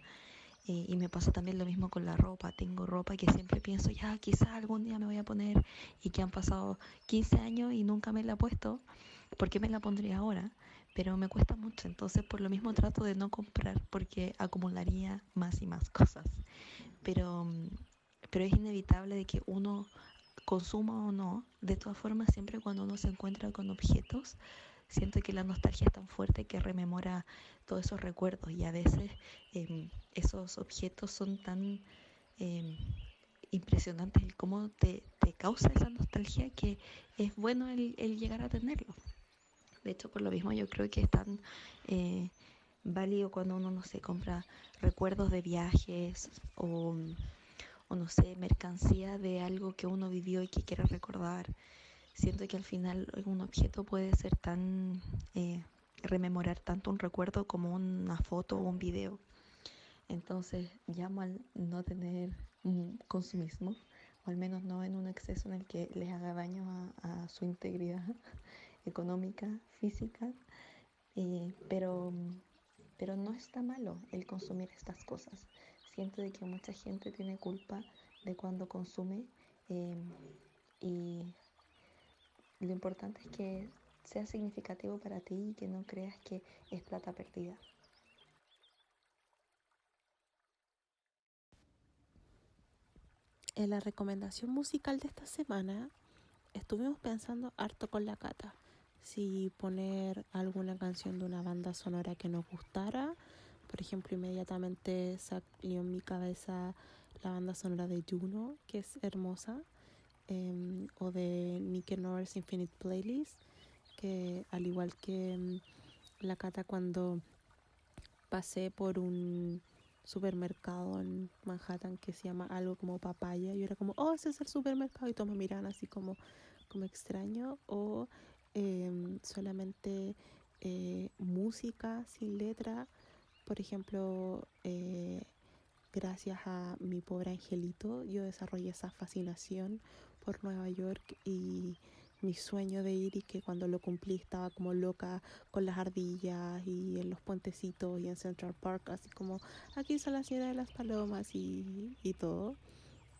Eh, y me pasa también lo mismo con la ropa. Tengo ropa que siempre pienso, ya quizás algún día me voy a poner y que han pasado 15 años y nunca me la he puesto. ¿Por qué me la pondría ahora? Pero me cuesta mucho, entonces por lo mismo trato de no comprar porque acumularía más y más cosas. Pero, pero es inevitable de que uno consuma o no, de todas formas siempre cuando uno se encuentra con objetos, siento que la nostalgia es tan fuerte que rememora todos esos recuerdos y a veces em, esos objetos son tan em, impresionantes el cómo te, causa esa nostalgia que es bueno el, llegar a tenerlo. De hecho, por lo mismo yo creo que es tan eh, válido cuando uno, no sé, compra recuerdos de viajes o, o, no sé, mercancía de algo que uno vivió y que quiere recordar. Siento que al final un objeto puede ser tan, eh, rememorar tanto un recuerdo como una foto o un video. Entonces llamo al no tener consumismo, o al menos no en un exceso en el que les haga daño a, su integridad económica, física, eh, pero, pero no está malo el consumir estas cosas. Siento de que mucha gente tiene culpa de cuando consume eh, y lo importante es que sea significativo para ti y que no creas que es plata perdida. En la recomendación musical de esta semana estuvimos pensando harto con la cata. Si poner alguna canción de una banda sonora que nos gustara. Por ejemplo, inmediatamente salió en mi cabeza la banda sonora de Juno, que es hermosa. Em, o de Nick Norris Infinite Playlist, que al igual que em, la cata cuando pasé por un supermercado en Manhattan que se llama algo como papaya, yo era como, oh, ese es el supermercado y todos me miran así como, como extraño, o em, solamente eh, música sin letra, por ejemplo, eh, gracias a mi pobre angelito, yo desarrollé esa fascinación por Nueva York y mi sueño de ir y que cuando lo cumplí estaba como loca con las ardillas y en los puentecitos y en Central Park, así como aquí está la Sierra de las Palomas y, y todo.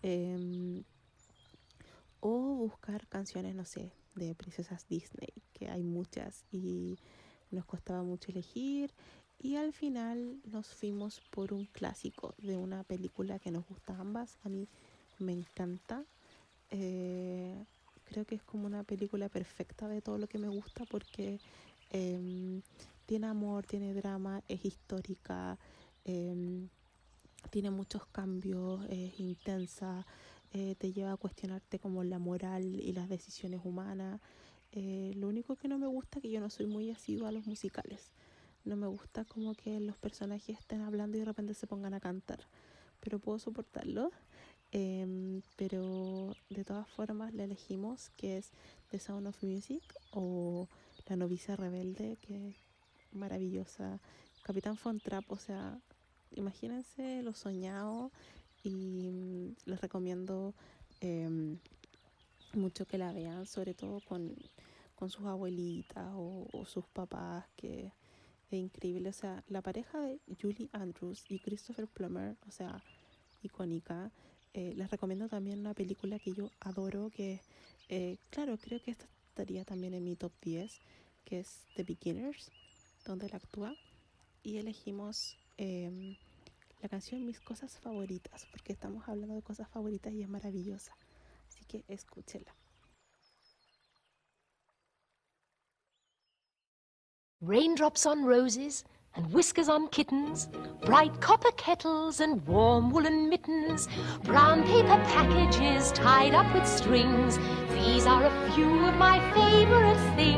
Em, o buscar canciones, no sé, de princesas Disney, que hay muchas y nos costaba mucho elegir. Y al final nos fuimos por un clásico de una película que nos gusta ambas. A mí me encanta. Eh, creo que es como una película perfecta de todo lo que me gusta porque em, tiene amor, tiene drama, es histórica, em, tiene muchos cambios, es intensa, eh, te lleva a cuestionarte como la moral y las decisiones humanas. Eh, lo único que no me gusta es que yo no soy muy asidua a los musicales. No me gusta como que los personajes estén hablando y de repente se pongan a cantar, pero puedo soportarlo. Em, pero de todas formas la elegimos, que es The Sound of Music o La novicia rebelde, que es maravillosa. Capitán Fontrap, o sea, imagínense lo soñado y mm, les recomiendo em, mucho que la vean, sobre todo con, sus abuelitas o, o, sus papás, que es increíble. O sea, la pareja de Julie Andrews y Christopher Plummer, o sea, icónica. Eh, les recomiendo también una película que yo adoro, que eh, claro, creo que esta estaría también en mi top 10, que es The Beginners, donde él actúa. Y elegimos em, la canción Mis Cosas Favoritas, porque estamos hablando de cosas favoritas y es maravillosa. Así que escúchela. Raindrops on roses and whiskers on kittens, bright copper kettles and warm woolen mittens, brown paper packages tied up with strings. These are a few of my favorite things.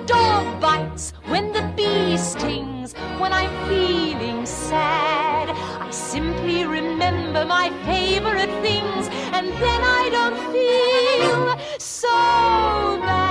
bites, when the bee stings, when I'm feeling sad, I simply remember my favorite things, and then I don't feel so bad.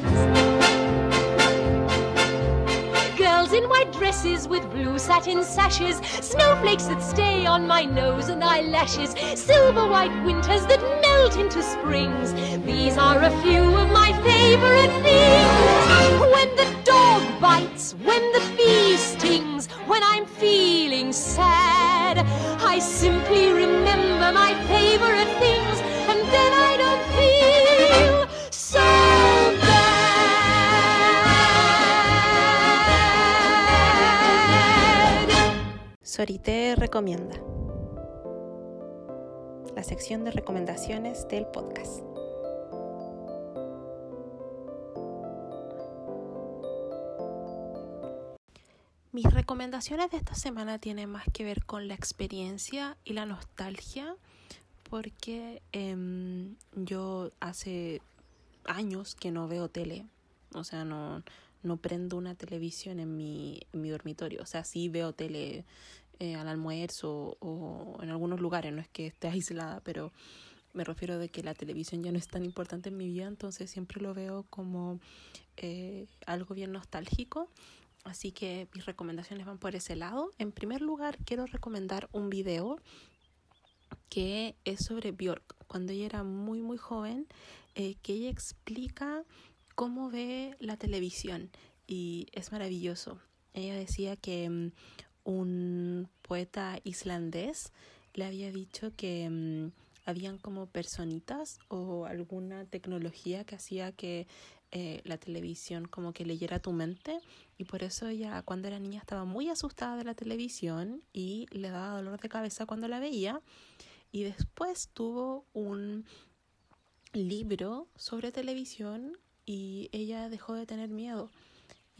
Girls in white dresses with blue satin sashes, snowflakes that stay on my nose and eyelashes, silver white winters that melt into springs. These are a few of my favorite things. When the dog bites, when the bee stings, when I'm feeling sad, I simply remember my favorite things, and then I Sorité recomienda. La sección de recomendaciones del podcast. Mis recomendaciones de esta semana tienen más que ver con la experiencia y la nostalgia, porque em, yo hace años que no veo tele, o sea, no, no prendo una televisión en mi, en mi dormitorio, o sea, sí veo tele eh, al almuerzo o en algunos lugares, no es que esté aislada, pero me refiero de que la televisión ya no es tan importante en mi vida, entonces siempre lo veo como eh, algo bien nostálgico. Así que mis recomendaciones van por ese lado. En primer lugar, quiero recomendar un video que es sobre Björk, cuando ella era muy muy joven, eh, que ella explica cómo ve la televisión y es maravilloso. Ella decía que um, un poeta islandés le había dicho que um, habían como personitas o alguna tecnología que hacía que eh, la televisión como que leyera tu mente y por eso ella cuando era niña estaba muy asustada de la televisión y le daba dolor de cabeza cuando la veía. Y después tuvo un libro sobre televisión y ella dejó de tener miedo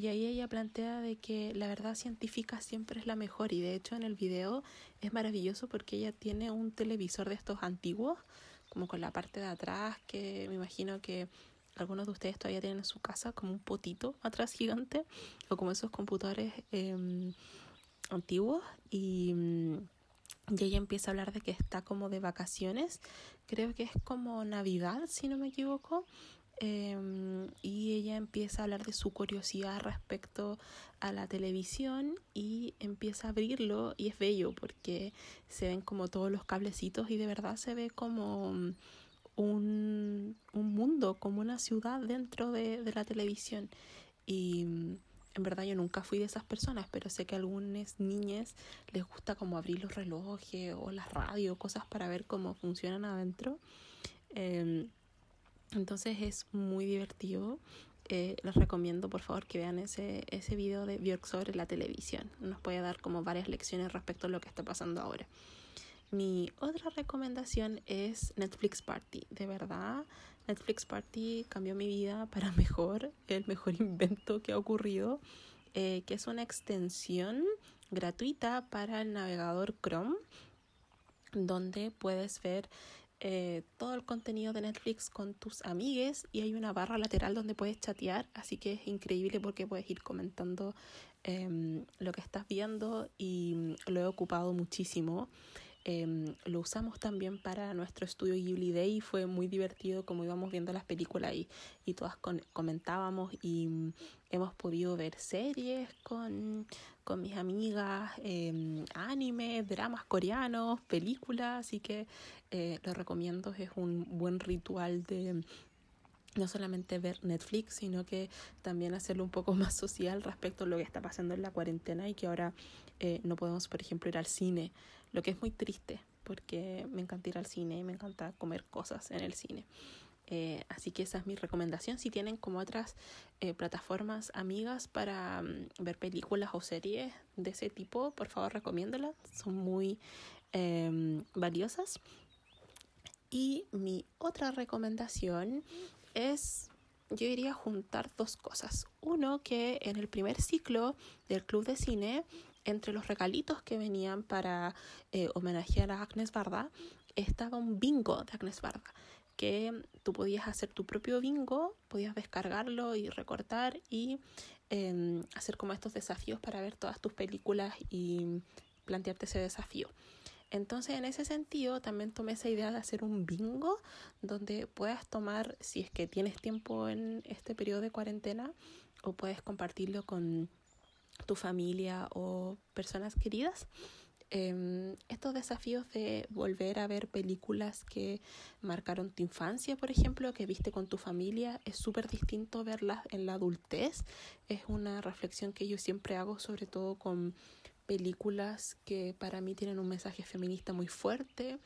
y ahí ella plantea de que la verdad científica siempre es la mejor y de hecho en el video es maravilloso porque ella tiene un televisor de estos antiguos como con la parte de atrás que me imagino que algunos de ustedes todavía tienen en su casa como un potito atrás gigante o como esos computadores eh, antiguos y, y ella empieza a hablar de que está como de vacaciones creo que es como navidad si no me equivoco eh, y ella empieza a hablar de su curiosidad respecto a la televisión y empieza a abrirlo y es bello porque se ven como todos los cablecitos y de verdad se ve como un, un mundo, como una ciudad dentro de, de la televisión. Y mm, en verdad yo nunca fui de esas personas, pero sé que a algunas niñas les gusta como abrir los relojes o las radios, cosas para ver cómo funcionan adentro. Eh, entonces es muy divertido. Eh, les recomiendo por favor que vean ese, ese video de Björk sobre la televisión. Nos puede dar como varias lecciones respecto a lo que está pasando ahora. Mi otra recomendación es Netflix Party. De verdad, Netflix Party cambió mi vida para mejor, el mejor invento que ha ocurrido, eh, que es una extensión gratuita para el navegador Chrome, donde puedes ver eh, todo el contenido de Netflix con tus amigues y hay una barra lateral donde puedes chatear, así que es increíble porque puedes ir comentando eh, lo que estás viendo y lo he ocupado muchísimo. Eh, lo usamos también para nuestro estudio Ghibli Day y fue muy divertido como íbamos viendo las películas y, y todas comentábamos y mm, hemos podido ver series con, con mis amigas, eh, anime, dramas coreanos, películas, así que eh, lo recomiendo, es un buen ritual de no solamente ver Netflix, sino que también hacerlo un poco más social respecto a lo que está pasando en la cuarentena y que ahora eh, no podemos, por ejemplo, ir al cine, lo que es muy triste porque me encanta ir al cine y me encanta comer cosas en el cine. Eh, así que esa es mi recomendación. Si tienen como otras eh, plataformas amigas para um, ver películas o series de ese tipo, por favor recomiéndolas. Son muy eh, valiosas. Y mi otra recomendación es yo iría a juntar dos cosas. Uno, que en el primer ciclo del Club de Cine, entre los regalitos que venían para eh, homenajear a Agnes Barda, estaba un bingo de Agnes Barda que tú podías hacer tu propio bingo, podías descargarlo y recortar y em, hacer como estos desafíos para ver todas tus películas y plantearte ese desafío. Entonces, en ese sentido, también tomé esa idea de hacer un bingo donde puedas tomar, si es que tienes tiempo en este periodo de cuarentena, o puedes compartirlo con tu familia o personas queridas. Eh, estos desafíos de volver a ver películas que marcaron tu infancia, por ejemplo, que viste con tu familia, es súper distinto verlas en la adultez. Es una reflexión que yo siempre hago, sobre todo con películas que para mí tienen un mensaje feminista muy fuerte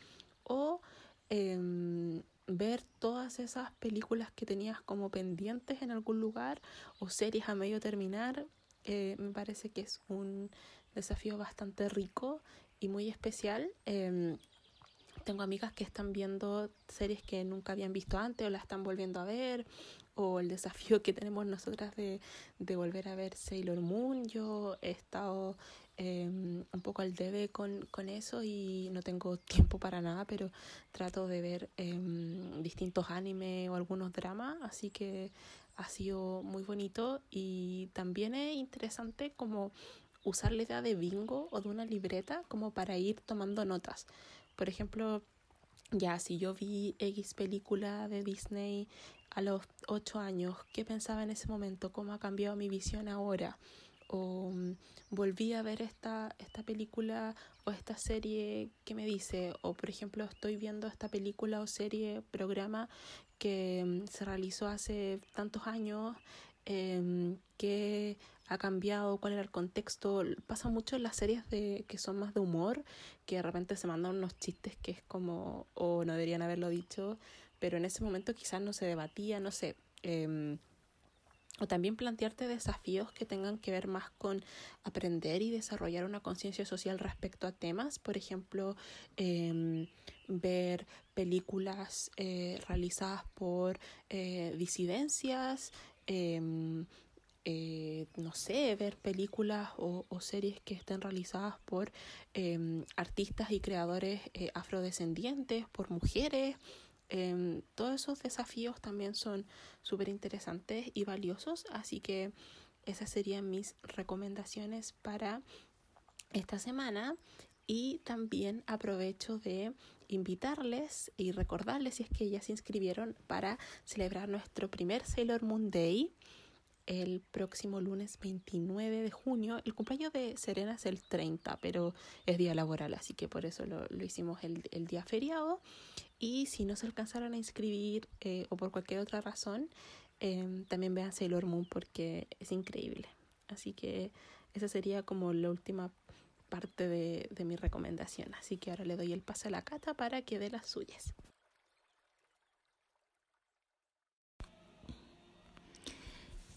o eh, ver todas esas películas que tenías como pendientes en algún lugar o series a medio terminar eh, me parece que es un desafío bastante rico y muy especial. Eh, tengo amigas que están viendo series que nunca habían visto antes o la están volviendo a ver o el desafío que tenemos nosotras de, de volver a ver Sailor Moon. Yo he estado eh, un poco al debe con, con, eso y no tengo tiempo para nada, pero trato de ver eh, distintos animes o algunos dramas, así que ha sido muy bonito y también es interesante como usar la idea de bingo o de una libreta como para ir tomando notas. Por ejemplo, ya si yo vi X película de Disney a los 8 años, ¿qué pensaba en ese momento? ¿Cómo ha cambiado mi visión ahora? O um, volví a ver esta, esta película o esta serie que me dice, o por ejemplo estoy viendo esta película o serie, programa que um, se realizó hace tantos años, eh, que ha cambiado, cuál era el contexto. Pasa mucho en las series de que son más de humor, que de repente se mandan unos chistes que es como, o no deberían haberlo dicho, pero en ese momento quizás no se debatía, no sé. Eh, o también plantearte desafíos que tengan que ver más con aprender y desarrollar una conciencia social respecto a temas, por ejemplo, eh, ver películas eh, realizadas por eh, disidencias, em, eh, no sé, ver películas o, o, series que estén realizadas por eh, artistas y creadores eh, afrodescendientes, por mujeres. Em, todos esos desafíos también son súper interesantes y valiosos, así que esas serían mis recomendaciones para esta semana. Y también aprovecho de invitarles y recordarles si es que ya se inscribieron para celebrar nuestro primer Sailor Moon Day el próximo lunes 29 de junio. El cumpleaños de Serena es el 30, pero es día laboral, así que por eso lo, lo hicimos el, el, día feriado. Y si no se alcanzaron a inscribir eh, o por cualquier otra razón, eh, también vean Sailor Moon porque es increíble. Así que esa sería como la última parte de, de mi recomendación. Así que ahora le doy el pase a la cata para que dé las suyas.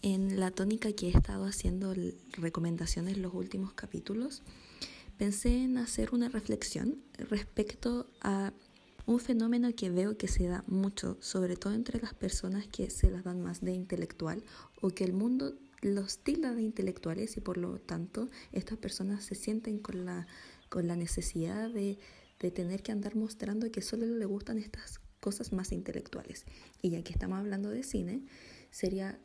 En la tónica que he estado haciendo recomendaciones en los últimos capítulos, pensé en hacer una reflexión respecto a un fenómeno que veo que se da mucho, sobre todo entre las personas que se las dan más de intelectual o que el mundo los tilda de intelectuales y por lo tanto estas personas se sienten con la, con la necesidad de, de tener que andar mostrando que solo le gustan estas cosas más intelectuales. Y ya que estamos hablando de cine, sería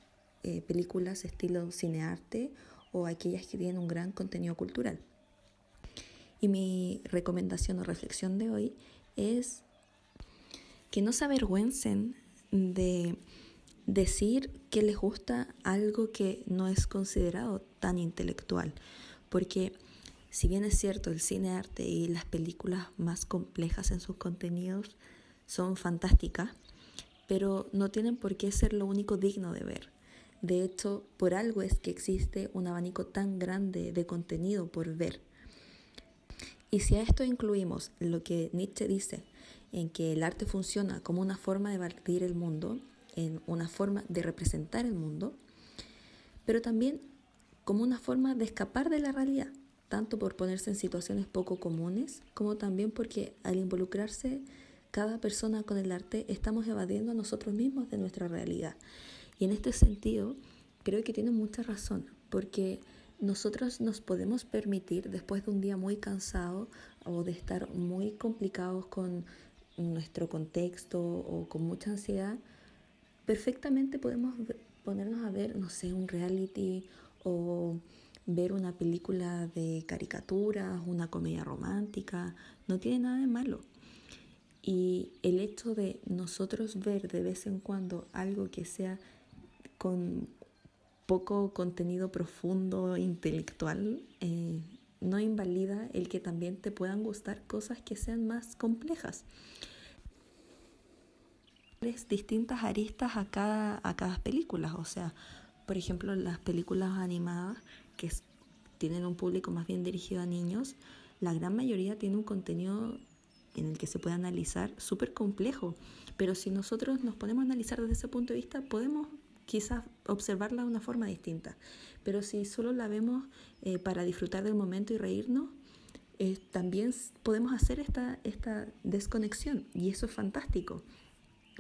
eh, películas estilo cinearte o aquellas que tienen un gran contenido cultural. Y mi recomendación o reflexión de hoy es que no se avergüencen de decir que les gusta algo que no es considerado tan intelectual, porque si bien es cierto el cine arte y las películas más complejas en sus contenidos son fantásticas, pero no tienen por qué ser lo único digno de ver. De hecho, por algo es que existe un abanico tan grande de contenido por ver. Y si a esto incluimos lo que Nietzsche dice, en que el arte funciona como una forma de batir el mundo, en una forma de representar el mundo, pero también como una forma de escapar de la realidad, tanto por ponerse en situaciones poco comunes, como también porque al involucrarse cada persona con el arte estamos evadiendo a nosotros mismos de nuestra realidad. Y en este sentido, creo que tiene mucha razón, porque nosotros nos podemos permitir, después de un día muy cansado o de estar muy complicados con nuestro contexto o con mucha ansiedad, perfectamente podemos ponernos a ver, no sé, un reality o ver una película de caricaturas, una comedia romántica, no tiene nada de malo. Y el hecho de nosotros ver de vez en cuando algo que sea con poco contenido profundo, intelectual, eh, no invalida el que también te puedan gustar cosas que sean más complejas. Distintas aristas a cada, a cada película, o sea, por ejemplo, las películas animadas que tienen un público más bien dirigido a niños, la gran mayoría tiene un contenido en el que se puede analizar súper complejo, pero si nosotros nos ponemos a analizar desde ese punto de vista, podemos quizás observarla de una forma distinta. Pero si solo la vemos eh, para disfrutar del momento y reírnos, eh, también podemos hacer esta, esta desconexión y eso es fantástico.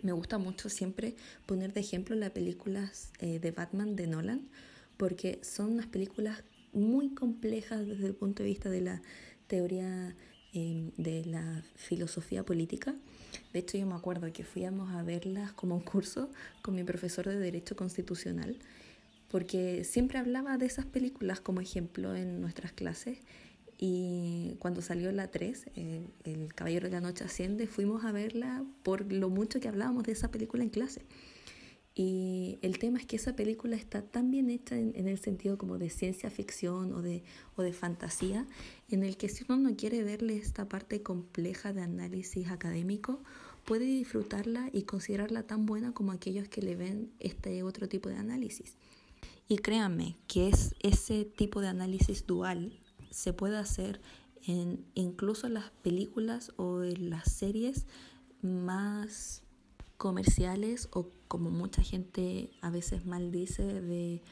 Me gusta mucho siempre poner de ejemplo las películas eh, de Batman de Nolan, porque son unas películas muy complejas desde el punto de vista de la teoría de la filosofía política de hecho, yo me acuerdo que fuimos a verlas como un curso con mi profesor de Derecho Constitucional, porque siempre hablaba de esas películas como ejemplo en nuestras clases. Y cuando salió la 3, eh, El Caballero de la Noche Asciende, fuimos a verla por lo mucho que hablábamos de esa película en clase. Y el tema es que esa película está tan bien hecha en, el sentido como de ciencia ficción o de, o de fantasía, en el que si uno no quiere verle esta parte compleja de análisis académico, puede disfrutarla y considerarla tan buena como aquellos que le ven este otro tipo de análisis. Y créanme que es ese tipo de análisis dual se puede hacer en incluso las películas o en las series más comerciales o como mucha gente a veces maldice de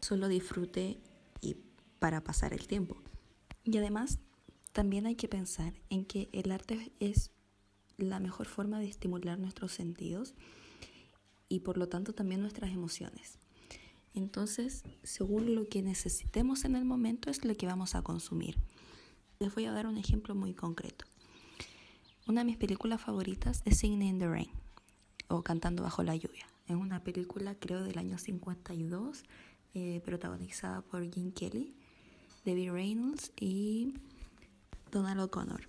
solo disfrute y para pasar el tiempo. Y además también hay que pensar en que el arte es la mejor forma de estimular nuestros sentidos y por lo tanto también nuestras emociones. Entonces, según lo que necesitemos en el momento es lo que vamos a consumir. Les voy a dar un ejemplo muy concreto. Una de mis películas favoritas es Singing in the Rain o Cantando bajo la lluvia. Es una película creo del año 52 eh, protagonizada por Jim Kelly, David Reynolds y Donald O'Connor.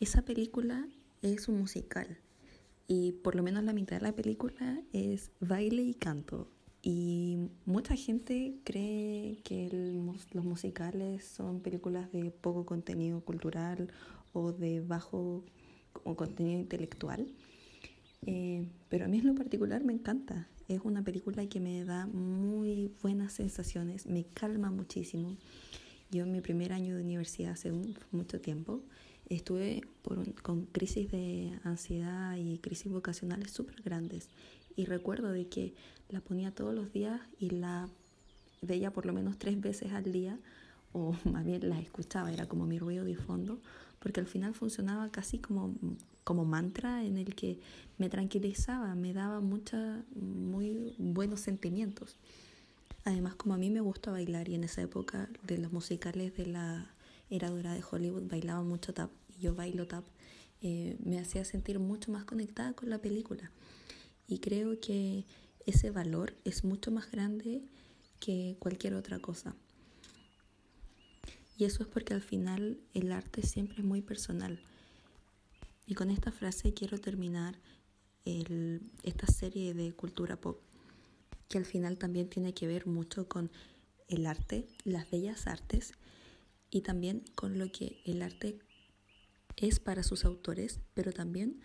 Esa película es un musical y por lo menos la mitad de la película es baile y canto. Y mucha gente cree que los musicales son películas de poco contenido cultural o de bajo contenido intelectual. Eh, pero a mí en lo particular me encanta. Es una película que me da muy buenas sensaciones, me calma muchísimo. Yo en mi primer año de universidad hace mucho tiempo estuve con crisis de ansiedad y crisis vocacionales súper grandes y recuerdo de que la ponía todos los días y la veía por lo menos tres veces al día o más bien la escuchaba, era como mi ruido de fondo, porque al final funcionaba casi como, como mantra en el que me tranquilizaba, me daba mucha, muy buenos sentimientos. Además, como a mí me gusta bailar y en esa época de los musicales de la era dura de Hollywood bailaba mucho tap y yo bailo tap, eh, me hacía sentir mucho más conectada con la película. Y creo que ese valor es mucho más grande que cualquier otra cosa. Y eso es porque al final el arte siempre es muy personal. Y con esta frase quiero terminar esta serie de cultura pop, que al final también tiene que ver mucho con el arte, las bellas artes y también con lo que el arte es para sus autores, pero también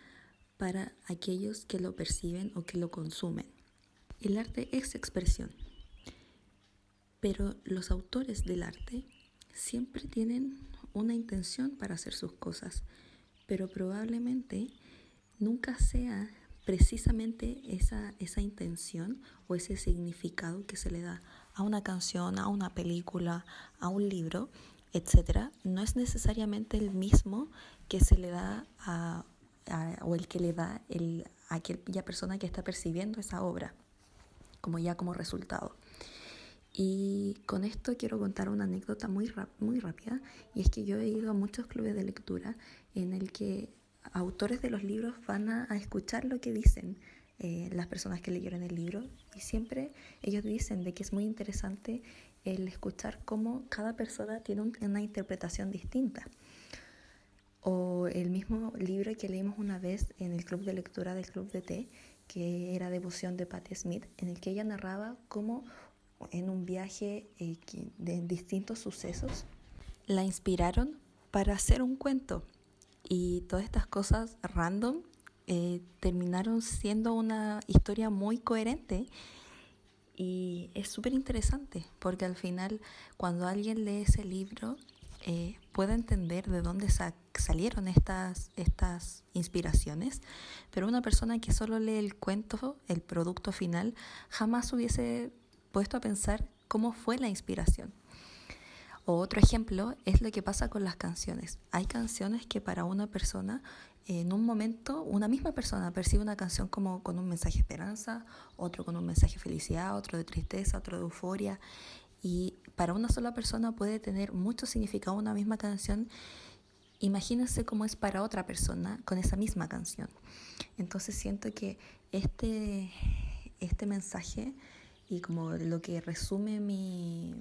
para aquellos que lo perciben o que lo consumen. El arte es expresión, pero los autores del arte siempre tienen una intención para hacer sus cosas, pero probablemente nunca sea precisamente esa, esa intención o ese significado que se le da a una canción, a una película, a un libro, etcétera, no es necesariamente el mismo que se le da a, o el que le da el, a aquella persona que está percibiendo esa obra. como ya como resultado. Y con esto quiero contar una anécdota muy, muy rápida, y es que yo he ido a muchos clubes de lectura en el que autores de los libros van a, escuchar lo que dicen eh, las personas que leyeron el libro y siempre ellos dicen de que es muy interesante el escuchar cómo cada persona tiene una interpretación distinta. O el mismo libro que leímos una vez en el club de lectura del Club de Té, que era Devoción de Patti Smith, en el que ella narraba cómo en un viaje eh, de distintos sucesos la inspiraron para hacer un cuento. Y todas estas cosas random eh, terminaron siendo una historia muy coherente y es súper interesante porque al final cuando alguien lee ese libro eh, puede entender de dónde salieron estas, estas inspiraciones, pero una persona que solo lee el cuento, el producto final, jamás hubiese puesto a pensar cómo fue la inspiración. O otro ejemplo es lo que pasa con las canciones. Hay canciones que para una persona, en un momento, una misma persona percibe una canción como con un mensaje de esperanza, otro con un mensaje de felicidad, otro de tristeza, otro de euforia. Y para una sola persona puede tener mucho significado una misma canción. Imagínense cómo es para otra persona con esa misma canción. Entonces siento que este, este mensaje y como lo que resume mi,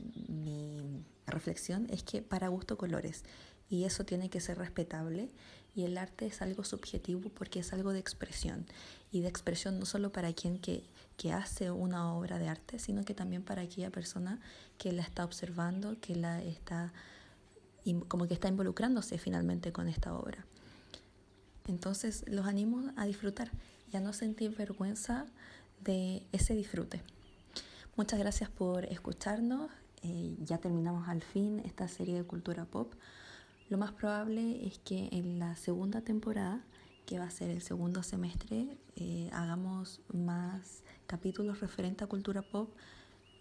reflexión es que para gusto colores y eso tiene que ser respetable y el arte es algo subjetivo porque es algo de expresión y de expresión no solo para quien que, hace una obra de arte, sino que también para aquella persona que la está observando, que la está como que está involucrándose finalmente con esta obra. Entonces los animo a disfrutar y no sentir vergüenza de ese disfrute. Muchas gracias por escucharnos. Eh, ya terminamos al fin esta serie de cultura pop. Lo más probable es que en la segunda temporada, que va a ser el segundo semestre, eh, hagamos más capítulos referentes a cultura pop,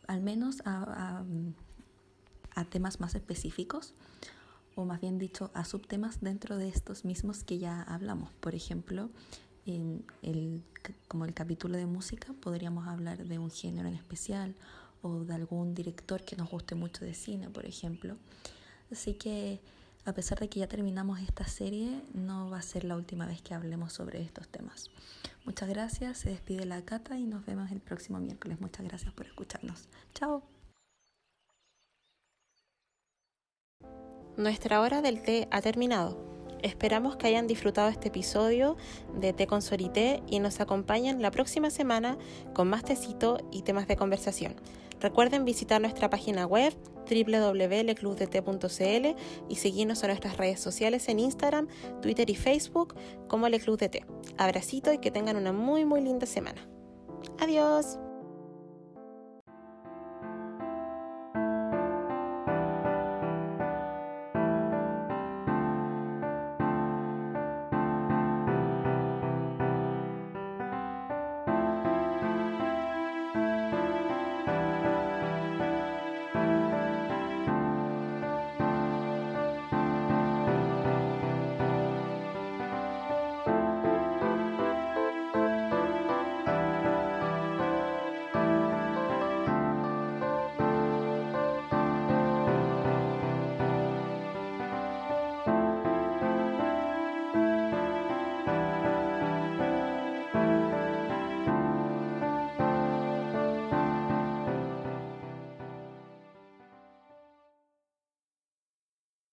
al menos a, a temas más específicos o más bien dicho a subtemas dentro de estos mismos que ya hablamos. Por ejemplo, en el, como el capítulo de música, podríamos hablar de un género en especial o de algún director que nos guste mucho de cine, por ejemplo. Así que a pesar de que ya terminamos esta serie, no va a ser la última vez que hablemos sobre estos temas. Muchas gracias, se despide la Cata y nos vemos el próximo miércoles. Muchas gracias por escucharnos. Chao. Nuestra hora del té ha terminado. Esperamos que hayan disfrutado este episodio de Té con Sorité y nos acompañen la próxima semana con más tecito y temas de conversación. Recuerden visitar nuestra página web www.leclubdt.cl y seguirnos en nuestras redes sociales en Instagram, Twitter y Facebook como Leclub de Té. Abracito y que tengan una muy muy linda semana. Adiós.